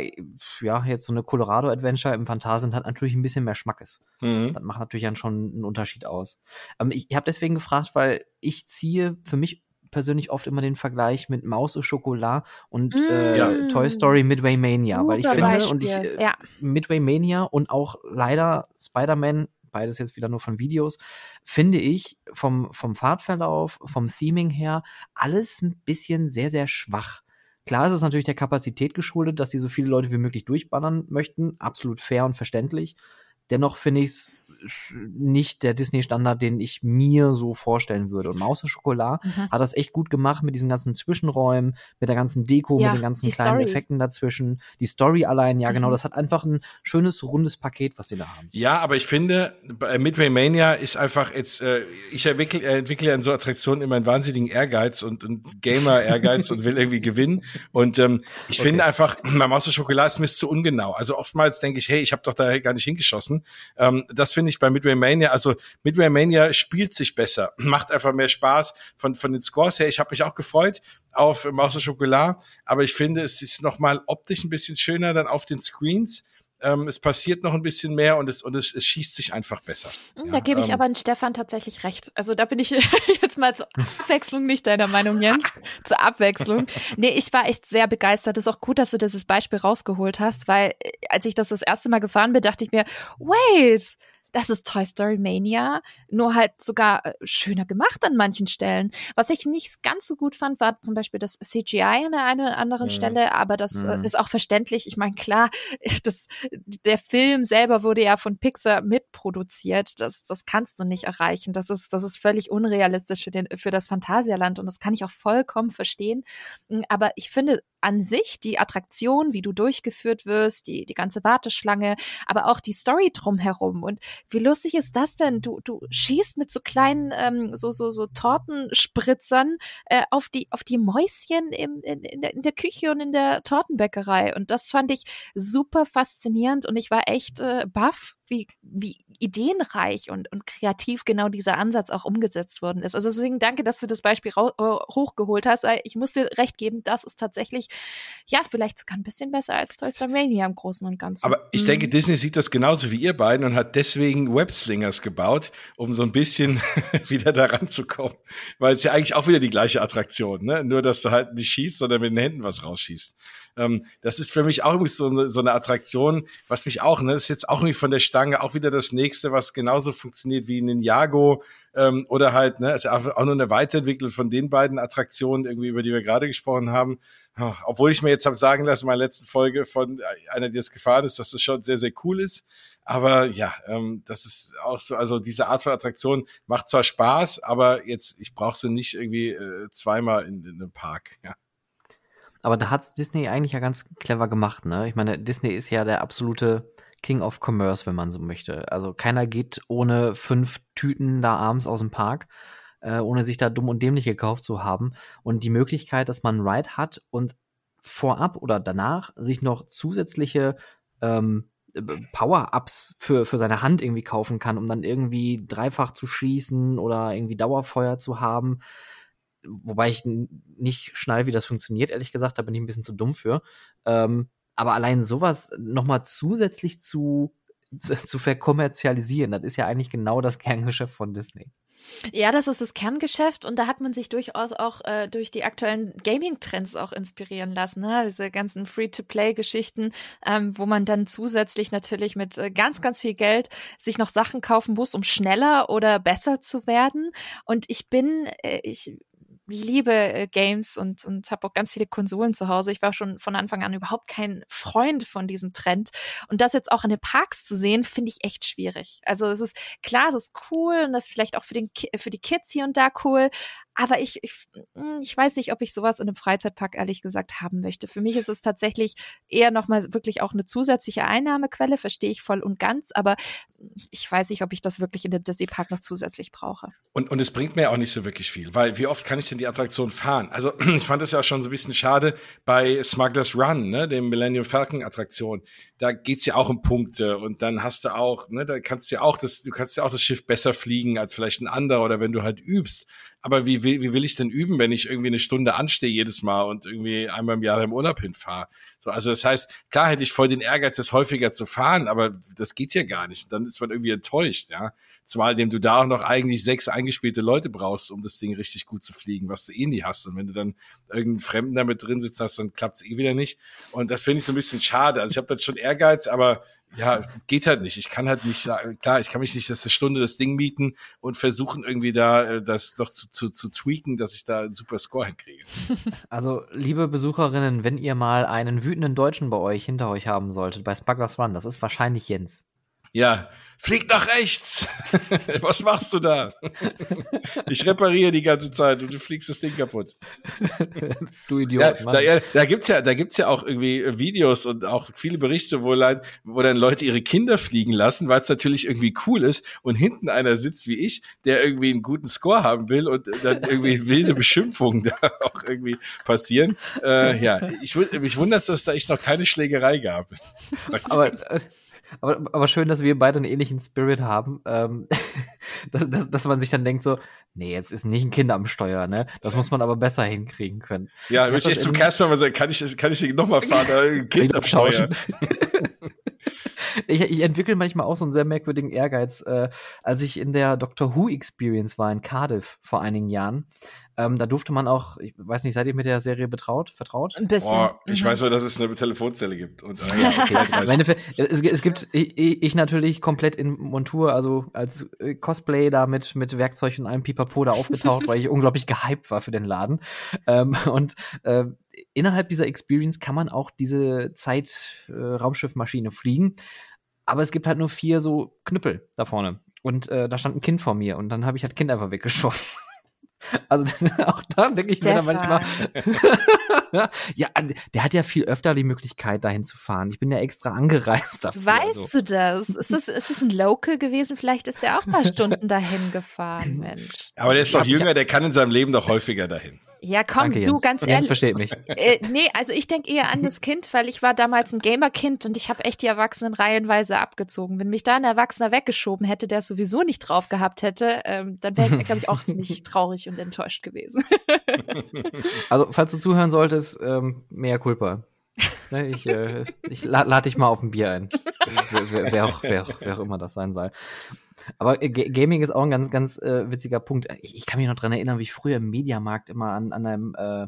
ja, jetzt so eine Colorado Adventure im Phantasien hat natürlich ein bisschen mehr Schmackes. Mhm. Das macht natürlich dann schon einen Unterschied aus. Ähm, ich ich habe deswegen gefragt, weil ich ziehe für mich persönlich oft immer den Vergleich mit Maus au Chocolat und äh, Ja. Toy Story Midway Mania, weil ich Super finde Beispiel. und ich äh, ja. Midway Mania und auch leider Spider-Man, beides jetzt wieder nur von Videos, finde ich vom, vom Fahrtverlauf, vom Theming her, alles ein bisschen sehr, sehr schwach. Klar ist es natürlich der Kapazität geschuldet, dass sie so viele Leute wie möglich durchballern möchten. Absolut fair und verständlich. Dennoch finde ich es nicht der Disney-Standard, den ich mir so vorstellen würde. Und Maus und Schokolade mhm. hat das echt gut gemacht mit diesen ganzen Zwischenräumen, mit der ganzen Deko, ja, mit den ganzen kleinen Story. Effekten dazwischen. Die Story allein, ja genau, mhm. genau, das hat einfach ein schönes, rundes Paket, was sie da haben. Ja, aber ich finde, Midway Mania ist einfach jetzt, äh, ich entwickle, äh, entwickle an so Attraktionen immer einen wahnsinnigen Ehrgeiz und, und Gamer-Ehrgeiz und will irgendwie gewinnen. Und ähm, ich okay. finde einfach, bei Maus und Schokolade ist mir zu ungenau. Also oftmals denke ich, hey, ich habe doch da gar nicht hingeschossen. Ähm, das finde ich bei Midway Mania, also Midway Mania spielt sich besser, macht einfach mehr Spaß von, von den Scores her. Ich habe mich auch gefreut auf Maus und Schokolade, aber ich finde, es ist nochmal optisch ein bisschen schöner dann auf den Screens. Ähm, es passiert noch ein bisschen mehr und es, und es, es schießt sich einfach besser. Hm, da ja, gebe ich ähm, aber an Stefan tatsächlich recht. Also da bin ich jetzt mal zur Abwechslung nicht deiner Meinung, Jens. zur Abwechslung. Nee, ich war echt sehr begeistert. Es ist auch gut, dass du dieses Beispiel rausgeholt hast, weil äh, als ich das das erste Mal gefahren bin, dachte ich mir, wait, das ist Toy Story Mania, nur halt sogar äh, schöner gemacht an manchen Stellen. Was ich nicht ganz so gut fand, war zum Beispiel das CGI an der einen oder anderen mhm. Stelle, aber das äh, mhm. ist auch verständlich. Ich meine, klar, das, der Film selber wurde ja von Pixar mitproduziert. Das, das kannst du nicht erreichen. Das ist, das ist völlig unrealistisch für, den, für das Phantasialand und das kann ich auch vollkommen verstehen. Hm, aber ich finde, an sich, die Attraktion, wie du durchgeführt wirst, die, die ganze Warteschlange, aber auch die Story drumherum. Und wie lustig ist das denn? Du, du schießt mit so kleinen, ähm, so, so, so Tortenspritzern äh, auf die, auf die Mäuschen im, in, in, der, in der Küche und in der Tortenbäckerei. Und das fand ich super faszinierend und ich war echt äh, baff, wie, wie ideenreich und, und kreativ genau dieser Ansatz auch umgesetzt worden ist. Also deswegen danke, dass du das Beispiel äh, hochgeholt hast. Ich muss dir recht geben, das ist tatsächlich, ja, vielleicht sogar ein bisschen besser als Toy Story Mania im Großen und Ganzen. Aber ich mhm. denke, Disney sieht das genauso wie ihr beiden und hat deswegen Webslingers gebaut, um so ein bisschen wieder daran zu kommen. Weil es ja eigentlich auch wieder die gleiche Attraktion, ne? Nur, dass du halt nicht schießt, sondern mit den Händen was rausschießt. Ähm, das ist für mich auch irgendwie so, so eine Attraktion, was mich auch, ne, das ist jetzt auch irgendwie von der Stange auch wieder das nächste, was genauso funktioniert wie Ninjago ähm, oder halt, ne, ist ja auch nur eine Weiterentwicklung von den beiden Attraktionen, irgendwie, über die wir gerade gesprochen haben. Oh, obwohl ich mir jetzt habe sagen lassen, in meiner letzten Folge von einer, die jetzt gefahren ist, dass das schon sehr, sehr cool ist. Aber ja, ähm, das ist auch so, also diese Art von Attraktion macht zwar Spaß, aber jetzt, ich brauche sie nicht irgendwie äh, zweimal in, in einem Park, ja. Aber da hat's Disney eigentlich ja ganz clever gemacht, ne? Ich meine, Disney ist ja der absolute King of Commerce, wenn man so möchte. Also keiner geht ohne fünf Tüten da abends aus dem Park, äh, ohne sich da dumm und dämlich gekauft zu haben. Und die Möglichkeit, dass man einen Ride hat und vorab oder danach sich noch zusätzliche ähm, Power-Ups für, für seine Hand irgendwie kaufen kann, um dann irgendwie dreifach zu schießen oder irgendwie Dauerfeuer zu haben wobei ich nicht schnall, wie das funktioniert, ehrlich gesagt, da bin ich ein bisschen zu dumm für. Ähm, aber allein sowas nochmal zusätzlich zu, zu, zu verkommerzialisieren, das ist ja eigentlich genau das Kerngeschäft von Disney. Ja, das ist das Kerngeschäft und da hat man sich durchaus auch äh, durch die aktuellen Gaming-Trends auch inspirieren lassen. Ne? Diese ganzen Free-to-Play-Geschichten, ähm, wo man dann zusätzlich natürlich mit äh, ganz, ganz viel Geld sich noch Sachen kaufen muss, um schneller oder besser zu werden. Und ich bin, äh, ich liebe äh, Games und, und habe auch ganz viele Konsolen zu Hause. Ich war schon von Anfang an überhaupt kein Freund von diesem Trend. Und das jetzt auch in den Parks zu sehen, finde ich echt schwierig. Also es ist klar, es ist cool und das ist vielleicht auch für, den, für die Kids hier und da cool. Aber ich, ich, hm, ich weiß nicht, ob ich sowas in einem Freizeitpark ehrlich gesagt haben möchte. Für mich ist es tatsächlich eher nochmal wirklich auch eine zusätzliche Einnahmequelle, verstehe ich voll und ganz. Aber ich weiß nicht, ob ich das wirklich in dem Disney-Park noch zusätzlich brauche. Und, und es bringt mir auch nicht so wirklich viel, weil wie oft kann ich denn die Attraktion fahren? Also ich fand das ja schon so ein bisschen schade bei Smuggler's Run, ne, dem Millennium Falcon Attraktion. Da geht's ja auch um Punkte und dann hast du auch, ne, da kannst du ja auch das, du kannst ja auch das Schiff besser fliegen als vielleicht ein anderer oder wenn du halt übst. Aber wie, wie, wie will ich denn üben, wenn ich irgendwie eine Stunde anstehe jedes Mal und irgendwie einmal im Jahr im Urlaub hinfahre? So, also das heißt, klar hätte ich voll den Ehrgeiz, das häufiger zu fahren, aber das geht ja gar nicht. Dann ist man irgendwie enttäuscht, ja. Zumal dem du da auch noch eigentlich sechs eingespielte Leute brauchst, um das Ding richtig gut zu fliegen, was du eh nie hast. Und wenn du dann irgendeinen Fremden damit drin sitzt hast, dann klappt's eh wieder nicht. Und das finde ich so ein bisschen schade. Also ich habe dann schon Ehrgeiz, aber ja, es geht halt nicht. Ich kann halt nicht klar, ich kann mich nicht das eine Stunde das Ding mieten und versuchen irgendwie da äh, das noch zu, zu, zu tweaken, dass ich da einen super Score hinkriege. Also, liebe Besucherinnen, wenn ihr mal einen wütenden Deutschen bei euch hinter euch haben solltet, bei Smugglers Run, das ist wahrscheinlich Jens. Ja, flieg nach rechts. Was machst du da? ich repariere die ganze Zeit und du fliegst das Ding kaputt. du Idiot. Ja, da, ja, da gibt's ja, da gibt's ja auch irgendwie Videos und auch viele Berichte, wo, wo dann Leute ihre Kinder fliegen lassen, weil es natürlich irgendwie cool ist und hinten einer sitzt wie ich, der irgendwie einen guten Score haben will und dann irgendwie wilde Beschimpfungen da auch irgendwie passieren. Äh, ja, ich, mich wundert, dass da echt noch keine Schlägerei gab. Aber äh, aber, aber schön, dass wir beide einen ähnlichen Spirit haben, ähm, dass, dass man sich dann denkt so, nee, jetzt ist nicht ein Kind am Steuer, ne? Das muss man aber besser hinkriegen können. Ja, wenn ich echt zum Casper sagen, kann ich, kann ich nochmal fahren, ein Kind am Steuer. ich, ich entwickle manchmal auch so einen sehr merkwürdigen Ehrgeiz. Äh, als ich in der Doctor Who Experience war in Cardiff vor einigen Jahren, ähm, da durfte man auch, ich weiß nicht, seid ihr mit der Serie betraut, vertraut? Ein bisschen. Oh, ich mhm. weiß nur, dass es eine Telefonzelle gibt. Und, äh, ja, okay. es, es, gibt, ich, ich, natürlich komplett in Montur, also als äh, Cosplay da mit, mit Werkzeug und einem Pipapo da aufgetaucht, weil ich unglaublich gehypt war für den Laden. Ähm, und äh, innerhalb dieser Experience kann man auch diese Zeit-Raumschiffmaschine äh, fliegen. Aber es gibt halt nur vier so Knüppel da vorne. Und äh, da stand ein Kind vor mir und dann habe ich das Kind einfach weggeschossen. Also auch da denke ich mir dann manchmal. ja, der hat ja viel öfter die Möglichkeit, dahin zu fahren. Ich bin ja extra angereist dafür. Weißt also. du das? Ist das, ist das ein Local gewesen? Vielleicht ist der auch ein paar Stunden dahin gefahren, Mensch. Aber der ist doch jünger, der kann in seinem Leben doch häufiger dahin. Ja, komm, Danke, du ganz ehrlich. Jens versteht mich. Äh, nee, also ich denke eher an das Kind, weil ich war damals ein Gamer-Kind und ich habe echt die Erwachsenen reihenweise abgezogen. Wenn mich da ein Erwachsener weggeschoben hätte, der es sowieso nicht drauf gehabt hätte, ähm, dann wäre ich, glaube ich, auch ziemlich traurig und enttäuscht gewesen. also, falls du zuhören solltest, ähm, mehr Culpa. Ne, ich äh, ich lade lad dich mal auf ein Bier ein. wer, wer, wer, auch, wer, auch immer das sein soll. Aber äh, Gaming ist auch ein ganz, ganz äh, witziger Punkt. Ich, ich, kann mich noch dran erinnern, wie ich früher im Mediamarkt immer an, an einem äh,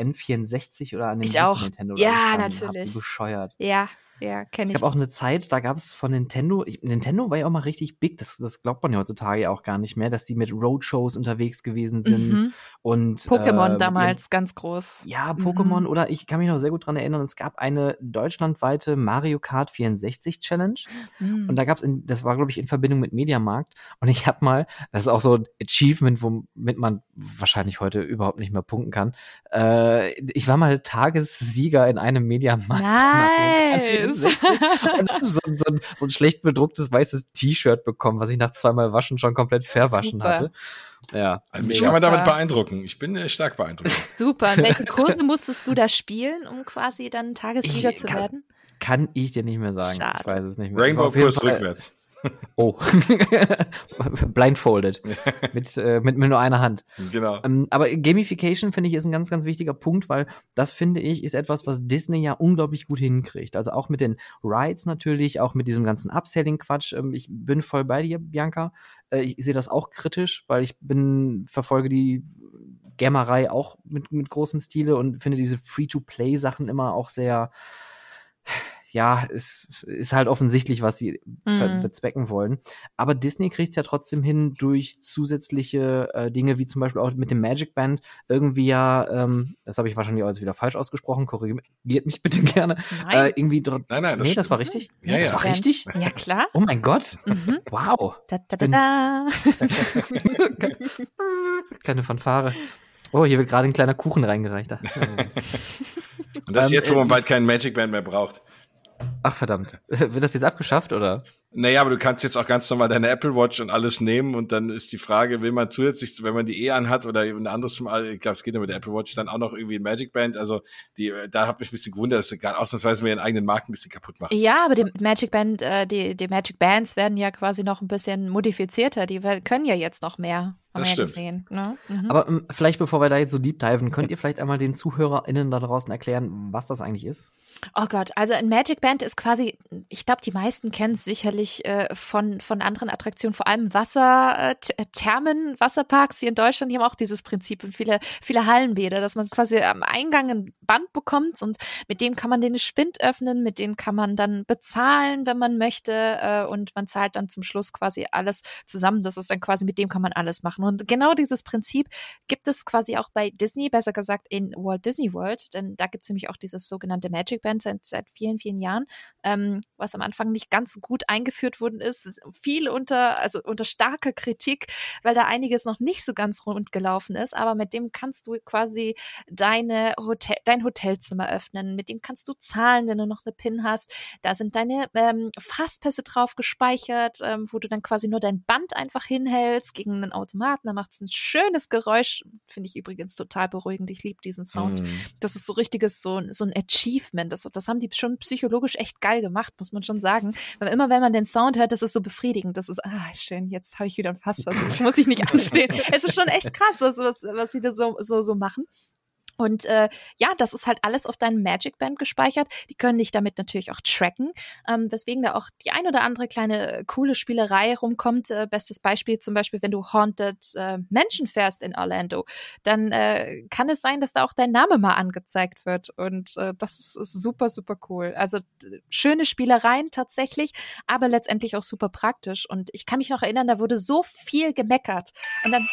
N64 oder an dem ich auch. Nintendo ja, natürlich. Hab, bescheuert. Ja, ja, kenne ich. Es gab auch eine Zeit, da gab es von Nintendo, ich, Nintendo war ja auch mal richtig big, das, das glaubt man ja heutzutage auch gar nicht mehr, dass die mit Roadshows unterwegs gewesen sind. Mhm. Und Pokémon äh, damals ganz groß. Ja, Pokémon mhm. oder ich kann mich noch sehr gut dran erinnern, es gab eine deutschlandweite Mario Kart 64 Challenge. Mhm. Und da gab es, das war, glaube ich, in Verbindung mit Mediamarkt. Und ich habe mal, das ist auch so ein Achievement, womit man wahrscheinlich heute überhaupt nicht mehr punkten kann. Äh, ich war mal Tagessieger in einem Mediamarkt. Nice. Und so, so, so, ein schlecht bedrucktes weißes T-Shirt bekommen, was ich nach zweimal Waschen schon komplett verwaschen Super. hatte. Ja. Also mich kann man damit beeinrucken. Ich bin äh, stark beeindruckt. Super. In welchen Kurse musstest du da spielen, um quasi dann Tagessieger zu werden? Kann ich dir nicht mehr sagen. Schade. Ich weiß es nicht mehr. Rainbow-Kurs rückwärts. Oh. Blindfolded. mit, äh, mit, mit nur einer Hand. Genau. Ähm, aber Gamification, finde ich, ist ein ganz, ganz wichtiger Punkt, weil das, finde ich, ist etwas, was Disney ja unglaublich gut hinkriegt. Also auch mit den Rides natürlich, auch mit diesem ganzen Upselling-Quatsch. Ähm, ich bin voll bei dir, Bianca. Äh, ich sehe das auch kritisch, weil ich bin, verfolge die Gammerei auch mit, mit großem Stile und finde diese Free-to-Play-Sachen immer auch sehr ja, es ist halt offensichtlich, was sie mhm. bezwecken wollen. Aber Disney kriegt es ja trotzdem hin, durch zusätzliche äh, Dinge, wie zum Beispiel auch mit dem Magic Band, irgendwie ja, ähm, das habe ich wahrscheinlich auch jetzt wieder falsch ausgesprochen, korrigiert mich bitte gerne. Nein. Äh, irgendwie nein, nein, das nee, das war richtig. Ja, das ja. war richtig? Ja, klar. Oh mein Gott. Mhm. Wow. Da, da, da, da. Kleine Fanfare. Oh, hier wird gerade ein kleiner Kuchen reingereicht. Und das ähm, jetzt, wo man äh, bald keinen Magic Band mehr braucht. Ach verdammt. Wird das jetzt abgeschafft oder? Naja, aber du kannst jetzt auch ganz normal deine Apple Watch und alles nehmen und dann ist die Frage, will man zusätzlich, wenn man die eh anhat oder ein anderes Mal, ich glaube, es geht ja mit der Apple Watch, dann auch noch irgendwie ein Magic Band. Also die, da hat mich ein bisschen gewundert, dass sie gerade ausnahmsweise mir ihren eigenen Markt ein bisschen kaputt machen. Ja, aber die Magic Band, äh, die, die Magic Bands werden ja quasi noch ein bisschen modifizierter. Die können ja jetzt noch mehr. Das stimmt. Gesehen, ne? mhm. Aber um, ähm, vielleicht, bevor wir da jetzt so deep diven, könnt ihr vielleicht einmal den ZuhörerInnen da draußen erklären, was das eigentlich ist? Oh Gott, also ein Magic Band ist quasi, ich glaube, die meisten kennen es sicherlich äh, von, von anderen Attraktionen, vor allem Wasserthermen, äh, Wasserparks hier in Deutschland, die haben auch dieses Prinzip und viele, viele Hallenbäder, dass man quasi am Eingang ein Band bekommt und mit dem kann man den Spind öffnen, mit dem kann man dann bezahlen, wenn man möchte äh, und man zahlt dann zum Schluss quasi alles zusammen. Das ist dann quasi, mit dem kann man alles machen machen. Und genau dieses Prinzip gibt es quasi auch bei Disney, besser gesagt in Walt Disney World, denn da gibt es nämlich auch dieses sogenannte Magic Band seit, seit vielen, vielen Jahren, ähm, was am Anfang nicht ganz so gut eingeführt worden ist. Viel unter, also unter starker Kritik, weil da einiges noch nicht so ganz rund gelaufen ist. Aber mit dem kannst du quasi deine Hotel, dein Hotelzimmer öffnen. Mit dem kannst du zahlen, wenn du noch eine PIN hast. Da sind deine ähm, Fastpässe drauf gespeichert, ähm, wo du dann quasi nur dein Band einfach hinhältst gegen einen Automaten. Da macht es ein schönes Geräusch. Finde ich übrigens total beruhigend. Ich liebe diesen Sound. Mm. Das ist so richtiges, so, so ein Achievement. Das, das haben die schon psychologisch echt geil gemacht, muss man schon sagen. Weil immer wenn man den Sound hört, das ist so befriedigend. Das ist, ah, schön, jetzt habe ich wieder ein Fass versucht. muss ich nicht anstehen. es ist schon echt krass, was, was, was die da so, so, so machen. Und äh, ja, das ist halt alles auf deinem Magic Band gespeichert. Die können dich damit natürlich auch tracken, ähm, weswegen da auch die ein oder andere kleine äh, coole Spielerei rumkommt. Äh, bestes Beispiel zum Beispiel, wenn du Haunted äh, Menschen fährst in Orlando, dann äh, kann es sein, dass da auch dein Name mal angezeigt wird. Und äh, das ist, ist super, super cool. Also schöne Spielereien tatsächlich, aber letztendlich auch super praktisch. Und ich kann mich noch erinnern, da wurde so viel gemeckert. Und dann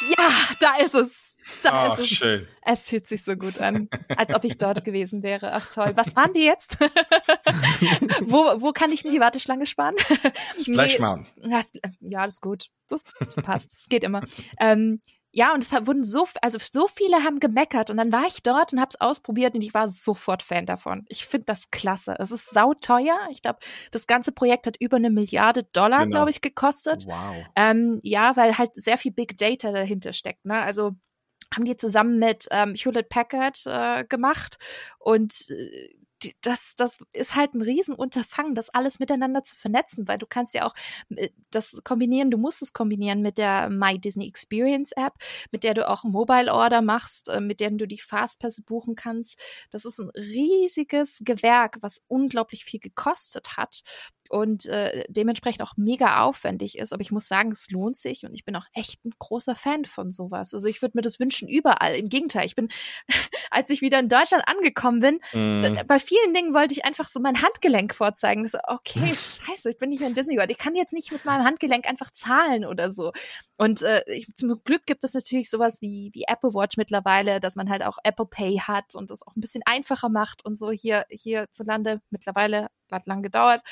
ja, da ist es. Da oh, ist es. schön. Es fühlt sich so gut an, als ob ich dort gewesen wäre. Ach toll. Was waren die jetzt? wo, wo kann ich mir die Warteschlange sparen? Splash Mountain. Ja, das ist gut. Das passt. Das geht immer. Ähm, ja, und es wurden so, also so viele haben gemeckert und dann war ich dort und habe es ausprobiert und ich war sofort Fan davon. Ich finde das klasse. Es ist sauteuer. Ich glaube, das ganze Projekt hat über eine Milliarde Dollar, genau. glaube ich, gekostet. Wow. Ähm, ja, weil halt sehr viel Big Data dahinter steckt. Ne? Also haben die zusammen mit ähm, Hewlett Packard äh, gemacht und äh, das, das ist halt ein Riesenunterfangen, das alles miteinander zu vernetzen, weil du kannst ja auch äh, das kombinieren, du musst es kombinieren mit der My Disney Experience App, mit der du auch Mobile Order machst, äh, mit der du die Fastpässe buchen kannst. Das ist ein riesiges Gewerk, was unglaublich viel gekostet hat und äh, dementsprechend auch mega aufwendig ist. Aber ich muss sagen, es lohnt sich und ich bin auch echt ein großer Fan von sowas. Also ich würde mir das wünschen überall. Im Gegenteil, ich bin, als ich wieder in Deutschland angekommen bin, mm. bei vielen Dingen wollte ich einfach so mein Handgelenk vorzeigen. Das okay, scheiße, ich bin nicht in Disney World. Ich kann jetzt nicht mit meinem Handgelenk einfach zahlen oder so. Und äh, ich, zum Glück gibt es natürlich sowas wie, wie Apple Watch mittlerweile, dass man halt auch Apple Pay hat und das auch ein bisschen einfacher macht und so hier, hierzulande mittlerweile hat lang gedauert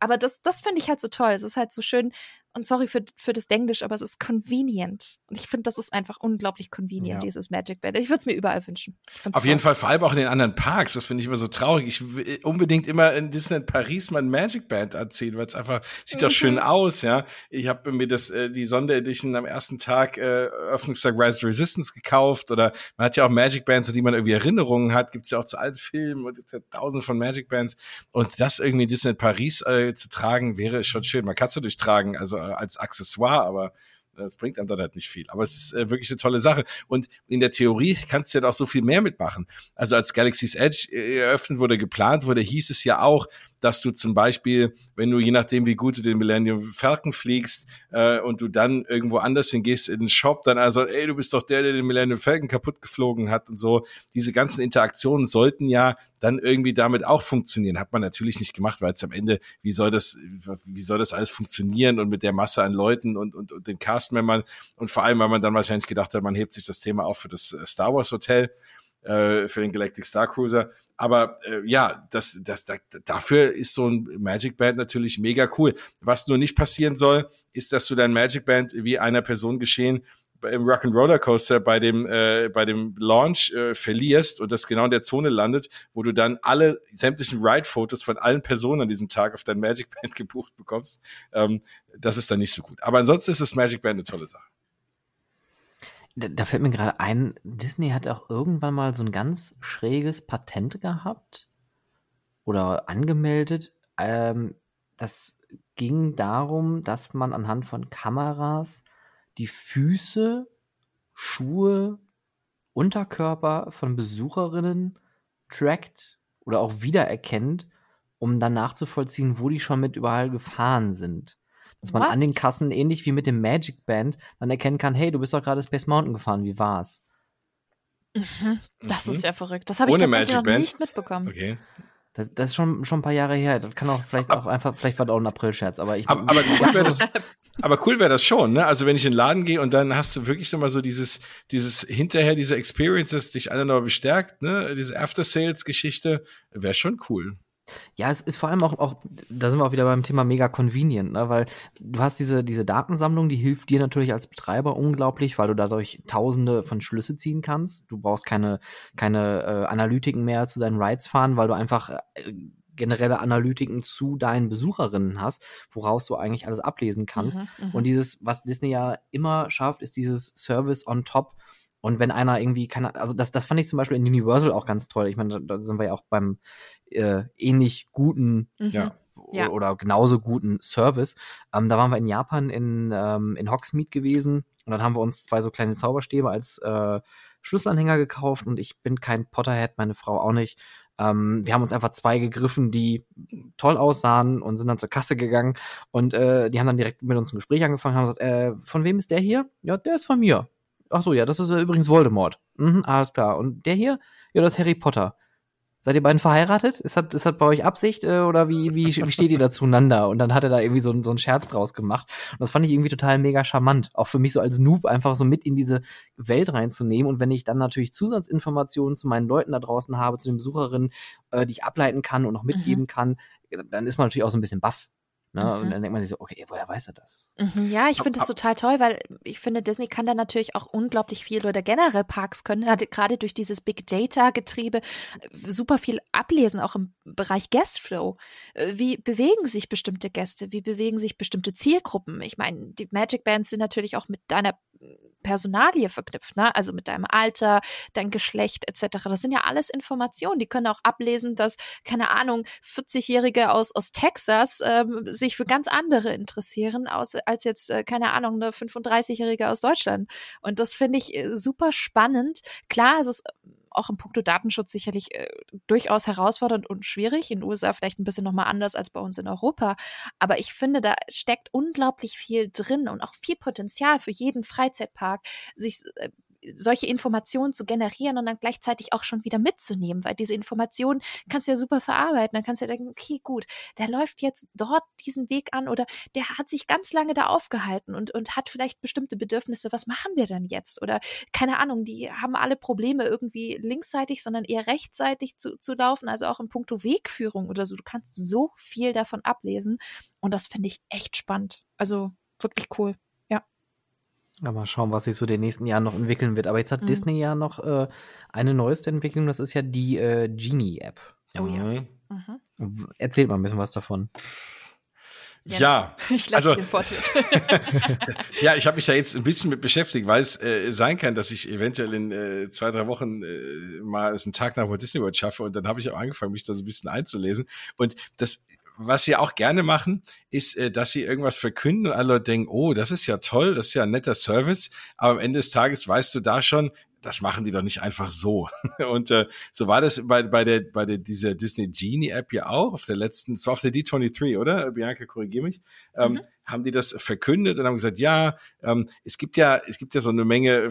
aber das, das finde ich halt so toll. Es ist halt so schön, und sorry für, für das Englisch, aber es ist convenient. Und ich finde, das ist einfach unglaublich convenient, ja. dieses Magic Band. Ich würde es mir überall wünschen. Auf toll. jeden Fall, vor allem auch in den anderen Parks. Das finde ich immer so traurig. Ich will unbedingt immer in Disneyland Paris mein Magic Band anziehen, weil es einfach sieht doch schön mhm. aus, ja. Ich habe mir das, äh, die Sonderedition am ersten Tag, äh, Öffnungstag Rise of Resistance gekauft oder man hat ja auch Magic Bands, an die man irgendwie Erinnerungen hat. Gibt's ja auch zu alten Filmen und gibt's ja tausend von Magic Bands. Und das irgendwie in Disneyland Paris äh, zu tragen, wäre schon schön. Man kann es natürlich tragen, also äh, als Accessoire, aber das bringt einem dann halt nicht viel. Aber es ist äh, wirklich eine tolle Sache. Und in der Theorie kannst du ja auch so viel mehr mitmachen. Also als Galaxy's Edge äh, eröffnet wurde, geplant wurde, hieß es ja auch, dass du zum Beispiel, wenn du je nachdem, wie gut du den Millennium Falcon fliegst äh, und du dann irgendwo anders hingehst in den Shop, dann also, ey, du bist doch der, der den Millennium Falcon kaputt geflogen hat und so. Diese ganzen Interaktionen sollten ja dann irgendwie damit auch funktionieren. Hat man natürlich nicht gemacht, weil es am Ende, wie soll das, wie soll das alles funktionieren und mit der Masse an Leuten und, und, und den Castmembern und vor allem, weil man dann wahrscheinlich gedacht hat, man hebt sich das Thema auf für das äh, Star Wars Hotel äh, für den Galactic Star Cruiser. Aber äh, ja, das, das, das, dafür ist so ein Magic Band natürlich mega cool. Was nur nicht passieren soll, ist, dass du dein Magic Band wie einer Person geschehen im Rock'n'Roller Coaster bei dem äh, bei dem Launch äh, verlierst und das genau in der Zone landet, wo du dann alle sämtlichen Ride-Fotos von allen Personen an diesem Tag auf dein Magic Band gebucht bekommst. Ähm, das ist dann nicht so gut. Aber ansonsten ist das Magic Band eine tolle Sache. Da, da fällt mir gerade ein, Disney hat auch irgendwann mal so ein ganz schräges Patent gehabt oder angemeldet. Ähm, das ging darum, dass man anhand von Kameras die Füße, Schuhe, Unterkörper von Besucherinnen trackt oder auch wiedererkennt, um dann nachzuvollziehen, wo die schon mit überall gefahren sind. Dass man What? an den Kassen, ähnlich wie mit dem Magic Band, dann erkennen kann, hey, du bist doch gerade Space Mountain gefahren, wie war's? Mhm. Das mhm. ist ja verrückt. Das habe ich tatsächlich noch Band? nicht mitbekommen. Okay. Das, das, ist schon, schon ein paar Jahre her. Das kann auch vielleicht auch einfach, vielleicht war das auch ein April-Scherz, aber ich. Aber, aber gut wäre das, Aber cool wäre das schon, ne? Also wenn ich in den Laden gehe und dann hast du wirklich so mal so dieses, dieses hinterher, diese Experience, das dich alle noch bestärkt, ne? Diese After-Sales-Geschichte, wäre schon cool. Ja, es ist vor allem auch, auch, da sind wir auch wieder beim Thema mega convenient, ne? weil du hast diese, diese Datensammlung, die hilft dir natürlich als Betreiber unglaublich, weil du dadurch tausende von Schlüsse ziehen kannst. Du brauchst keine, keine äh, Analytiken mehr zu deinen Rides fahren, weil du einfach äh, generelle Analytiken zu deinen Besucherinnen hast, woraus du eigentlich alles ablesen kannst. Mhm, mhm. Und dieses, was Disney ja immer schafft, ist dieses Service on top. Und wenn einer irgendwie keine, also das, das fand ich zum Beispiel in Universal auch ganz toll. Ich meine, da, da sind wir ja auch beim äh, ähnlich guten mhm. ja. Ja. oder genauso guten Service. Ähm, da waren wir in Japan in, ähm, in Hogsmeade gewesen und dann haben wir uns zwei so kleine Zauberstäbe als äh, Schlüsselanhänger gekauft und ich bin kein Potterhead, meine Frau auch nicht. Ähm, wir haben uns einfach zwei gegriffen, die toll aussahen und sind dann zur Kasse gegangen und äh, die haben dann direkt mit uns ein Gespräch angefangen, haben gesagt, äh, von wem ist der hier? Ja, der ist von mir. Ach so, ja, das ist äh, übrigens Voldemort. Mhm, alles klar. Und der hier? Ja, das ist Harry Potter. Seid ihr beiden verheiratet? Ist das, ist das bei euch Absicht äh, oder wie, wie, wie steht ihr da zueinander? Und dann hat er da irgendwie so, so einen Scherz draus gemacht. Und das fand ich irgendwie total mega charmant. Auch für mich so als Noob einfach so mit in diese Welt reinzunehmen. Und wenn ich dann natürlich Zusatzinformationen zu meinen Leuten da draußen habe, zu den Besucherinnen, äh, die ich ableiten kann und noch mitgeben mhm. kann, dann ist man natürlich auch so ein bisschen baff. Ne? Mhm. Und dann denkt man sich so, okay, woher weiß er das? Mhm, ja, ich finde das total toll, weil ich finde, Disney kann da natürlich auch unglaublich viel oder generell Parks können, gerade durch dieses Big Data-Getriebe äh, super viel ablesen, auch im Bereich Guestflow. Äh, wie bewegen sich bestimmte Gäste? Wie bewegen sich bestimmte Zielgruppen? Ich meine, die Magic Bands sind natürlich auch mit deiner Personalie verknüpft, ne? Also mit deinem Alter, dein Geschlecht etc. Das sind ja alles Informationen. Die können auch ablesen, dass keine Ahnung 40-Jährige aus aus Texas ähm, sich für ganz andere interessieren aus, als jetzt äh, keine Ahnung eine 35-Jährige aus Deutschland. Und das finde ich äh, super spannend. Klar, es ist auch im Punkto Datenschutz sicherlich äh, durchaus herausfordernd und schwierig. In den USA vielleicht ein bisschen nochmal anders als bei uns in Europa. Aber ich finde, da steckt unglaublich viel drin und auch viel Potenzial für jeden Freizeitpark, sich äh, solche Informationen zu generieren und dann gleichzeitig auch schon wieder mitzunehmen, weil diese Informationen kannst du ja super verarbeiten. Dann kannst du ja denken, okay, gut, der läuft jetzt dort diesen Weg an oder der hat sich ganz lange da aufgehalten und, und hat vielleicht bestimmte Bedürfnisse. Was machen wir denn jetzt? Oder keine Ahnung, die haben alle Probleme irgendwie linksseitig, sondern eher rechtsseitig zu, zu laufen, also auch in puncto Wegführung oder so. Du kannst so viel davon ablesen und das finde ich echt spannend. Also wirklich cool. Ja, mal schauen, was sich so den nächsten Jahren noch entwickeln wird. Aber jetzt hat mhm. Disney ja noch äh, eine neueste Entwicklung, das ist ja die äh, Genie-App. Oh ja. Mhm. mhm. Erzählt mal ein bisschen was davon. Ja, ich lasse also, den Vortritt. ja, ich habe mich da jetzt ein bisschen mit beschäftigt, weil es äh, sein kann, dass ich eventuell in äh, zwei, drei Wochen äh, mal einen Tag nach Walt Disney World schaffe und dann habe ich auch angefangen, mich da so ein bisschen einzulesen. Und das was sie auch gerne machen, ist, äh, dass sie irgendwas verkünden und alle Leute denken, oh, das ist ja toll, das ist ja ein netter Service, aber am Ende des Tages weißt du da schon, das machen die doch nicht einfach so. Und äh, so war das bei, bei der bei der dieser Disney Genie App ja auch auf der letzten, so auf der D23, oder? Bianca, korrigier mich. Ähm, mhm haben die das verkündet und haben gesagt, ja, ähm, es gibt ja, es gibt ja so eine Menge, äh,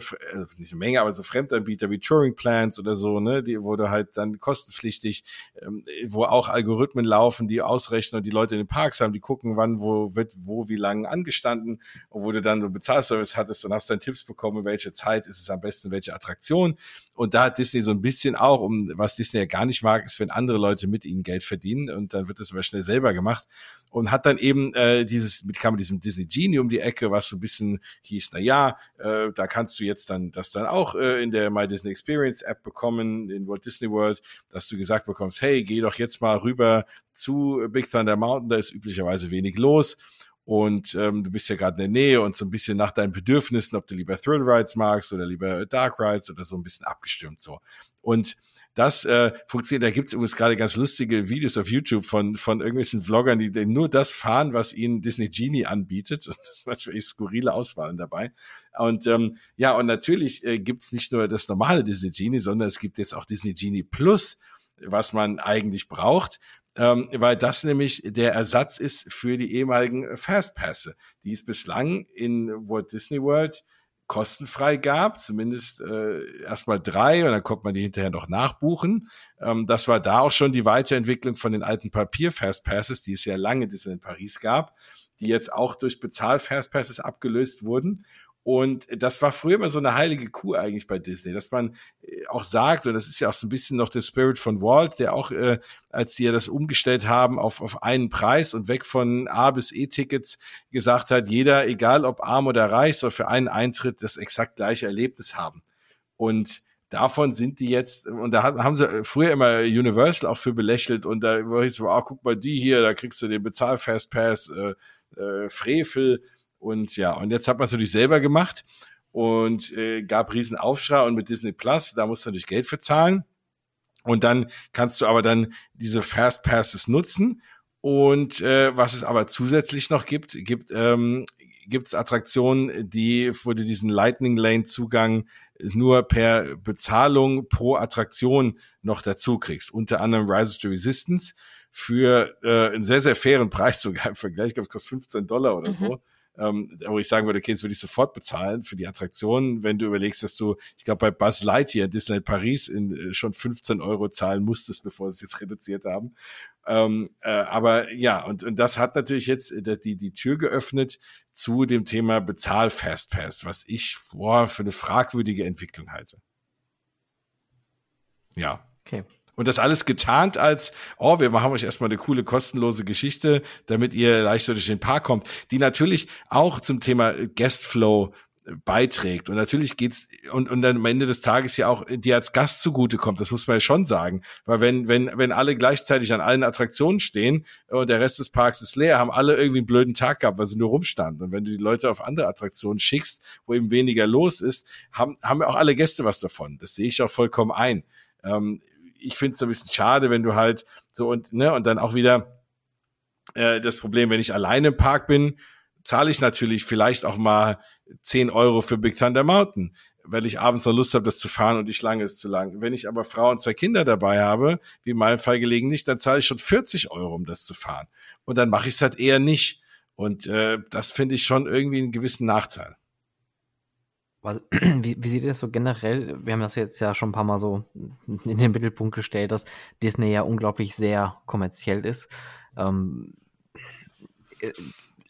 nicht eine Menge, aber so Fremdanbieter wie Turing Plans oder so, ne, die wurde halt dann kostenpflichtig, ähm, wo auch Algorithmen laufen, die ausrechnen und die Leute in den Parks haben, die gucken, wann, wo wird, wo, wie lange angestanden und wo du dann so Bezahlservice hattest und hast dann Tipps bekommen, welche Zeit ist es am besten, welche Attraktion. Und da hat Disney so ein bisschen auch, um was Disney ja gar nicht mag, ist, wenn andere Leute mit ihnen Geld verdienen und dann wird das aber schnell selber gemacht und hat dann eben äh, dieses mit kam mit diesem Disney Genie um die Ecke, was so ein bisschen hieß, na ja, äh, da kannst du jetzt dann das dann auch äh, in der My Disney Experience App bekommen in Walt Disney World, dass du gesagt bekommst, hey, geh doch jetzt mal rüber zu Big Thunder Mountain, da ist üblicherweise wenig los und ähm, du bist ja gerade in der Nähe und so ein bisschen nach deinen Bedürfnissen, ob du lieber Thrill Rides magst oder lieber Dark Rides oder so ein bisschen abgestimmt so. Und das äh, funktioniert. Da gibt es übrigens gerade ganz lustige Videos auf YouTube von, von irgendwelchen Vloggern, die, nur das fahren, was ihnen Disney Genie anbietet. Und das war wirklich skurrile Auswahlen dabei. Und ähm, ja, und natürlich äh, gibt es nicht nur das normale Disney Genie, sondern es gibt jetzt auch Disney Genie Plus, was man eigentlich braucht. Ähm, weil das nämlich der Ersatz ist für die ehemaligen Fastpässe, die es bislang in Walt Disney World kostenfrei gab, zumindest äh, erstmal drei und dann konnte man die hinterher noch nachbuchen. Ähm, das war da auch schon die Weiterentwicklung von den alten Papier-Fastpasses, die es ja lange in Paris gab. die jetzt auch durch Bezahl-Fastpasses abgelöst wurden. Und das war früher immer so eine heilige Kuh eigentlich bei Disney, dass man äh, auch sagt, und das ist ja auch so ein bisschen noch der Spirit von Walt, der auch, äh, als sie ja das umgestellt haben auf, auf einen Preis und weg von A bis E-Tickets gesagt hat, jeder, egal ob arm oder reich, soll für einen Eintritt das exakt gleiche Erlebnis haben. Und davon sind die jetzt, und da haben sie früher immer Universal auch für belächelt und da war ich so, ah, guck mal die hier, da kriegst du den Bezahl-Fastpass, äh, äh, Frevel und ja, und jetzt hat man es natürlich selber gemacht und äh, gab riesen Aufschrei und mit Disney Plus, da musst du natürlich Geld für zahlen. Und dann kannst du aber dann diese Fast Passes nutzen. Und äh, was es aber zusätzlich noch gibt, gibt ähm, gibt's Attraktionen, die, wo du diesen Lightning Lane Zugang nur per Bezahlung pro Attraktion noch dazu kriegst. Unter anderem Rise of the Resistance für äh, einen sehr, sehr fairen Preis sogar im Vergleich. Ich glaube, es kostet 15 Dollar oder mhm. so ähm, wo ich sagen würde, okay, das würde ich sofort bezahlen für die Attraktion, wenn du überlegst, dass du, ich glaube, bei Buzz Lightyear Disneyland Paris in, äh, schon 15 Euro zahlen musstest, bevor sie es jetzt reduziert haben. Ähm, äh, aber ja, und, und das hat natürlich jetzt äh, die, die Tür geöffnet zu dem Thema Bezahl-Fastpass, was ich boah, für eine fragwürdige Entwicklung halte. Ja. Okay. Und das alles getarnt als, oh, wir machen euch erstmal eine coole, kostenlose Geschichte, damit ihr leichter durch den Park kommt, die natürlich auch zum Thema Guestflow beiträgt. Und natürlich geht's und, und dann am Ende des Tages ja auch dir als Gast zugutekommt. Das muss man ja schon sagen. Weil wenn, wenn, wenn alle gleichzeitig an allen Attraktionen stehen und der Rest des Parks ist leer, haben alle irgendwie einen blöden Tag gehabt, weil sie nur rumstanden. Und wenn du die Leute auf andere Attraktionen schickst, wo eben weniger los ist, haben, haben auch alle Gäste was davon. Das sehe ich auch vollkommen ein. Ähm, ich finde es so ein bisschen schade, wenn du halt so und, ne, und dann auch wieder äh, das Problem, wenn ich alleine im Park bin, zahle ich natürlich vielleicht auch mal 10 Euro für Big Thunder Mountain, weil ich abends noch Lust habe, das zu fahren und die Schlange ist zu lang. Wenn ich aber Frau und zwei Kinder dabei habe, wie in meinem Fall gelegen nicht, dann zahle ich schon 40 Euro, um das zu fahren. Und dann mache ich es halt eher nicht. Und äh, das finde ich schon irgendwie einen gewissen Nachteil. Was, wie, wie seht ihr das so generell? Wir haben das jetzt ja schon ein paar Mal so in den Mittelpunkt gestellt, dass Disney ja unglaublich sehr kommerziell ist. Ähm, äh,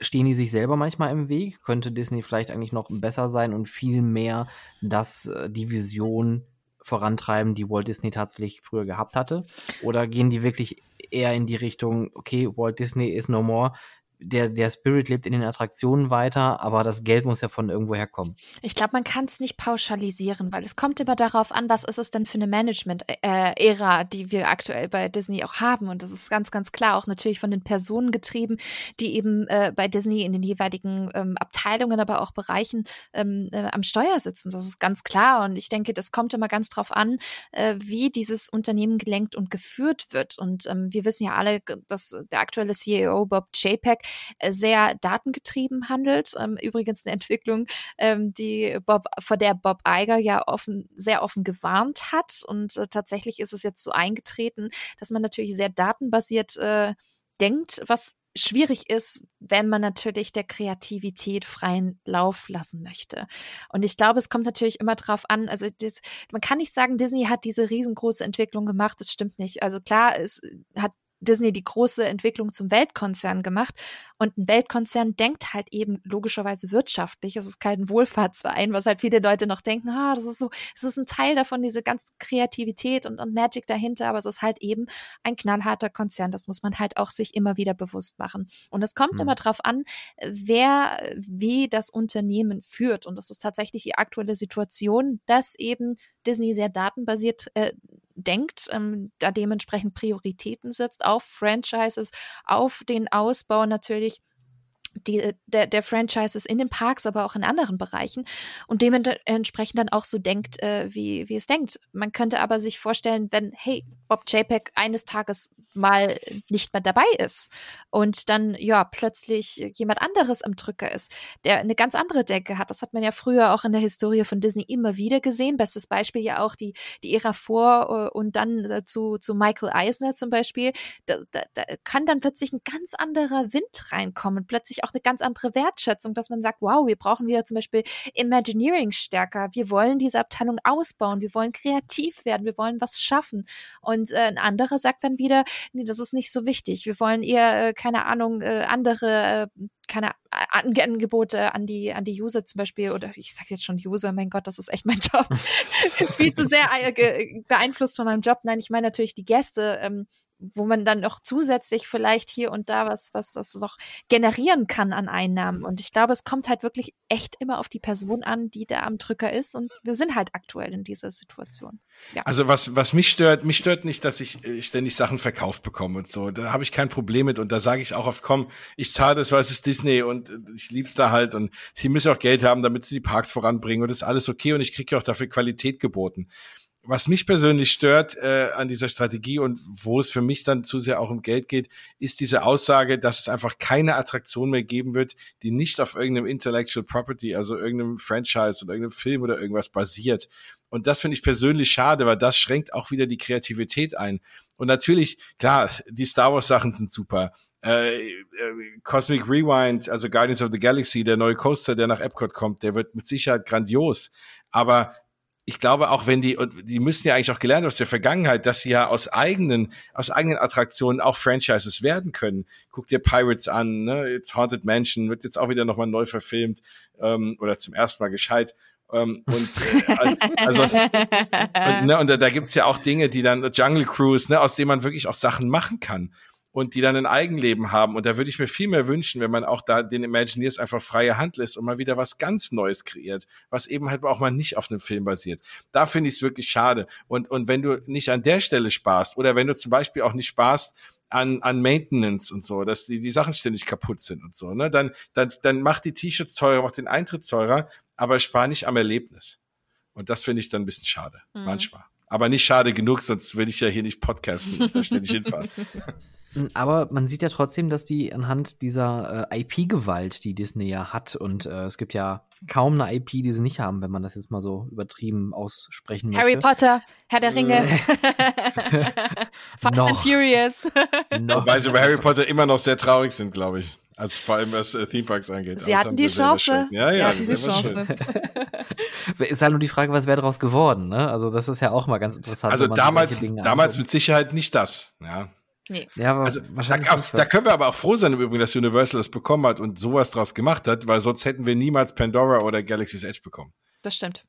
stehen die sich selber manchmal im Weg? Könnte Disney vielleicht eigentlich noch besser sein und viel mehr das, äh, die Vision vorantreiben, die Walt Disney tatsächlich früher gehabt hatte? Oder gehen die wirklich eher in die Richtung, okay, Walt Disney is no more, der, der Spirit lebt in den Attraktionen weiter, aber das Geld muss ja von irgendwoher kommen. Ich glaube, man kann es nicht pauschalisieren, weil es kommt immer darauf an, was ist es denn für eine Management-Ära, die wir aktuell bei Disney auch haben. Und das ist ganz, ganz klar auch natürlich von den Personen getrieben, die eben äh, bei Disney in den jeweiligen ähm, Abteilungen, aber auch Bereichen ähm, äh, am Steuer sitzen. Das ist ganz klar. Und ich denke, das kommt immer ganz drauf an, äh, wie dieses Unternehmen gelenkt und geführt wird. Und ähm, wir wissen ja alle, dass der aktuelle CEO Bob äh, sehr datengetrieben handelt. Ähm, übrigens eine Entwicklung, ähm, die Bob, vor der Bob Iger ja offen, sehr offen gewarnt hat. Und äh, tatsächlich ist es jetzt so eingetreten, dass man natürlich sehr datenbasiert äh, denkt, was schwierig ist, wenn man natürlich der Kreativität freien Lauf lassen möchte. Und ich glaube, es kommt natürlich immer drauf an, also das, man kann nicht sagen, Disney hat diese riesengroße Entwicklung gemacht, das stimmt nicht. Also klar, es hat Disney die große Entwicklung zum Weltkonzern gemacht. Und ein Weltkonzern denkt halt eben logischerweise wirtschaftlich. Es ist kein Wohlfahrtsverein, was halt viele Leute noch denken, ah, das ist so, es ist ein Teil davon, diese ganze Kreativität und, und Magic dahinter, aber es ist halt eben ein knallharter Konzern. Das muss man halt auch sich immer wieder bewusst machen. Und es kommt mhm. immer drauf an, wer wie das Unternehmen führt. Und das ist tatsächlich die aktuelle Situation, dass eben Disney sehr datenbasiert äh, denkt, ähm, da dementsprechend Prioritäten setzt auf Franchises, auf den Ausbau natürlich die, äh, der, der Franchises in den Parks, aber auch in anderen Bereichen und dementsprechend dann auch so denkt, äh, wie, wie es denkt. Man könnte aber sich vorstellen, wenn, hey, Bob JPEG eines Tages mal nicht mehr dabei ist und dann ja plötzlich jemand anderes am Drücker ist, der eine ganz andere Decke hat. Das hat man ja früher auch in der Historie von Disney immer wieder gesehen. Bestes Beispiel ja auch die, die Ära vor äh, und dann äh, zu, zu Michael Eisner zum Beispiel. Da, da, da kann dann plötzlich ein ganz anderer Wind reinkommen, plötzlich auch auch eine ganz andere Wertschätzung, dass man sagt, wow, wir brauchen wieder zum Beispiel Imagineering stärker. Wir wollen diese Abteilung ausbauen. Wir wollen kreativ werden. Wir wollen was schaffen. Und äh, ein anderer sagt dann wieder, nee, das ist nicht so wichtig. Wir wollen eher, äh, keine Ahnung, äh, andere äh, keine Angebote an die an die User zum Beispiel oder ich sage jetzt schon User, mein Gott, das ist echt mein Job, viel zu sehr äh, beeinflusst von meinem Job. Nein, ich meine natürlich die Gäste. Ähm, wo man dann noch zusätzlich vielleicht hier und da was, was das noch generieren kann an Einnahmen. Und ich glaube, es kommt halt wirklich echt immer auf die Person an, die da am Drücker ist. Und wir sind halt aktuell in dieser Situation. Ja. Also was, was mich stört, mich stört nicht, dass ich äh, ständig Sachen verkauft bekomme und so. Da habe ich kein Problem mit. Und da sage ich auch oft, komm, ich zahle das, weil es ist Disney und ich lieb's da halt. Und die müssen auch Geld haben, damit sie die Parks voranbringen. Und das ist alles okay. Und ich kriege auch dafür Qualität geboten was mich persönlich stört äh, an dieser Strategie und wo es für mich dann zu sehr auch um Geld geht, ist diese Aussage, dass es einfach keine Attraktion mehr geben wird, die nicht auf irgendeinem Intellectual Property, also irgendeinem Franchise oder irgendeinem Film oder irgendwas basiert. Und das finde ich persönlich schade, weil das schränkt auch wieder die Kreativität ein. Und natürlich, klar, die Star Wars Sachen sind super. Äh, äh, Cosmic Rewind, also Guardians of the Galaxy, der neue Coaster, der nach Epcot kommt, der wird mit Sicherheit grandios. Aber ich glaube auch, wenn die, und die müssen ja eigentlich auch gelernt aus der Vergangenheit, dass sie ja aus eigenen, aus eigenen Attraktionen auch Franchises werden können. Guck dir Pirates an, ne? Jetzt Haunted Mansion wird jetzt auch wieder nochmal neu verfilmt, ähm, oder zum ersten Mal gescheit. Ähm, und äh, also und, ne, und da, da gibt's ja auch Dinge, die dann Jungle Cruise, ne, aus denen man wirklich auch Sachen machen kann und die dann ein Eigenleben haben. Und da würde ich mir viel mehr wünschen, wenn man auch da den Imagineers einfach freie Hand lässt und mal wieder was ganz Neues kreiert, was eben halt auch mal nicht auf einem Film basiert. Da finde ich es wirklich schade. Und, und wenn du nicht an der Stelle sparst oder wenn du zum Beispiel auch nicht sparst, an, an Maintenance und so, dass die, die Sachen ständig kaputt sind und so, ne? Dann, dann, dann mach die T-Shirts teurer, mach den Eintritt teurer, aber spar nicht am Erlebnis. Und das finde ich dann ein bisschen schade, mhm. manchmal. Aber nicht schade genug, sonst würde ich ja hier nicht podcasten da ständig hinfahren. Aber man sieht ja trotzdem, dass die anhand dieser äh, IP-Gewalt, die Disney ja hat, und äh, es gibt ja kaum eine IP, die sie nicht haben, wenn man das jetzt mal so übertrieben aussprechen Harry möchte. Potter, Herr der Ringe, Fast and Furious. Wobei sie bei Harry Potter immer noch sehr traurig sind, glaube ich. Also vor allem was äh, Theme Parks angeht. Sie hatten die Chance. Ja, ja, sie hatten die Chance. ist halt nur die Frage, was wäre daraus geworden, ne? Also das ist ja auch mal ganz interessant. Also damals, damals mit Sicherheit nicht das, ja. Nee. Ja, aber also, wahrscheinlich da, nicht, da können wir aber auch froh sein im Übrigen, dass Universal das bekommen hat und sowas draus gemacht hat, weil sonst hätten wir niemals Pandora oder Galaxy's Edge bekommen. Das stimmt.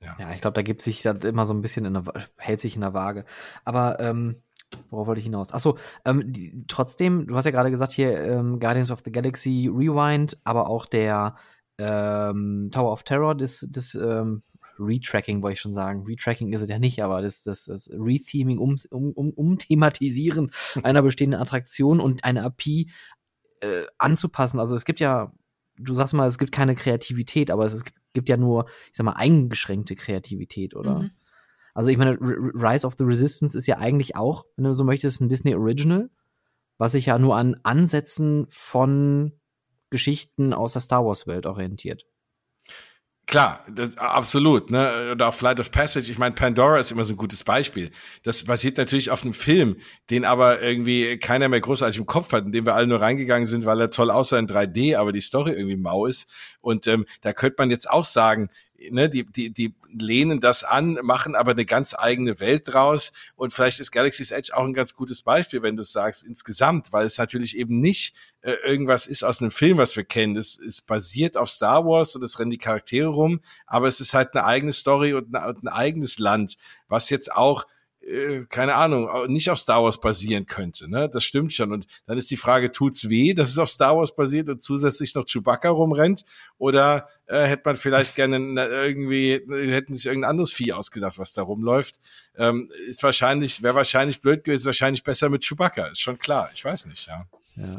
Ja, ja ich glaube, da gibt sich das immer so ein bisschen in der, hält sich in der Waage. Aber ähm, worauf wollte ich hinaus? Achso, ähm, die, trotzdem, du hast ja gerade gesagt hier ähm, Guardians of the Galaxy Rewind, aber auch der ähm, Tower of Terror des, des ähm, Retracking wollte ich schon sagen. Retracking ist es ja nicht, aber das, das, das Retheming, um, um, um, Umthematisieren einer bestehenden Attraktion und eine API äh, anzupassen. Also es gibt ja, du sagst mal, es gibt keine Kreativität, aber es, gibt, gibt ja nur, ich sag mal, eingeschränkte Kreativität, oder? Mhm. Also ich meine, Rise of the Resistance ist ja eigentlich auch, wenn du so möchtest, ein Disney Original, was sich ja nur an Ansätzen von Geschichten aus der Star Wars Welt orientiert. Klar, das, absolut. Ne? Oder auch Flight of Passage. Ich meine, Pandora ist immer so ein gutes Beispiel. Das basiert natürlich auf einem Film, den aber irgendwie keiner mehr großartig im Kopf hat, in dem wir alle nur reingegangen sind, weil er toll aussah in 3D, aber die Story irgendwie mau ist. Und ähm, da könnte man jetzt auch sagen, ne, die, die, die lehnen das an, machen aber eine ganz eigene Welt draus. Und vielleicht ist Galaxy's Edge auch ein ganz gutes Beispiel, wenn du es sagst, insgesamt, weil es natürlich eben nicht äh, irgendwas ist aus einem Film, was wir kennen. Es ist basiert auf Star Wars und es rennen die Charaktere rum, aber es ist halt eine eigene Story und, eine, und ein eigenes Land, was jetzt auch keine Ahnung, nicht auf Star Wars basieren könnte. Ne? Das stimmt schon. Und dann ist die Frage, tut's weh, dass es auf Star Wars basiert und zusätzlich noch Chewbacca rumrennt? Oder äh, hätte man vielleicht gerne irgendwie, hätten sich irgendein anderes Vieh ausgedacht, was da rumläuft? Ähm, ist wahrscheinlich, wäre wahrscheinlich blöd gewesen, wahrscheinlich besser mit Chewbacca, ist schon klar. Ich weiß nicht, ja. ja.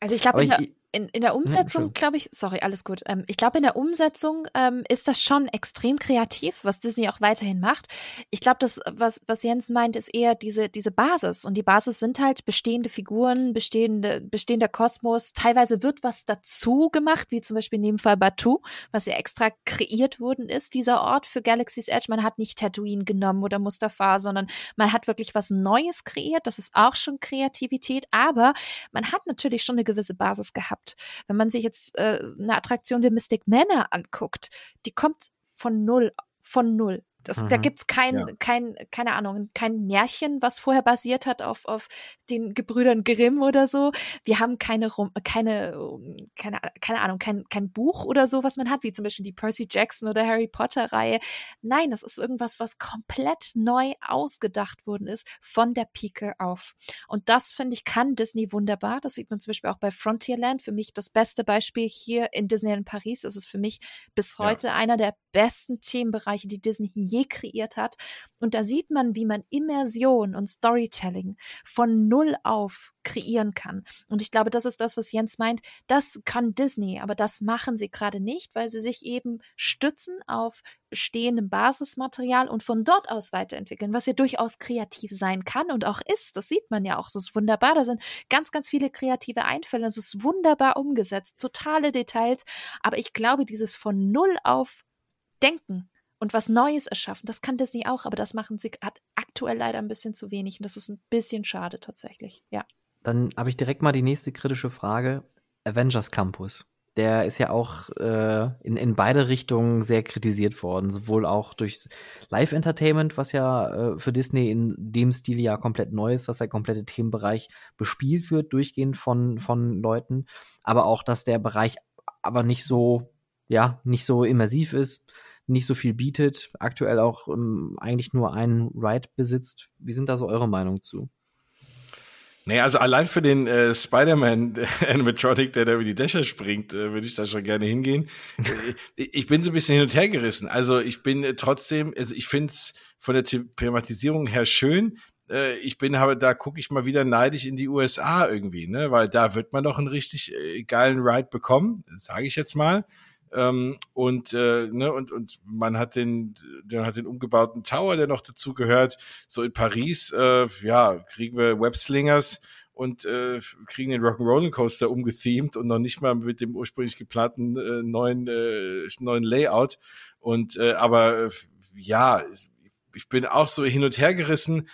Also ich glaube, in, in der Umsetzung, glaube ich, sorry, alles gut. Ähm, ich glaube, in der Umsetzung ähm, ist das schon extrem kreativ, was Disney auch weiterhin macht. Ich glaube, das, was, was Jens meint, ist eher diese, diese Basis. Und die Basis sind halt bestehende Figuren, bestehende, bestehender Kosmos. Teilweise wird was dazu gemacht, wie zum Beispiel in dem Fall Batu, was ja extra kreiert worden ist, dieser Ort für Galaxy's Edge. Man hat nicht Tatooine genommen oder Mustafa, sondern man hat wirklich was Neues kreiert. Das ist auch schon Kreativität. Aber man hat natürlich schon eine gewisse Basis gehabt gehabt. Wenn man sich jetzt äh, eine Attraktion wie Mystic Manor anguckt, die kommt von null, von null. Das, mhm. Da gibt's kein, ja. kein, keine Ahnung, kein Märchen, was vorher basiert hat auf, auf den Gebrüdern Grimm oder so. Wir haben keine, keine, keine, keine Ahnung, kein, kein Buch oder so, was man hat, wie zum Beispiel die Percy Jackson oder Harry Potter Reihe. Nein, das ist irgendwas, was komplett neu ausgedacht worden ist von der Pike auf. Und das, finde ich, kann Disney wunderbar. Das sieht man zum Beispiel auch bei Frontierland. Für mich das beste Beispiel hier in Disneyland Paris. Das ist für mich bis heute ja. einer der besten Themenbereiche, die Disney je kreiert hat. Und da sieht man, wie man Immersion und Storytelling von Null auf kreieren kann. Und ich glaube, das ist das, was Jens meint. Das kann Disney, aber das machen sie gerade nicht, weil sie sich eben stützen auf bestehendem Basismaterial und von dort aus weiterentwickeln, was ja durchaus kreativ sein kann und auch ist. Das sieht man ja auch. Das ist wunderbar. Da sind ganz, ganz viele kreative Einfälle. Es ist wunderbar umgesetzt. Totale Details. Aber ich glaube, dieses von Null auf denken und was Neues erschaffen. Das kann Disney auch, aber das machen sie aktuell leider ein bisschen zu wenig und das ist ein bisschen schade tatsächlich. Ja. Dann habe ich direkt mal die nächste kritische Frage. Avengers Campus. Der ist ja auch äh, in, in beide Richtungen sehr kritisiert worden, sowohl auch durch Live-Entertainment, was ja äh, für Disney in dem Stil ja komplett neu ist, dass der komplette Themenbereich bespielt wird, durchgehend von, von Leuten, aber auch, dass der Bereich aber nicht so, ja, nicht so immersiv ist nicht so viel bietet, aktuell auch ähm, eigentlich nur einen Ride besitzt. Wie sind da so eure Meinung zu? Naja, also allein für den äh, Spider-Man Animatronic, der da über die Dächer springt, äh, würde ich da schon gerne hingehen. Äh, ich bin so ein bisschen hin und her gerissen. Also ich bin äh, trotzdem, also ich finde es von der Thematisierung her schön. Äh, ich bin aber, da gucke ich mal wieder neidisch in die USA irgendwie, ne? Weil da wird man doch einen richtig äh, geilen Ride bekommen, sage ich jetzt mal. Ähm, und, äh, ne, und, und man hat den, der hat den umgebauten Tower, der noch dazu gehört. So in Paris, äh, ja, kriegen wir Webslingers und äh, kriegen den Rock'n'Roller Coaster umgethemed und noch nicht mal mit dem ursprünglich geplanten äh, neuen, äh, neuen Layout. Und äh, aber äh, ja, ich bin auch so hin und her gerissen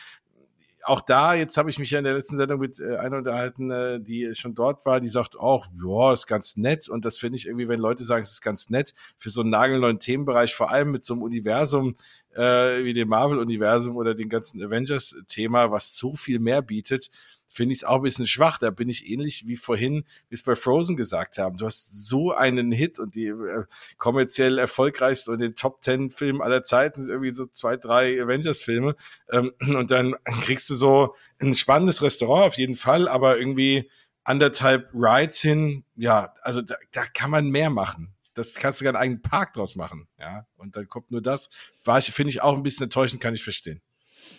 auch da, jetzt habe ich mich ja in der letzten Sendung mit äh, einer unterhalten, äh, die schon dort war, die sagt auch, ja, ist ganz nett. Und das finde ich irgendwie, wenn Leute sagen, es ist ganz nett, für so einen nagelneuen Themenbereich, vor allem mit so einem Universum äh, wie dem Marvel-Universum oder dem ganzen Avengers-Thema, was so viel mehr bietet, finde ich es auch ein bisschen schwach. Da bin ich ähnlich wie vorhin, wie es bei Frozen gesagt haben. Du hast so einen Hit und die äh, kommerziell erfolgreichste und den Top Ten Film aller Zeiten sind irgendwie so zwei, drei Avengers-Filme. Ähm, und dann kriegst du so ein spannendes Restaurant auf jeden Fall, aber irgendwie anderthalb Rides hin. Ja, also da, da kann man mehr machen das kannst du gar einen eigenen Park draus machen, ja. Und dann kommt nur das. War ich, finde ich auch ein bisschen enttäuschend, kann ich verstehen.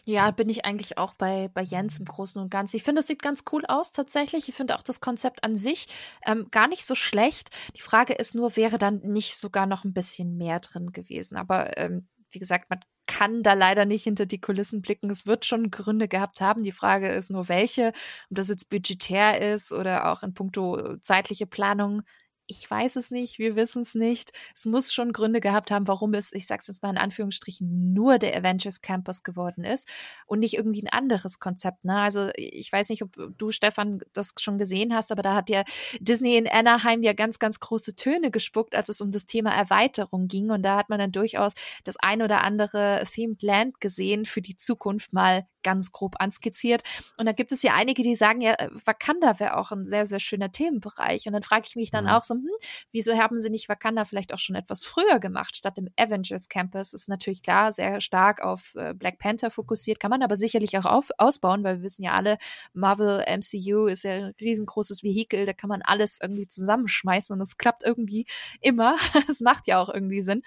Ja, bin ich eigentlich auch bei, bei Jens im Großen und Ganzen. Ich finde, es sieht ganz cool aus tatsächlich. Ich finde auch das Konzept an sich ähm, gar nicht so schlecht. Die Frage ist nur, wäre dann nicht sogar noch ein bisschen mehr drin gewesen. Aber ähm, wie gesagt, man kann da leider nicht hinter die Kulissen blicken. Es wird schon Gründe gehabt haben. Die Frage ist nur, welche. Ob das jetzt budgetär ist oder auch in puncto zeitliche Planung ich weiß es nicht, wir wissen es nicht. Es muss schon Gründe gehabt haben, warum es, ich sag's jetzt mal in Anführungsstrichen, nur der Avengers Campus geworden ist und nicht irgendwie ein anderes Konzept. Ne? Also ich weiß nicht, ob du, Stefan, das schon gesehen hast, aber da hat ja Disney in Anaheim ja ganz, ganz große Töne gespuckt, als es um das Thema Erweiterung ging. Und da hat man dann durchaus das ein oder andere Themed Land gesehen für die Zukunft mal ganz grob anskizziert. Und da gibt es ja einige, die sagen, ja, äh, Wakanda wäre auch ein sehr, sehr schöner Themenbereich. Und dann frage ich mich dann mhm. auch so, hm, wieso haben sie nicht Wakanda vielleicht auch schon etwas früher gemacht, statt im Avengers Campus? Ist natürlich klar, sehr stark auf äh, Black Panther fokussiert, kann man aber sicherlich auch auf, ausbauen, weil wir wissen ja alle, Marvel MCU ist ja ein riesengroßes Vehikel, da kann man alles irgendwie zusammenschmeißen und es klappt irgendwie immer. Es macht ja auch irgendwie Sinn.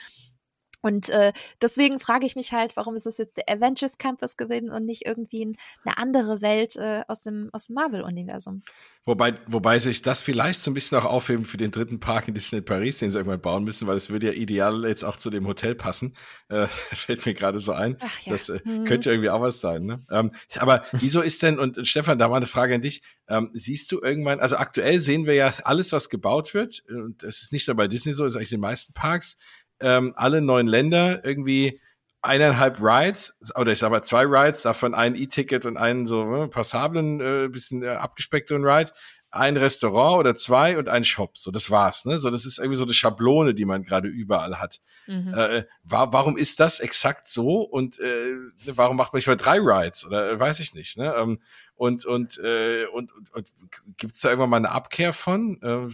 Und äh, deswegen frage ich mich halt, warum ist es jetzt der Avengers Campus gewesen und nicht irgendwie ein, eine andere Welt äh, aus dem, aus dem Marvel-Universum? Wobei, wobei sich das vielleicht so ein bisschen auch aufheben für den dritten Park in Disney Paris, den sie irgendwann bauen müssen, weil es würde ja ideal jetzt auch zu dem Hotel passen. Äh, fällt mir gerade so ein. Ach ja. Das äh, hm. könnte irgendwie auch was sein. Ne? Ähm, aber wieso ist denn, und, und Stefan, da war eine Frage an dich, ähm, siehst du irgendwann, also aktuell sehen wir ja alles, was gebaut wird, und das ist nicht nur bei Disney so, ist eigentlich in den meisten Parks, ähm, alle neun Länder irgendwie eineinhalb Rides, oder ich sag mal zwei Rides, davon ein E-Ticket und einen so ne, passablen, äh, bisschen äh, abgespeckten Ride. ein Restaurant oder zwei und ein Shop. So, das war's. Ne? So, das ist irgendwie so eine Schablone, die man gerade überall hat. Mhm. Äh, war, warum ist das exakt so und äh, warum macht man nicht mal drei Rides oder äh, weiß ich nicht. Ne? Ähm, und und, äh, und und, und gibt's da irgendwann mal eine Abkehr von? Äh,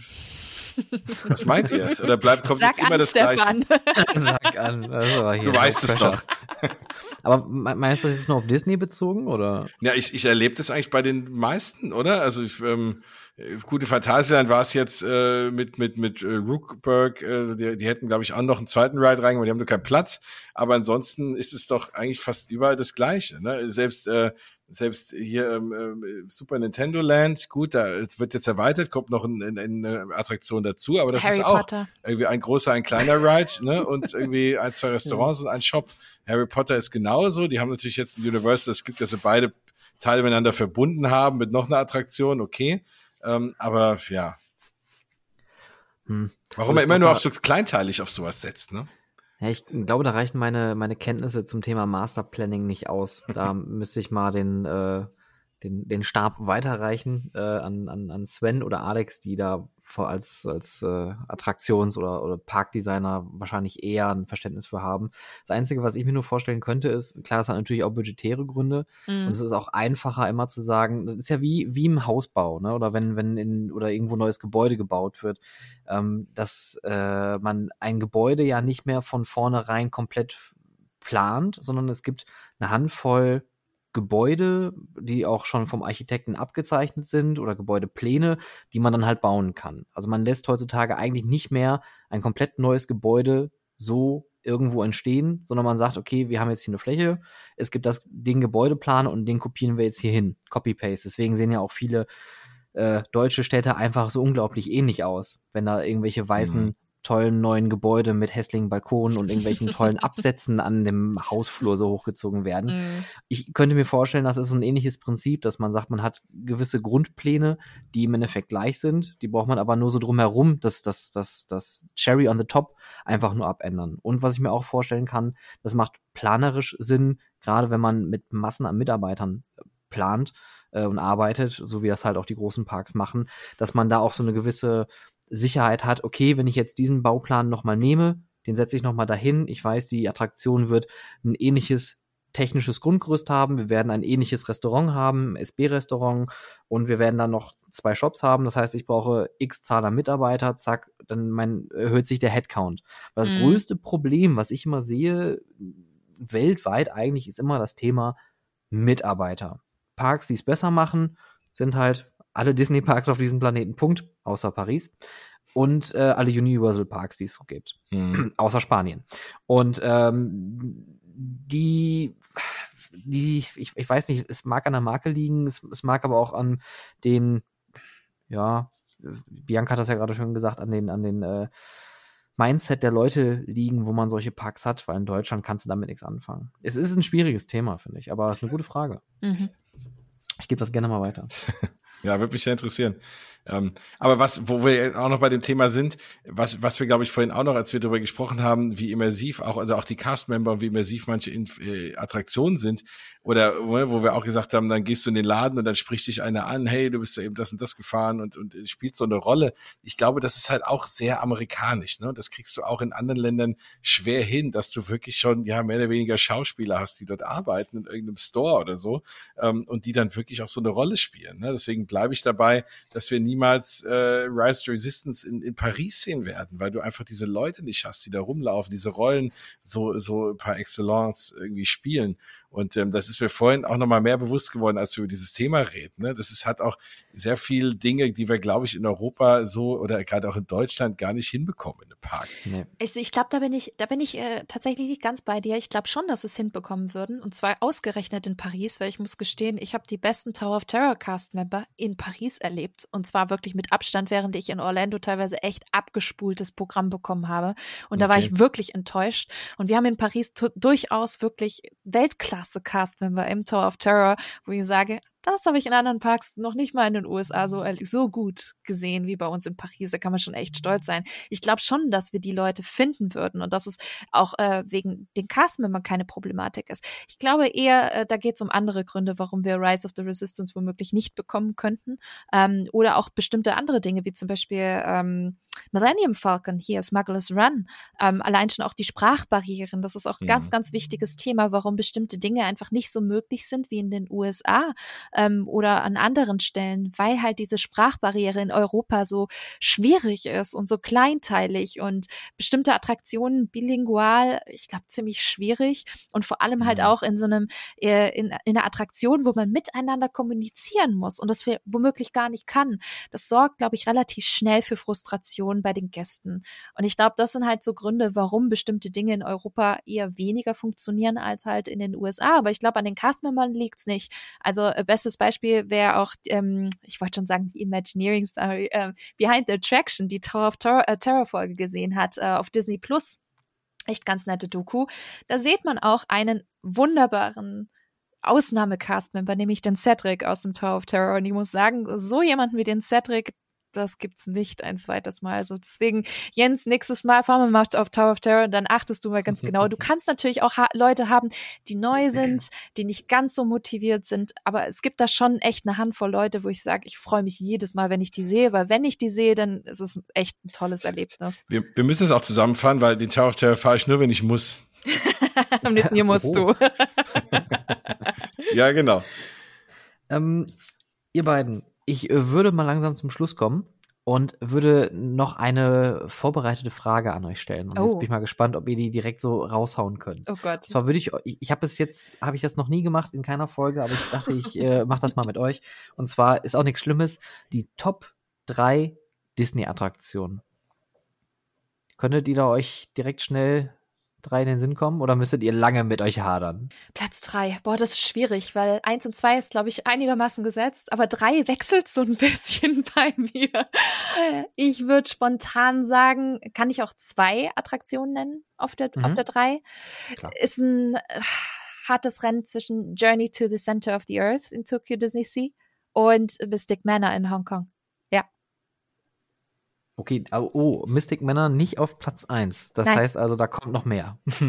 was meint ihr? Oder bleibt kommt Sag jetzt immer an, das Stefan. Gleiche? Sag an. Also hier, Du weißt es doch. Aber me- meinst du das jetzt nur auf Disney bezogen oder? Ja, ich, ich erlebe das eigentlich bei den meisten, oder? Also ich, ähm, äh, gute Phantasialand war es jetzt äh, mit mit mit äh, Rookburg, äh, die, die hätten glaube ich auch noch einen zweiten Ride rein, aber die haben nur keinen Platz. Aber ansonsten ist es doch eigentlich fast überall das Gleiche. Ne? Selbst äh, selbst hier ähm, ähm, Super Nintendo Land, gut, da es wird jetzt erweitert, kommt noch ein, ein, eine Attraktion dazu, aber das Harry ist auch Potter. irgendwie ein großer, ein kleiner Ride, ne? Und irgendwie ein, zwei Restaurants und ein Shop. Harry Potter ist genauso. Die haben natürlich jetzt ein Universal, es gibt, dass sie beide Teile miteinander verbunden haben mit noch einer Attraktion, okay. Ähm, aber ja, Hm. warum Also er immer nur auf so Kleinteilig auf sowas setzt, ne? Ja, ich glaube, da reichen meine, meine Kenntnisse zum Thema Masterplanning nicht aus. Da müsste ich mal den, äh, den, den Stab weiterreichen äh, an, an, an Sven oder Alex, die da als, als äh, Attraktions- oder, oder Parkdesigner wahrscheinlich eher ein Verständnis für haben. Das Einzige, was ich mir nur vorstellen könnte, ist, klar, es hat natürlich auch budgetäre Gründe, Mhm. und es ist auch einfacher, immer zu sagen, das ist ja wie, wie im Hausbau, ne? Oder wenn, wenn in oder irgendwo neues Gebäude gebaut wird, ähm, dass äh, man ein Gebäude ja nicht mehr von vornherein komplett plant, sondern es gibt eine Handvoll Gebäude, die auch schon vom Architekten abgezeichnet sind oder Gebäudepläne, die man dann halt bauen kann. Also man lässt heutzutage eigentlich nicht mehr ein komplett neues Gebäude so irgendwo entstehen, sondern man sagt, okay, wir haben jetzt hier eine Fläche, es gibt das, den Gebäudeplan und den kopieren wir jetzt hier hin. Copy-Paste. Deswegen sehen ja auch viele äh, deutsche Städte einfach so unglaublich ähnlich aus, wenn da irgendwelche weißen, Mhm. Tollen neuen Gebäude mit hässlichen Balkonen und irgendwelchen tollen Absätzen an dem Hausflur so hochgezogen werden. Mhm. Ich könnte mir vorstellen, das ist so ein ähnliches Prinzip, dass man sagt, man hat gewisse Grundpläne, die im Endeffekt gleich sind. Die braucht man aber nur so drumherum, das, das, das, das Cherry on the top einfach nur abändern. Und was ich mir auch vorstellen kann, das macht planerisch Sinn, gerade wenn man mit Massen an Mitarbeitern äh, plant äh, und arbeitet, so wie das halt auch die großen Parks machen, dass man da auch so eine gewisse Sicherheit hat, okay, wenn ich jetzt diesen Bauplan nochmal nehme, den setze ich nochmal dahin. Ich weiß, die Attraktion wird ein ähnliches technisches Grundgerüst haben. Wir werden ein ähnliches Restaurant haben, SB-Restaurant und wir werden dann noch zwei Shops haben. Das heißt, ich brauche x Zahl an Mitarbeiter, zack, dann mein, erhöht sich der Headcount. Das Mhm. größte Problem, was ich immer sehe, weltweit eigentlich, ist immer das Thema Mitarbeiter. Parks, die es besser machen, sind halt alle Disney-Parks auf diesem Planeten, Punkt, außer Paris. Und äh, alle Universal-Parks, die es so gibt Mhm. außer Spanien. Und ähm, die, die, ich, ich weiß nicht, es mag an der Marke liegen, es, es mag aber auch an den, ja, Bianca hat das ja gerade schon gesagt, an den, an den äh, Mindset der Leute liegen, wo man solche Parks hat, weil in Deutschland kannst du damit nichts anfangen. Es ist ein schwieriges Thema, finde ich, aber es ist eine gute Frage. Mhm. Ich gebe das gerne mal weiter. Ja, würde mich sehr interessieren. Ähm, aber was, wo wir auch noch bei dem Thema sind, was, was wir, glaube ich, vorhin auch noch, als wir darüber gesprochen haben, wie immersiv auch, also auch die Castmember und wie immersiv manche Inf äh, Attraktionen sind, oder wo, wo wir auch gesagt haben, dann gehst du in den Laden und dann spricht dich einer an, hey, du bist ja eben das und das gefahren und, und spielt so eine Rolle. Ich glaube, das ist halt auch sehr amerikanisch, ne? Das kriegst du auch in anderen Ländern schwer hin, dass du wirklich schon, ja, mehr oder weniger Schauspieler hast, die dort arbeiten in irgendeinem Store oder so, ähm, und die dann wirklich auch so eine Rolle spielen. Ne? Deswegen bleibe ich dabei, dass wir niemals äh, Rise to Resistance in, in Paris sehen werden, weil du einfach diese Leute nicht hast, die da rumlaufen, diese Rollen so, so par excellence irgendwie spielen. Und ähm, das ist mir vorhin auch nochmal mehr bewusst geworden, als wir über dieses Thema reden. Ne? Das ist, hat auch sehr viel Dinge, die wir, glaube ich, in Europa so oder gerade auch in Deutschland gar nicht hinbekommen in einem Park. Nee. Ich, ich glaube, da bin ich, da bin ich äh, tatsächlich nicht ganz bei dir. Ich glaube schon, dass es hinbekommen würden. Und zwar ausgerechnet in Paris, weil ich muss gestehen, ich habe die besten Tower of Terror Cast-Member in Paris erlebt. Und zwar wirklich mit Abstand, während ich in Orlando teilweise echt abgespultes Programm bekommen habe. Und da war Okay. ich wirklich enttäuscht. Und wir haben in Paris durchaus wirklich Weltklasse-Cast-Member im Tower of Terror, wo ich sage, Das habe ich in anderen Parks noch nicht mal in den USA so, so gut gesehen wie bei uns in Paris. Da kann man schon echt stolz sein. Ich glaube schon, dass wir die Leute finden würden und dass es auch äh, wegen den Castmembern keine Problematik ist. Ich glaube eher, äh, da geht es um andere Gründe, warum wir Rise of the Resistance womöglich nicht bekommen könnten. Ähm, oder auch bestimmte andere Dinge, wie zum Beispiel ähm, Millennium Falcon hier, Smuggler's Run, ähm, allein schon auch die Sprachbarrieren, das ist auch ein mhm. ganz, ganz wichtiges Thema, warum bestimmte Dinge einfach nicht so möglich sind wie in den USA ähm, oder an anderen Stellen, weil halt diese Sprachbarriere in Europa so schwierig ist und so kleinteilig und bestimmte Attraktionen bilingual, ich glaube, ziemlich schwierig und vor allem halt mhm. auch in so einem, äh, in, in einer Attraktion, wo man miteinander kommunizieren muss und das womöglich gar nicht kann. Das sorgt, glaube ich, relativ schnell für Frustration bei den Gästen. Und ich glaube, das sind halt so Gründe, warum bestimmte Dinge in Europa eher weniger funktionieren als halt in den USA. Aber ich glaube, an den Castmembern liegt es nicht. Also äh, bestes Beispiel wäre auch, ähm, ich wollte schon sagen, die Imagineering Story, äh, Behind the Attraction, die Tower of Terror, äh, Terror Folge gesehen hat äh, auf Disney Plus. Echt ganz nette Doku. Da sieht man auch einen wunderbaren Ausnahmecast-Member, nämlich den Cedric aus dem Tower of Terror. Und ich muss sagen, so jemanden wie den Cedric, das gibt's nicht ein zweites Mal. Also deswegen, Jens, nächstes Mal fahren wir mal auf Tower of Terror, dann achtest du mal ganz genau. Du kannst natürlich auch ha Leute haben, die neu sind, die nicht ganz so motiviert sind, aber es gibt da schon echt eine Handvoll Leute, wo ich sage, ich freue mich jedes Mal, wenn ich die sehe, weil wenn ich die sehe, dann ist es echt ein tolles Erlebnis. Wir, wir müssen es auch zusammenfahren, weil den Tower of Terror fahre ich nur, wenn ich muss. Mit mir musst oh. du. ja, genau. Ähm, ihr beiden, ich äh, würde mal langsam zum Schluss kommen und würde noch eine vorbereitete Frage an euch stellen. Und oh. jetzt bin ich mal gespannt, ob ihr die direkt so raushauen könnt. Oh Gott. Zwar würde ich, ich, ich habe es jetzt, habe ich das noch nie gemacht in keiner Folge, aber ich dachte, ich äh, mache das mal mit euch. Und zwar ist auch nichts Schlimmes, die Top 3 Disney-Attraktionen. Könntet ihr da euch direkt schnell drei in den Sinn kommen oder müsstet ihr lange mit euch hadern? Platz drei. Boah, das ist schwierig, weil eins und zwei ist, glaube ich, einigermaßen gesetzt, aber drei wechselt so ein bisschen bei mir. Ich würde spontan sagen, kann ich auch zwei Attraktionen nennen auf der, mhm. auf der drei. Klar. Ist ein äh, hartes Rennen zwischen Journey to the Center of the Earth in Tokyo Disney Sea und Mystic Manor in Hongkong. Okay, oh, Mystic Manor nicht auf Platz 1. Das Nein. heißt also, da kommt noch mehr.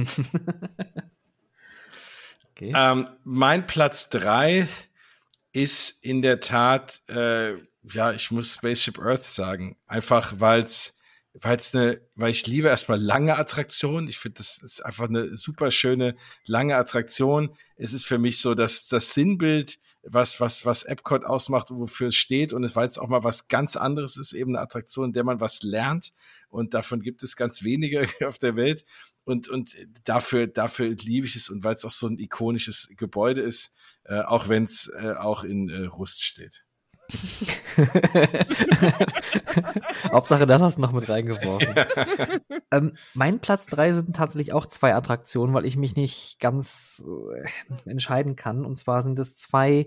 okay. ähm, mein Platz 3 ist in der Tat, äh, ja, ich muss Spaceship Earth sagen. Einfach, weil es weil es eine, weil ich liebe erstmal lange Attraktionen. Ich finde, das ist einfach eine super schöne lange Attraktion. Es ist für mich so, dass das Sinnbild was, was, was Epcot ausmacht, wofür es steht. Und es war jetzt auch mal was ganz anderes ist, eben eine Attraktion, in der man was lernt. Und davon gibt es ganz wenige auf der Welt. Und, und dafür, dafür liebe ich es. Und weil es auch so ein ikonisches Gebäude ist, äh, auch wenn es äh, auch in äh, Rust steht. Hauptsache, das hast du noch mit reingeworfen. ähm, mein Platz 3 sind tatsächlich auch zwei Attraktionen, weil ich mich nicht ganz äh, entscheiden kann. Und zwar sind es zwei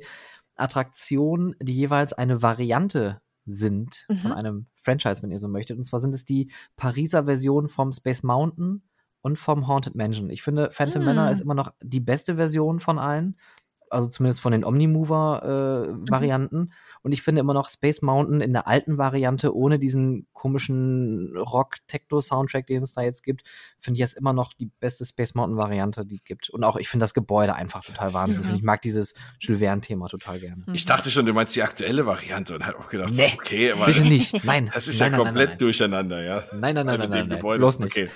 Attraktionen, die jeweils eine Variante sind mhm. von einem Franchise, wenn ihr so möchtet. Und zwar sind es die Pariser Version vom Space Mountain und vom Haunted Mansion. Ich finde, Phantom mm. Manor ist immer noch die beste Version von allen also zumindest von den Omnimover-Varianten. Äh, mhm. Und ich finde immer noch Space Mountain in der alten Variante ohne diesen komischen Rock-Techno-Soundtrack, den es da jetzt gibt, finde ich jetzt immer noch die beste Space Mountain-Variante, die es gibt. Und auch ich finde das Gebäude einfach total wahnsinnig. Mhm. Und ich mag dieses Jules Verne-Thema total gerne. Ich dachte schon, du meinst die aktuelle Variante und habe auch gedacht, nee, so, okay, aber bitte nicht. Nein. Das ist nein, ja nein, komplett nein, durcheinander, ja. Nein, nein, nein, nein, nein, nein, bloß nicht. Okay.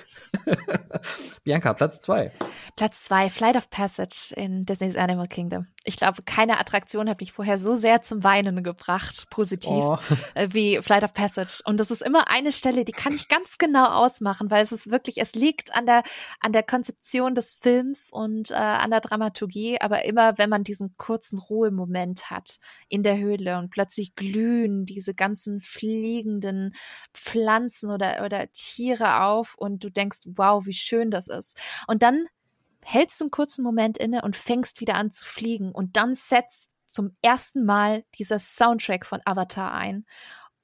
Bianca, Platz zwei. Platz zwei, Flight of Passage in Disney's Animal Kingdom. Ich glaube, keine Attraktion hat mich vorher so sehr zum Weinen gebracht, positiv, oh. Äh, wie Flight of Passage. Und das ist immer eine Stelle, die kann ich ganz genau ausmachen, weil es ist wirklich, es liegt an der, an der Konzeption des Films und äh, an der Dramaturgie, aber immer, wenn man diesen kurzen Ruhemoment hat in der Höhle und plötzlich glühen diese ganzen fliegenden Pflanzen oder, oder Tiere auf und du denkst, wow, wie schön das ist. Und dann hältst du einen kurzen Moment inne und fängst wieder an zu fliegen und dann setzt zum ersten Mal dieser Soundtrack von Avatar ein.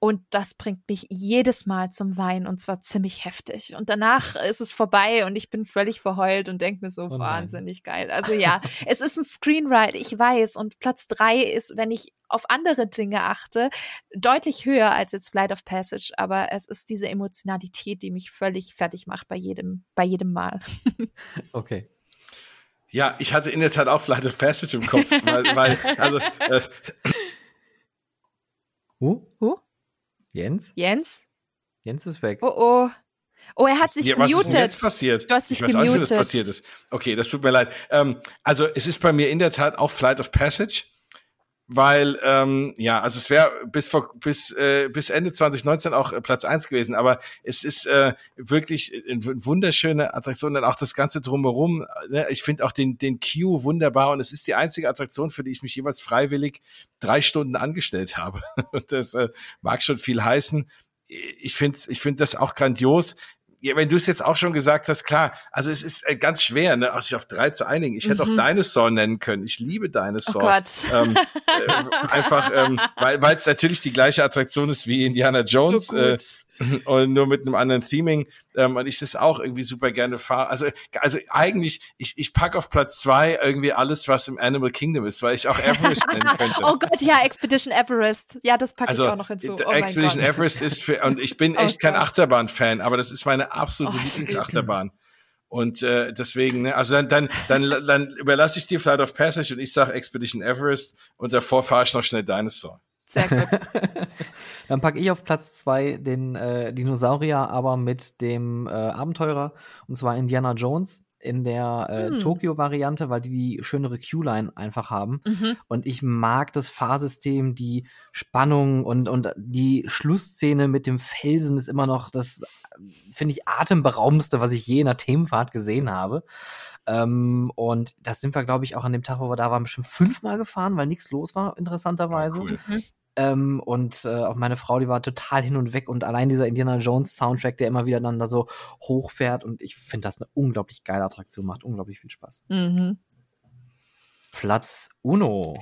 Und das bringt mich jedes Mal zum Weinen und zwar ziemlich heftig. Und danach ist es vorbei und ich bin völlig verheult und denke mir so, oh wahnsinnig geil. Also ja, es ist ein Screenwrite, ich weiß. Und Platz drei ist, wenn ich auf andere Dinge achte, deutlich höher als jetzt Flight of Passage. Aber es ist diese Emotionalität, die mich völlig fertig macht bei jedem, bei jedem Mal. okay. Ja, ich hatte in der Tat auch Flight of Passage im Kopf, weil, weil also äh, Huh? Huh? Jens? Jens? Jens ist weg. Oh oh. Oh, er hat sich ja, gemutet. Was ist denn jetzt passiert? Du hast dich ich weiß gemutet. Auch nicht, was passiert ist. Okay, das tut mir leid. Ähm, also es ist bei mir in der Tat auch Flight of Passage weil ähm, ja, also es wäre bis vor bis äh, bis Ende 2019 auch äh, Platz eins gewesen, aber es ist äh, wirklich eine wunderschöne Attraktion und auch das ganze drumherum. Ne? Ich finde auch den den Queue wunderbar und es ist die einzige Attraktion, für die ich mich jeweils freiwillig drei Stunden angestellt habe und das äh, mag schon viel heißen. Ich finde ich finde das auch grandios ja, wenn du es jetzt auch schon gesagt hast, klar, also es ist äh, ganz schwer, ne, sich auf drei zu einigen. Ich hätte mhm. auch Dinosaur nennen können. Ich liebe Dinosaur. Oh Gott. Ähm, äh, einfach, ähm, weil es natürlich die gleiche Attraktion ist wie Indiana Jones. So äh, und nur mit einem anderen Theming. Ähm, und ich das auch irgendwie super gerne fahre. Also, also eigentlich, ich, ich pack auf Platz zwei irgendwie alles, was im Animal Kingdom ist, weil ich auch Everest nennen könnte. oh Gott, ja, Expedition Everest. Ja, das packe also, ich auch noch hinzu. Oh Expedition Everest ist für, und ich bin oh echt oh kein Achterbahn-Fan, aber das ist meine absolute oh, Lieblingsachterbahn. Und äh, deswegen, ne, also dann, dann, dann, dann überlasse ich dir Flight of Passage und ich sage Expedition Everest und davor fahre ich noch schnell Dinosaur. Sehr gut. Dann packe ich auf Platz zwei den äh, Dinosaurier, aber mit dem äh, Abenteurer, und zwar Indiana Jones in der äh, hm. Tokio-Variante, weil die die schönere Q-Line einfach haben. Mhm. Und ich mag das Fahrsystem, die Spannung und, und die Schlussszene mit dem Felsen ist immer noch das, finde ich, atemberaubendste, was ich je in einer Themenfahrt gesehen habe. Ähm, und das sind wir, glaube ich, auch an dem Tag, wo wir da waren, bestimmt fünfmal gefahren, weil nichts los war, interessanterweise. Ja, cool. mhm. Ähm, und äh, auch meine Frau, die war total hin und weg. Und allein dieser Indiana Jones Soundtrack, der immer wieder dann da so hochfährt. Und ich finde das eine unglaublich geile Attraktion, macht unglaublich viel Spaß. Mhm. Platz Uno.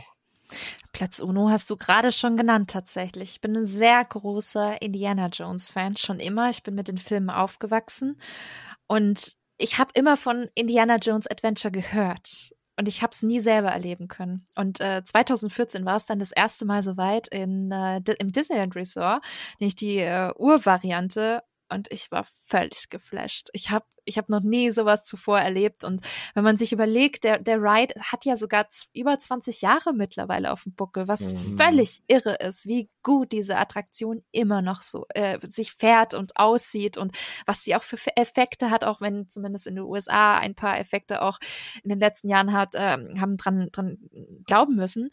Platz Uno hast du gerade schon genannt tatsächlich. Ich bin ein sehr großer Indiana Jones Fan, schon immer. Ich bin mit den Filmen aufgewachsen und ich habe immer von Indiana Jones Adventure gehört und ich habe es nie selber erleben können. Und äh, 2014 war es dann das erste Mal soweit in, äh, im Disneyland Resort, nämlich die äh, Urvariante und ich war völlig geflasht. Ich habe ich hab noch nie sowas zuvor erlebt und wenn man sich überlegt, der, der Ride hat ja sogar über 20 Jahre mittlerweile auf dem Buckel, was mhm. völlig irre ist, wie gut diese Attraktion immer noch so äh, sich fährt und aussieht und was sie auch für Effekte hat, auch wenn zumindest in den USA ein paar Effekte auch in den letzten Jahren hat, äh, haben dran, dran glauben müssen.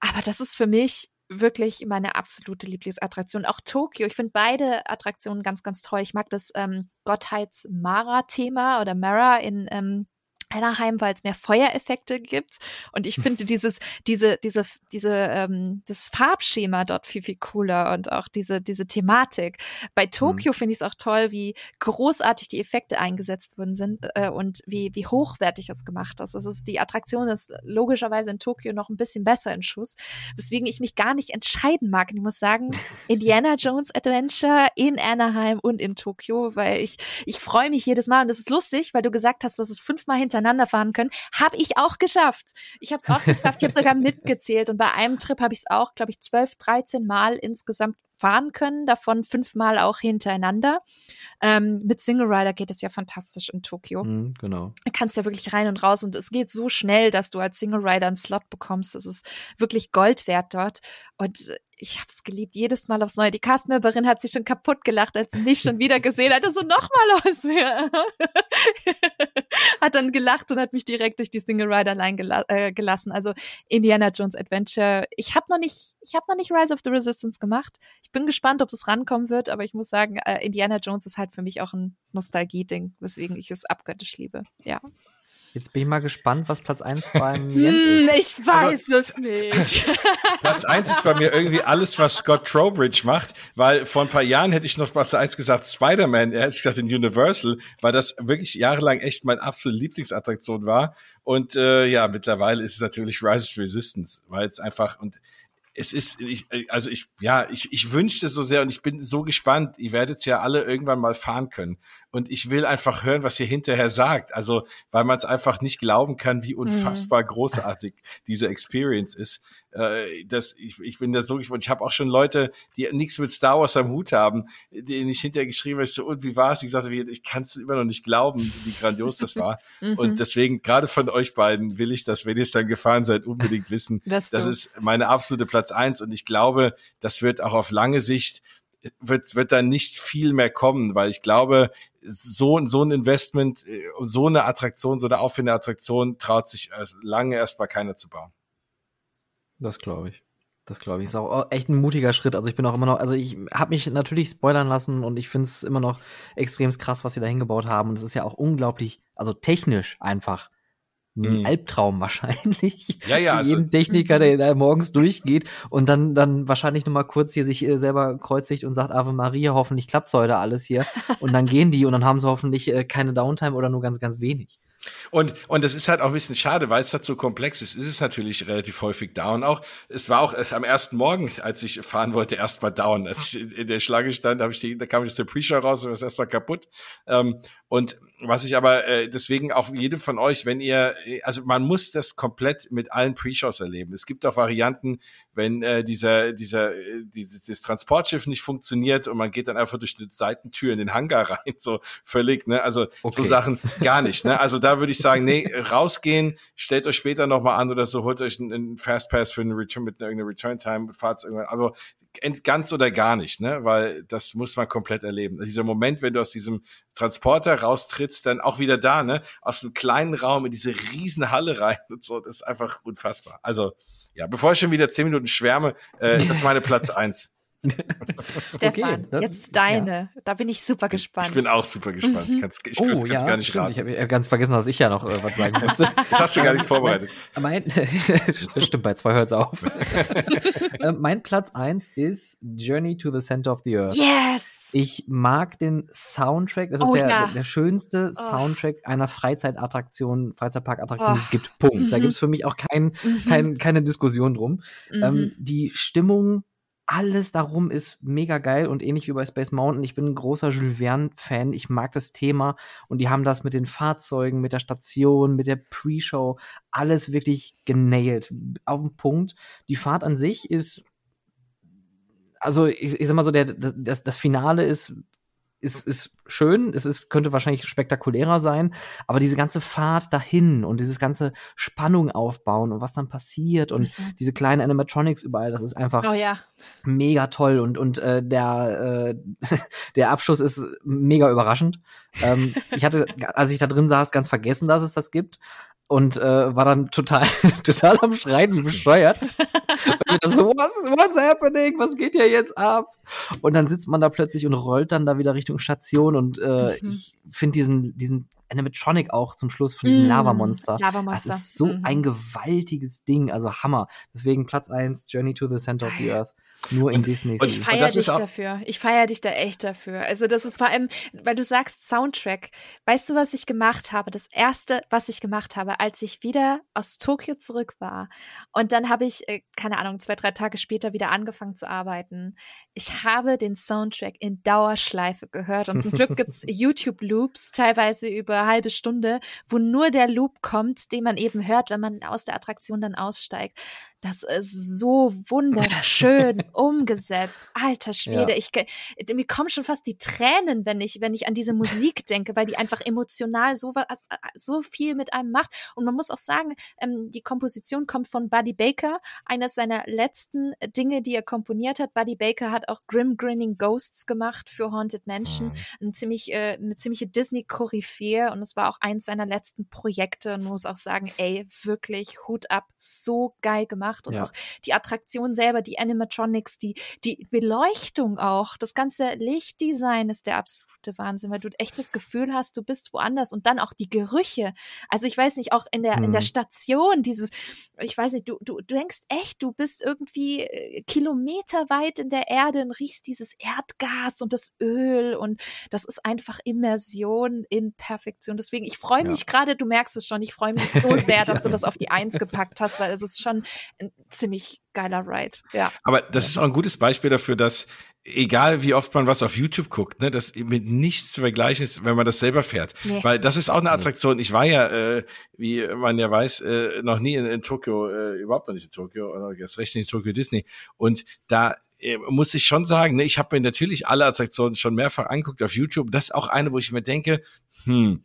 Aber das ist für mich wirklich meine absolute Lieblingsattraktion. Auch Tokio. Ich finde beide Attraktionen ganz, ganz toll. Ich mag das ähm, Gottheits-Mara-Thema oder Mara in ähm, Anaheim, weil es mehr Feuereffekte gibt. Und ich finde dieses, diese, diese, diese, ähm, das Farbschema dort viel, viel cooler und auch diese, diese Thematik. Bei Tokio mhm. finde ich es auch toll, wie großartig die Effekte eingesetzt worden sind äh, und wie, wie hochwertig es gemacht ist. Also ist, die Attraktion ist logischerweise in Tokio noch ein bisschen besser in Schuss, weswegen ich mich gar nicht entscheiden mag. Und ich muss sagen, Indiana Jones Adventure in Anaheim und in Tokio, weil ich, ich freue mich jedes Mal und das ist lustig, weil du gesagt hast, dass es fünfmal hinter fahren können. Habe ich auch geschafft. Ich habe es auch geschafft. Ich habe sogar mitgezählt und bei einem Trip habe ich es auch, glaube ich, zwölf, dreizehn Mal insgesamt fahren können, davon fünfmal auch hintereinander. Ähm, mit Single Rider geht es ja fantastisch in Tokio. Mhm, genau. Du kannst ja wirklich rein und raus und es geht so schnell, dass du als Single Rider einen Slot bekommst. Das ist wirklich Gold wert dort. Und ich habe es geliebt, jedes Mal aufs Neue. Die Castmemberin hat sich schon kaputt gelacht, als sie mich schon wieder gesehen hat. So nochmal aus mir. hat dann gelacht und hat mich direkt durch die Single Rider Line gela äh, gelassen. Also Indiana Jones Adventure. Ich habe noch nicht, ich habe noch nicht Rise of the Resistance gemacht. Ich bin gespannt, ob es rankommen wird, aber ich muss sagen, äh, Indiana Jones ist halt für mich auch ein Nostalgie-Ding, weswegen ich es abgöttisch liebe. Ja. Jetzt bin ich mal gespannt, was Platz 1 beim Jens ist. Ich weiß also, es nicht. Platz 1 ist bei mir irgendwie alles, was Scott Trowbridge macht, weil vor ein paar Jahren hätte ich noch Platz 1 gesagt Spider-Man, er hätte gesagt in Universal, weil das wirklich jahrelang echt mein absolute Lieblingsattraktion war. Und äh, ja, mittlerweile ist es natürlich Rise of Resistance, weil es einfach und es ist, ich, also ich, ja, ich, ich wünsche es so sehr und ich bin so gespannt. Ihr werdet es ja alle irgendwann mal fahren können. Und ich will einfach hören, was ihr hinterher sagt. Also, weil man es einfach nicht glauben kann, wie unfassbar mhm. großartig diese Experience ist. Äh, das, ich, ich bin da so gespannt. Ich habe auch schon Leute, die nichts mit Star Wars am Hut haben, denen ich hinterher geschrieben habe, so, und wie war es? Ich sagte, ich kann es immer noch nicht glauben, wie grandios das war. mhm. Und deswegen, gerade von euch beiden, will ich das, wenn ihr es dann gefahren seid, unbedingt wissen. das ist meine absolute Platz eins. Und ich glaube, das wird auch auf lange Sicht wird, wird dann nicht viel mehr kommen, weil ich glaube, so, so ein Investment, äh, so eine Attraktion, so eine aufwändige Attraktion traut sich lange erstmal keiner zu bauen. Das glaube ich. Das glaube ich. Ist auch echt ein mutiger Schritt. Also ich bin auch immer noch, also ich habe mich natürlich spoilern lassen und ich finde es immer noch extrem krass, was sie da hingebaut haben. Und es ist ja auch unglaublich, also technisch einfach ein mhm. Albtraum wahrscheinlich. Ja, ja. Für also, jeden Techniker, der da morgens durchgeht und dann, dann wahrscheinlich nochmal kurz hier sich äh, selber kreuzigt und sagt, Ave Maria, hoffentlich klappt's heute alles hier. und dann gehen die und dann haben sie hoffentlich äh, keine Downtime oder nur ganz, ganz wenig. Und, und das ist halt auch ein bisschen schade, weil es halt so komplex ist. Ist es natürlich relativ häufig down auch. Es war auch äh, am ersten Morgen, als ich fahren wollte, erstmal down. Als ich in der Schlange stand, habe ich die, da kam ich aus der Pre-Show raus und war erstmal kaputt. Ähm, und was ich aber äh, deswegen auch jedem von euch, wenn ihr, also man muss das komplett mit allen Pre-Shows erleben. Es gibt auch Varianten, wenn äh, dieser, dieser, äh, dieses, dieses Transportschiff nicht funktioniert und man geht dann einfach durch die Seitentür in den Hangar rein, so völlig, ne? Also okay. so Sachen gar nicht. Ne? Also da würde ich sagen, nee, rausgehen, stellt euch später nochmal an oder so, holt euch einen, einen Fastpass für einen Return mit irgendeiner Return-Time, fahrt irgendwann. Also ganz oder gar nicht, ne? Weil das muss man komplett erleben. Also dieser Moment, wenn du aus diesem Transporter raustrittst, dann auch wieder da, ne? Aus einem kleinen Raum in diese riesen Halle rein und so, das ist einfach unfassbar. Also, ja, bevor ich schon wieder zehn Minuten schwärme, äh, das ist meine Platz eins. Stefan, okay, jetzt deine. Ja. Da bin ich super gespannt. Ich bin auch super gespannt. Ich, kann's, ich oh, ja, gar nicht stimmt. raten. Ich habe ganz vergessen, dass ich ja noch äh, was sagen musste. Jetzt hast du gar nichts vorbereitet. Mein, stimmt, bei zwei hört's auf. äh, mein Platz eins ist Journey to the Center of the Earth. Yes! Ich mag den Soundtrack. Das ist oh, der, ja. der, schönste oh. Soundtrack einer Freizeitattraktion, Freizeitparkattraktion, oh. die es gibt. Punkt. Mhm. Da gibt's für mich auch kein, mhm. kein, keine Diskussion drum. Mhm. Ähm, die Stimmung alles darum ist mega geil und ähnlich wie bei Space Mountain. Ich bin ein großer Jules Verne-Fan. Ich mag das Thema und die haben das mit den Fahrzeugen, mit der Station, mit der Pre-Show, alles wirklich genailt. Auf den Punkt. Die Fahrt an sich ist, also ich, ich sag mal so, der, das, das Finale ist ist, ist schön, es ist, könnte wahrscheinlich spektakulärer sein, aber diese ganze Fahrt dahin und dieses ganze Spannung aufbauen und was dann passiert und mhm. diese kleinen Animatronics überall, das ist einfach oh, ja. mega toll und, und äh, der, äh, der Abschluss ist mega überraschend. ähm, ich hatte, als ich da drin saß, ganz vergessen, dass es das gibt und äh, war dann total, total am Schreien, wie bescheuert. so, was, what's happening? Was geht hier jetzt ab? Und dann sitzt man da plötzlich und rollt dann da wieder Richtung Station und äh, mhm. ich finde diesen, diesen Animatronic auch zum Schluss von diesem mm, Lavamonster. Lavamonster. Das ist so mhm. ein gewaltiges Ding, also Hammer. Deswegen Platz eins Journey to the Center of the Earth. Nur in Disney. Und ich feiere dich dafür. Ich feiere dich da echt dafür. Also das ist vor allem, weil du sagst Soundtrack. Weißt du, was ich gemacht habe? Das erste, was ich gemacht habe, als ich wieder aus Tokio zurück war. Und dann habe ich, äh, keine Ahnung, zwei, drei Tage später wieder angefangen zu arbeiten. Ich habe den Soundtrack in Dauerschleife gehört. Und zum Glück gibt es YouTube-Loops, teilweise über eine halbe Stunde, wo nur der Loop kommt, den man eben hört, wenn man aus der Attraktion dann aussteigt. Das ist so wunderschön umgesetzt. Alter Schwede, ja. ich, mir kommen schon fast die Tränen, wenn ich, wenn ich an diese Musik denke, weil die einfach emotional so, so viel mit einem macht. Und man muss auch sagen, ähm, die Komposition kommt von Buddy Baker, eines seiner letzten Dinge, die er komponiert hat. Buddy Baker hat auch Grim Grinning Ghosts gemacht für Haunted Mansion, mhm. ein ziemlich, äh, eine ziemliche Disney-Koryphäe und es war auch eins seiner letzten Projekte und man muss auch sagen, ey, wirklich Hut ab, so geil gemacht und ja. auch die Attraktion selber, die Animatronics, die, die Beleuchtung auch, das ganze Lichtdesign ist der absolute Wahnsinn, weil du echt das Gefühl hast, du bist woanders und dann auch die Gerüche. Also ich weiß nicht, auch in der, mhm. in der mhm. Station, dieses, ich weiß nicht, du, du, du denkst echt, du bist irgendwie äh, kilometerweit in der Erde und riechst dieses Erdgas und das Öl und das ist einfach Immersion in Perfektion. Deswegen, ich freue mich ja. gerade, du merkst es schon, ich freue mich so sehr, dass du das auf die Eins gepackt hast, weil es ist schon ziemlich geiler Ride, ja. Aber das ist auch ein gutes Beispiel dafür, dass egal wie oft man was auf YouTube guckt, ne, das mit nichts zu vergleichen ist, wenn man das selber fährt. Nee. Weil das ist auch eine Attraktion. Ich war ja, äh, wie man ja weiß, äh, noch nie in, in Tokio, äh, überhaupt noch nicht in Tokio, oder erst recht nicht in Tokio Disney. Und da äh, muss ich schon sagen, ne, ich habe mir natürlich alle Attraktionen schon mehrfach anguckt auf YouTube. Das ist auch eine, wo ich mir denke, hm,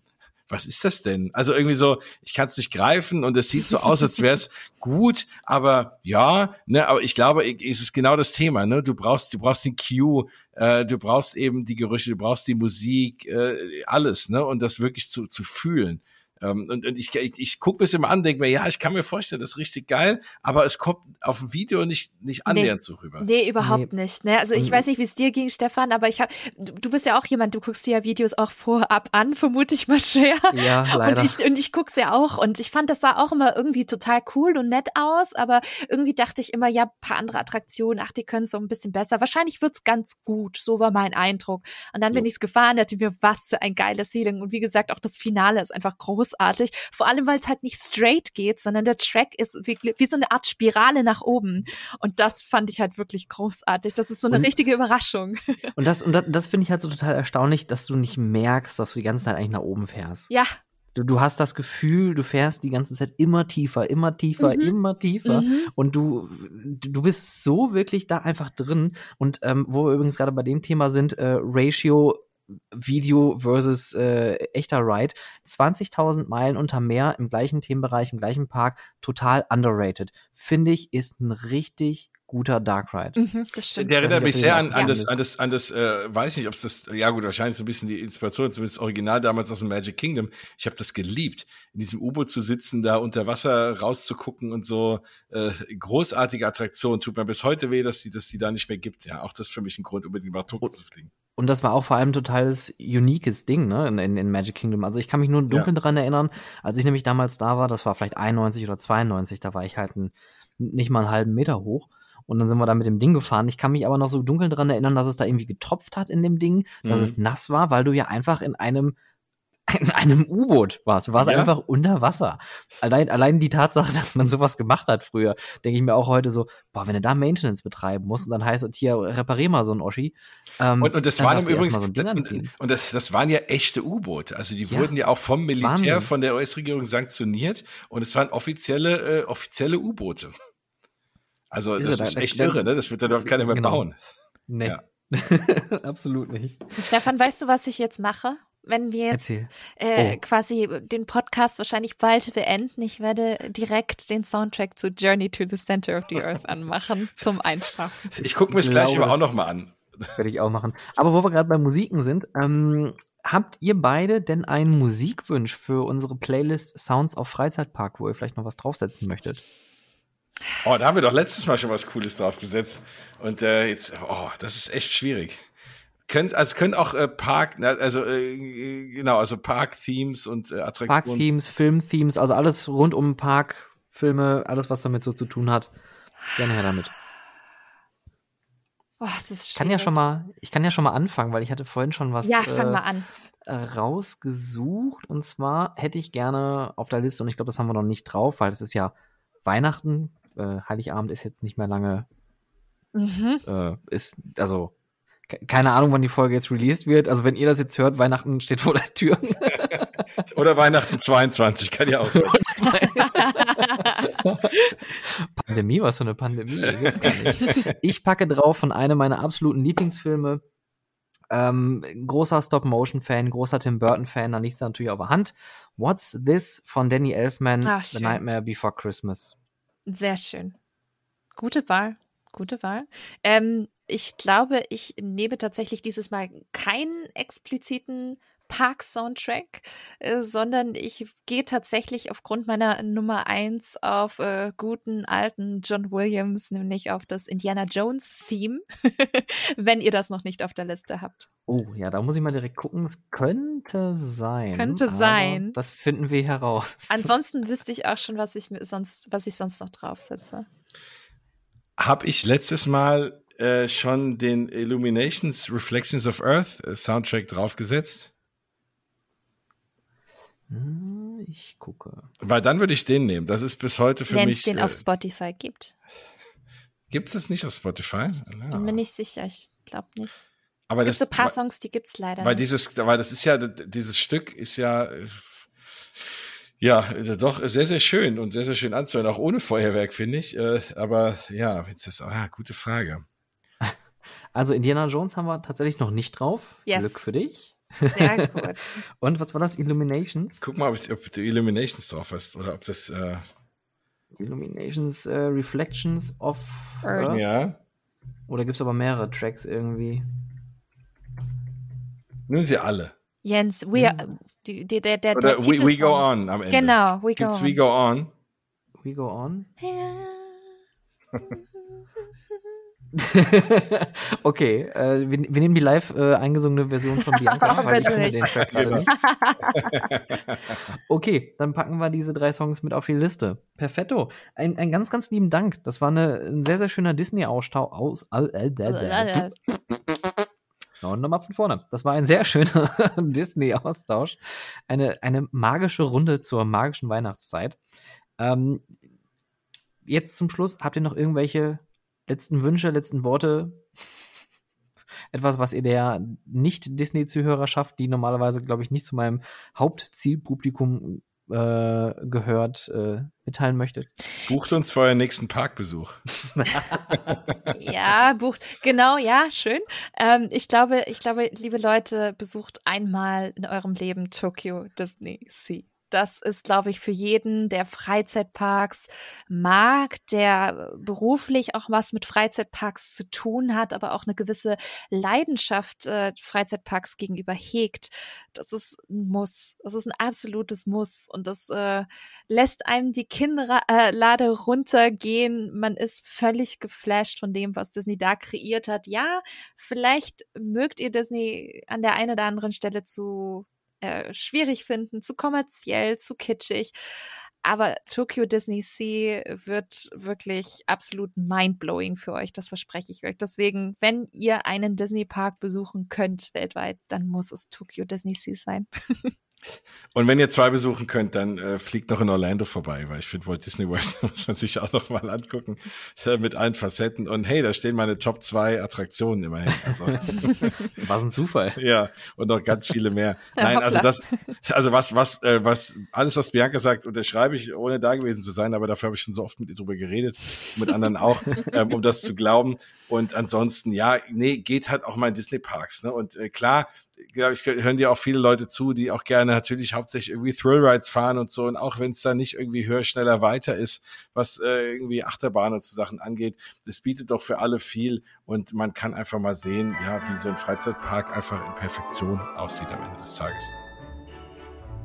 was ist das denn? Also irgendwie so, ich kann es nicht greifen und es sieht so aus, als wäre es gut, aber ja, ne, aber ich glaube, es ist genau das Thema, ne? Du brauchst, du brauchst den Cue, äh, du brauchst eben die Gerüche, du brauchst die Musik, äh, alles, ne? Und das wirklich zu, zu fühlen. Ähm, und, und ich, ich, ich gucke es immer an, denke mir, ja, ich kann mir vorstellen, das ist richtig geil, aber es kommt auf dem Video nicht, nicht annähernd nee, so rüber. Nee, überhaupt nee. nicht. Ne? Also ich mhm. weiß nicht, wie es dir ging, Stefan, aber ich habe, du, du, bist ja auch jemand, du guckst dir ja Videos auch vorab an, vermute ich mal schwer. Ja, leider. Und ich, und ich guck's ja auch und ich fand, das sah auch immer irgendwie total cool und nett aus, aber irgendwie dachte ich immer, ja, paar andere Attraktionen, ach, die können so ein bisschen besser. Wahrscheinlich wird's ganz gut, so war mein Eindruck. Und dann ja. bin ich's gefahren, dachte mir, was für ein geiles Feeling. Und wie gesagt, auch das Finale ist einfach großartig. Vor allem, weil es halt nicht straight geht, sondern der Track ist wie, wie, so eine Art Spirale nach oben. Und das fand ich halt wirklich großartig. Das ist so eine und, richtige Überraschung. Und das, und das, das finde ich halt so total erstaunlich, dass du nicht merkst, dass du die ganze Zeit eigentlich nach oben fährst. Ja, Du, du hast das Gefühl, du fährst die ganze Zeit immer tiefer, immer tiefer, mhm. immer tiefer. Mhm. Und du, du bist so wirklich da einfach drin. Und ähm, wo wir übrigens gerade bei dem Thema sind, äh, Ratio Video versus äh, echter Ride. 20.000 Meilen unter Meer im gleichen Themenbereich, im gleichen Park, total underrated. Finde ich, ist ein richtig guter Dark Ride. Mhm, das stimmt. Der erinnert mich sehr an, an, das, an das, an das, äh, weiß nicht, ob es das, ja gut, wahrscheinlich so ein bisschen die Inspiration, zumindest das Original damals aus dem Magic Kingdom. Ich habe das geliebt, in diesem U-Boot zu sitzen, da unter Wasser rauszugucken und so. Äh, großartige Attraktion. Tut mir bis heute weh, dass die, dass die da nicht mehr gibt. Ja, auch das ist für mich ein Grund, unbedingt mal Tokio zu fliegen. Und das war auch vor allem ein totales uniques Ding, ne, in, in, in Magic Kingdom. Also ich kann mich nur dunkel ja. dran erinnern, als ich nämlich damals da war, das war vielleicht 91 oder 92, da war ich halt ein, nicht mal einen halben Meter hoch. Und dann sind wir da mit dem Ding gefahren. Ich kann mich aber noch so dunkel dran erinnern, dass es da irgendwie getopft hat in dem Ding, dass mhm. es nass war, weil du ja einfach in einem in einem U-Boot warst. Du warst ja. einfach unter Wasser. Allein, allein die Tatsache, dass man sowas gemacht hat früher, denke ich mir auch heute so, boah, wenn du da Maintenance betreiben musst und dann heißt es hier, reparier mal so ein Oschi. Ähm, und, und das waren im Übrigen, so und, und das, das waren ja echte U-Boote. Also die ja. wurden ja auch vom Militär, Wahnsinn. von der US-Regierung sanktioniert und es waren offizielle, äh, offizielle U-Boote. Also ist das ist da, echt da, irre, ne? Das wird dann doch keiner mehr genau. bauen. Nee. Ja. Absolut nicht. Stefan, weißt du, was ich jetzt mache? Wenn wir jetzt äh, oh. quasi den Podcast wahrscheinlich bald beenden, ich werde direkt den Soundtrack zu Journey to the Center of the Earth anmachen zum Einschlafen. Ich gucke mir es gleich aber auch noch mal an. Werde ich auch machen. Aber wo wir gerade bei Musiken sind, ähm, habt ihr beide denn einen Musikwunsch für unsere Playlist Sounds auf Freizeitpark, wo ihr vielleicht noch was draufsetzen möchtet? Oh, da haben wir doch letztes Mal schon was Cooles draufgesetzt. Und äh, jetzt, oh, das ist echt schwierig. Können, also können auch äh, Park, also äh, genau, also Park-Themes und äh, Attraktionen. Park-Themes, Film-Themes, also alles rund um Park, Filme, alles, was damit so zu tun hat. Gerne her damit. Oh, das ist ich kann ja schon mal, ich kann ja schon mal anfangen, weil ich hatte vorhin schon was. Ja, fang äh, mal an. Rausgesucht und zwar hätte ich gerne auf der Liste und ich glaube, das haben wir noch nicht drauf, weil es ist ja Weihnachten, äh, Heiligabend ist jetzt nicht mehr lange. Mhm. Äh, ist, also, keine Ahnung, wann die Folge jetzt released wird. Also, wenn ihr das jetzt hört, Weihnachten steht vor der Tür. Oder Weihnachten 22, kann ja auch sein. Pandemie, was für eine Pandemie? Ich packe drauf von einem meiner absoluten Lieblingsfilme. Ähm, großer Stop-Motion-Fan, großer Tim Burton-Fan, da liegt es natürlich auf der Hand. What's This von Danny Elfman, Ach, The Nightmare Before Christmas. Sehr schön. Gute Wahl. Gute Wahl. Ähm, ich glaube, ich nehme tatsächlich dieses Mal keinen expliziten Park-Soundtrack, äh, sondern ich gehe tatsächlich aufgrund meiner Nummer eins auf äh, guten alten John Williams, nämlich auf das Indiana Jones-Theme, wenn ihr das noch nicht auf der Liste habt. Oh, ja, da muss ich mal direkt gucken. Es könnte sein. Könnte sein. Das finden wir heraus. Ansonsten wüsste ich auch schon, was ich sonst, was ich sonst noch draufsetze. Habe ich letztes Mal äh, schon den Illuminations Reflections of Earth äh, Soundtrack draufgesetzt? Hm, ich gucke. Weil dann würde ich den nehmen. Das ist bis heute für Wenn's mich. Wenn es den äh, auf Spotify gibt. Gibt es das nicht auf Spotify? Ja. Bin mir nicht sicher, ich glaube nicht. Aber es das, gibt so ein paar Songs, die gibt es leider weil nicht. Dieses, weil das ist ja, dieses Stück ist ja, äh, ja, doch sehr, sehr schön und sehr, sehr schön anzuhören, auch ohne Feuerwerk, finde ich. Aber ja, jetzt ist, ah, gute Frage. Also Indiana Jones haben wir tatsächlich noch nicht drauf. Yes. Glück für dich. Sehr gut. Und was war das? Illuminations? Guck mal, ob, ich, ob du Illuminations drauf hast oder ob das. Äh Illuminations uh, Reflections of Earth. Earth? ja. Oder gibt es aber mehrere Tracks irgendwie? Nehmen sie alle. Jens, we are, der, der, Oder der we, we go on am Ende. Genau, we go Gibt's on. We Go On? We go on. okay, äh, wir, wir nehmen die live äh, eingesungene Version von Bianca, weil ich finde den Track gerade Genau. nicht. Okay, dann packen wir diese drei Songs mit auf die Liste. Perfetto. Ein, ein ganz, ganz lieben Dank. Das war eine, ein sehr, sehr schöner Disney-Austausch. Aus, äh. No, nochmal von vorne. Das war ein sehr schöner Disney-Austausch. Eine, eine magische Runde zur magischen Weihnachtszeit. Ähm, jetzt zum Schluss, habt ihr noch irgendwelche letzten Wünsche, letzten Worte? Etwas, was ihr der Nicht-Disney-Zuhörerschaft, die normalerweise, glaube ich, nicht zu meinem Hauptzielpublikum äh, gehört, äh, mitteilen möchtet? Bucht uns für euren nächsten Parkbesuch. Ja, bucht. Genau, ja, schön. Ähm, ich glaube, ich glaube, liebe Leute, besucht einmal in eurem Leben Tokyo Disney Sea. Das ist, glaube ich, für jeden, der Freizeitparks mag, der beruflich auch was mit Freizeitparks zu tun hat, aber auch eine gewisse Leidenschaft äh, Freizeitparks gegenüber hegt. Das ist ein Muss. Das ist ein absolutes Muss. Und das äh, lässt einem die Kinnlade äh, runtergehen. Man ist völlig geflasht von dem, was Disney da kreiert hat. Ja, vielleicht mögt ihr Disney an der einen oder anderen Stelle zu äh, schwierig finden, zu kommerziell, zu kitschig. Aber Tokyo Disney Sea wird wirklich absolut mindblowing für euch, das verspreche ich euch. Deswegen, wenn ihr einen Disney Park besuchen könnt weltweit, dann muss es Tokyo Disney Sea sein. Und wenn ihr zwei besuchen könnt, dann äh, fliegt noch in Orlando vorbei, weil ich finde, Walt Disney World muss man sich auch noch mal angucken äh, mit allen Facetten. Und hey, da stehen meine Top zwei Attraktionen immerhin. Also, Was ein Zufall. ja, und noch ganz viele mehr. Ja, Nein, also das, also was, was, äh, was, alles, was Bianca sagt, unterschreibe ich, ohne da gewesen zu sein, aber dafür habe ich schon so oft mit ihr drüber geredet, mit anderen auch, ähm, um das zu glauben. Und ansonsten, ja, nee, geht halt auch mal in Disney Parks. Ne? Und äh, klar, glaube ich, hören dir auch viele Leute zu, die auch gerne natürlich hauptsächlich irgendwie Thrill Rides fahren und so. Und auch wenn es da nicht irgendwie höher, schneller, weiter ist, was äh, irgendwie Achterbahn und so Sachen angeht, es bietet doch für alle viel. Und man kann einfach mal sehen, ja, wie so ein Freizeitpark einfach in Perfektion aussieht am Ende des Tages.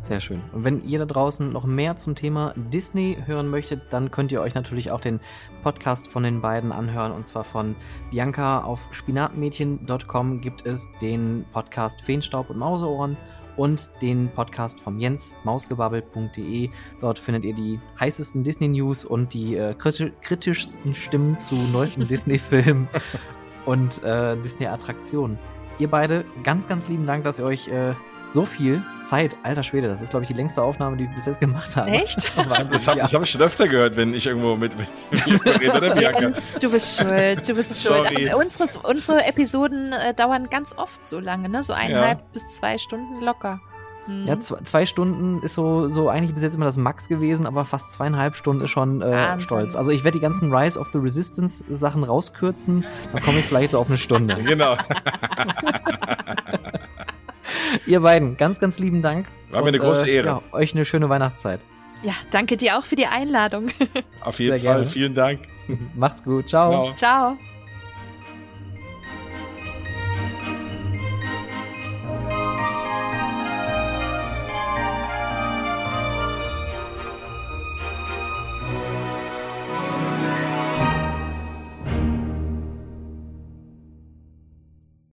Sehr schön. Und wenn ihr da draußen noch mehr zum Thema Disney hören möchtet, dann könnt ihr euch natürlich auch den Podcast von den beiden anhören. Und zwar von Bianca auf spinatmädchen.com gibt es den Podcast Feenstaub und Mauseohren und den Podcast vom Jens, mausgebabbel.de. Dort findet ihr die heißesten Disney-News und die äh, kriti kritischsten Stimmen zu neuesten Disney-Filmen und äh, Disney-Attraktionen. Ihr beide, ganz, ganz lieben Dank, dass ihr euch äh, so viel Zeit, alter Schwede, das ist, glaube ich, die längste Aufnahme, die wir bis jetzt gemacht haben. Echt? Wahnsinn, Das habe ja. hab ich schon öfter gehört, wenn ich irgendwo mit, mit, mit rede, oder Bianca? Jens, du bist schuld, du bist schuld. Sorry. Aber Unsere, unsere Episoden äh, dauern ganz oft so lange, ne? So eineinhalb bis zwei Stunden locker. Hm. Ja, zwei, zwei Stunden ist so, so eigentlich bis jetzt immer das Max gewesen, aber fast zweieinhalb Stunden ist schon äh, stolz. Also ich werde die ganzen Rise of the Resistance Sachen rauskürzen, dann komme ich vielleicht so auf eine Stunde. Genau. Ihr beiden, ganz, ganz lieben Dank. War mir eine große Ehre. Ja, euch eine schöne Weihnachtszeit. ja, danke dir auch für die Einladung. Auf jeden Sehr Fall. gerne. Vielen Dank. Macht's gut. Ciao. Ciao. Ciao.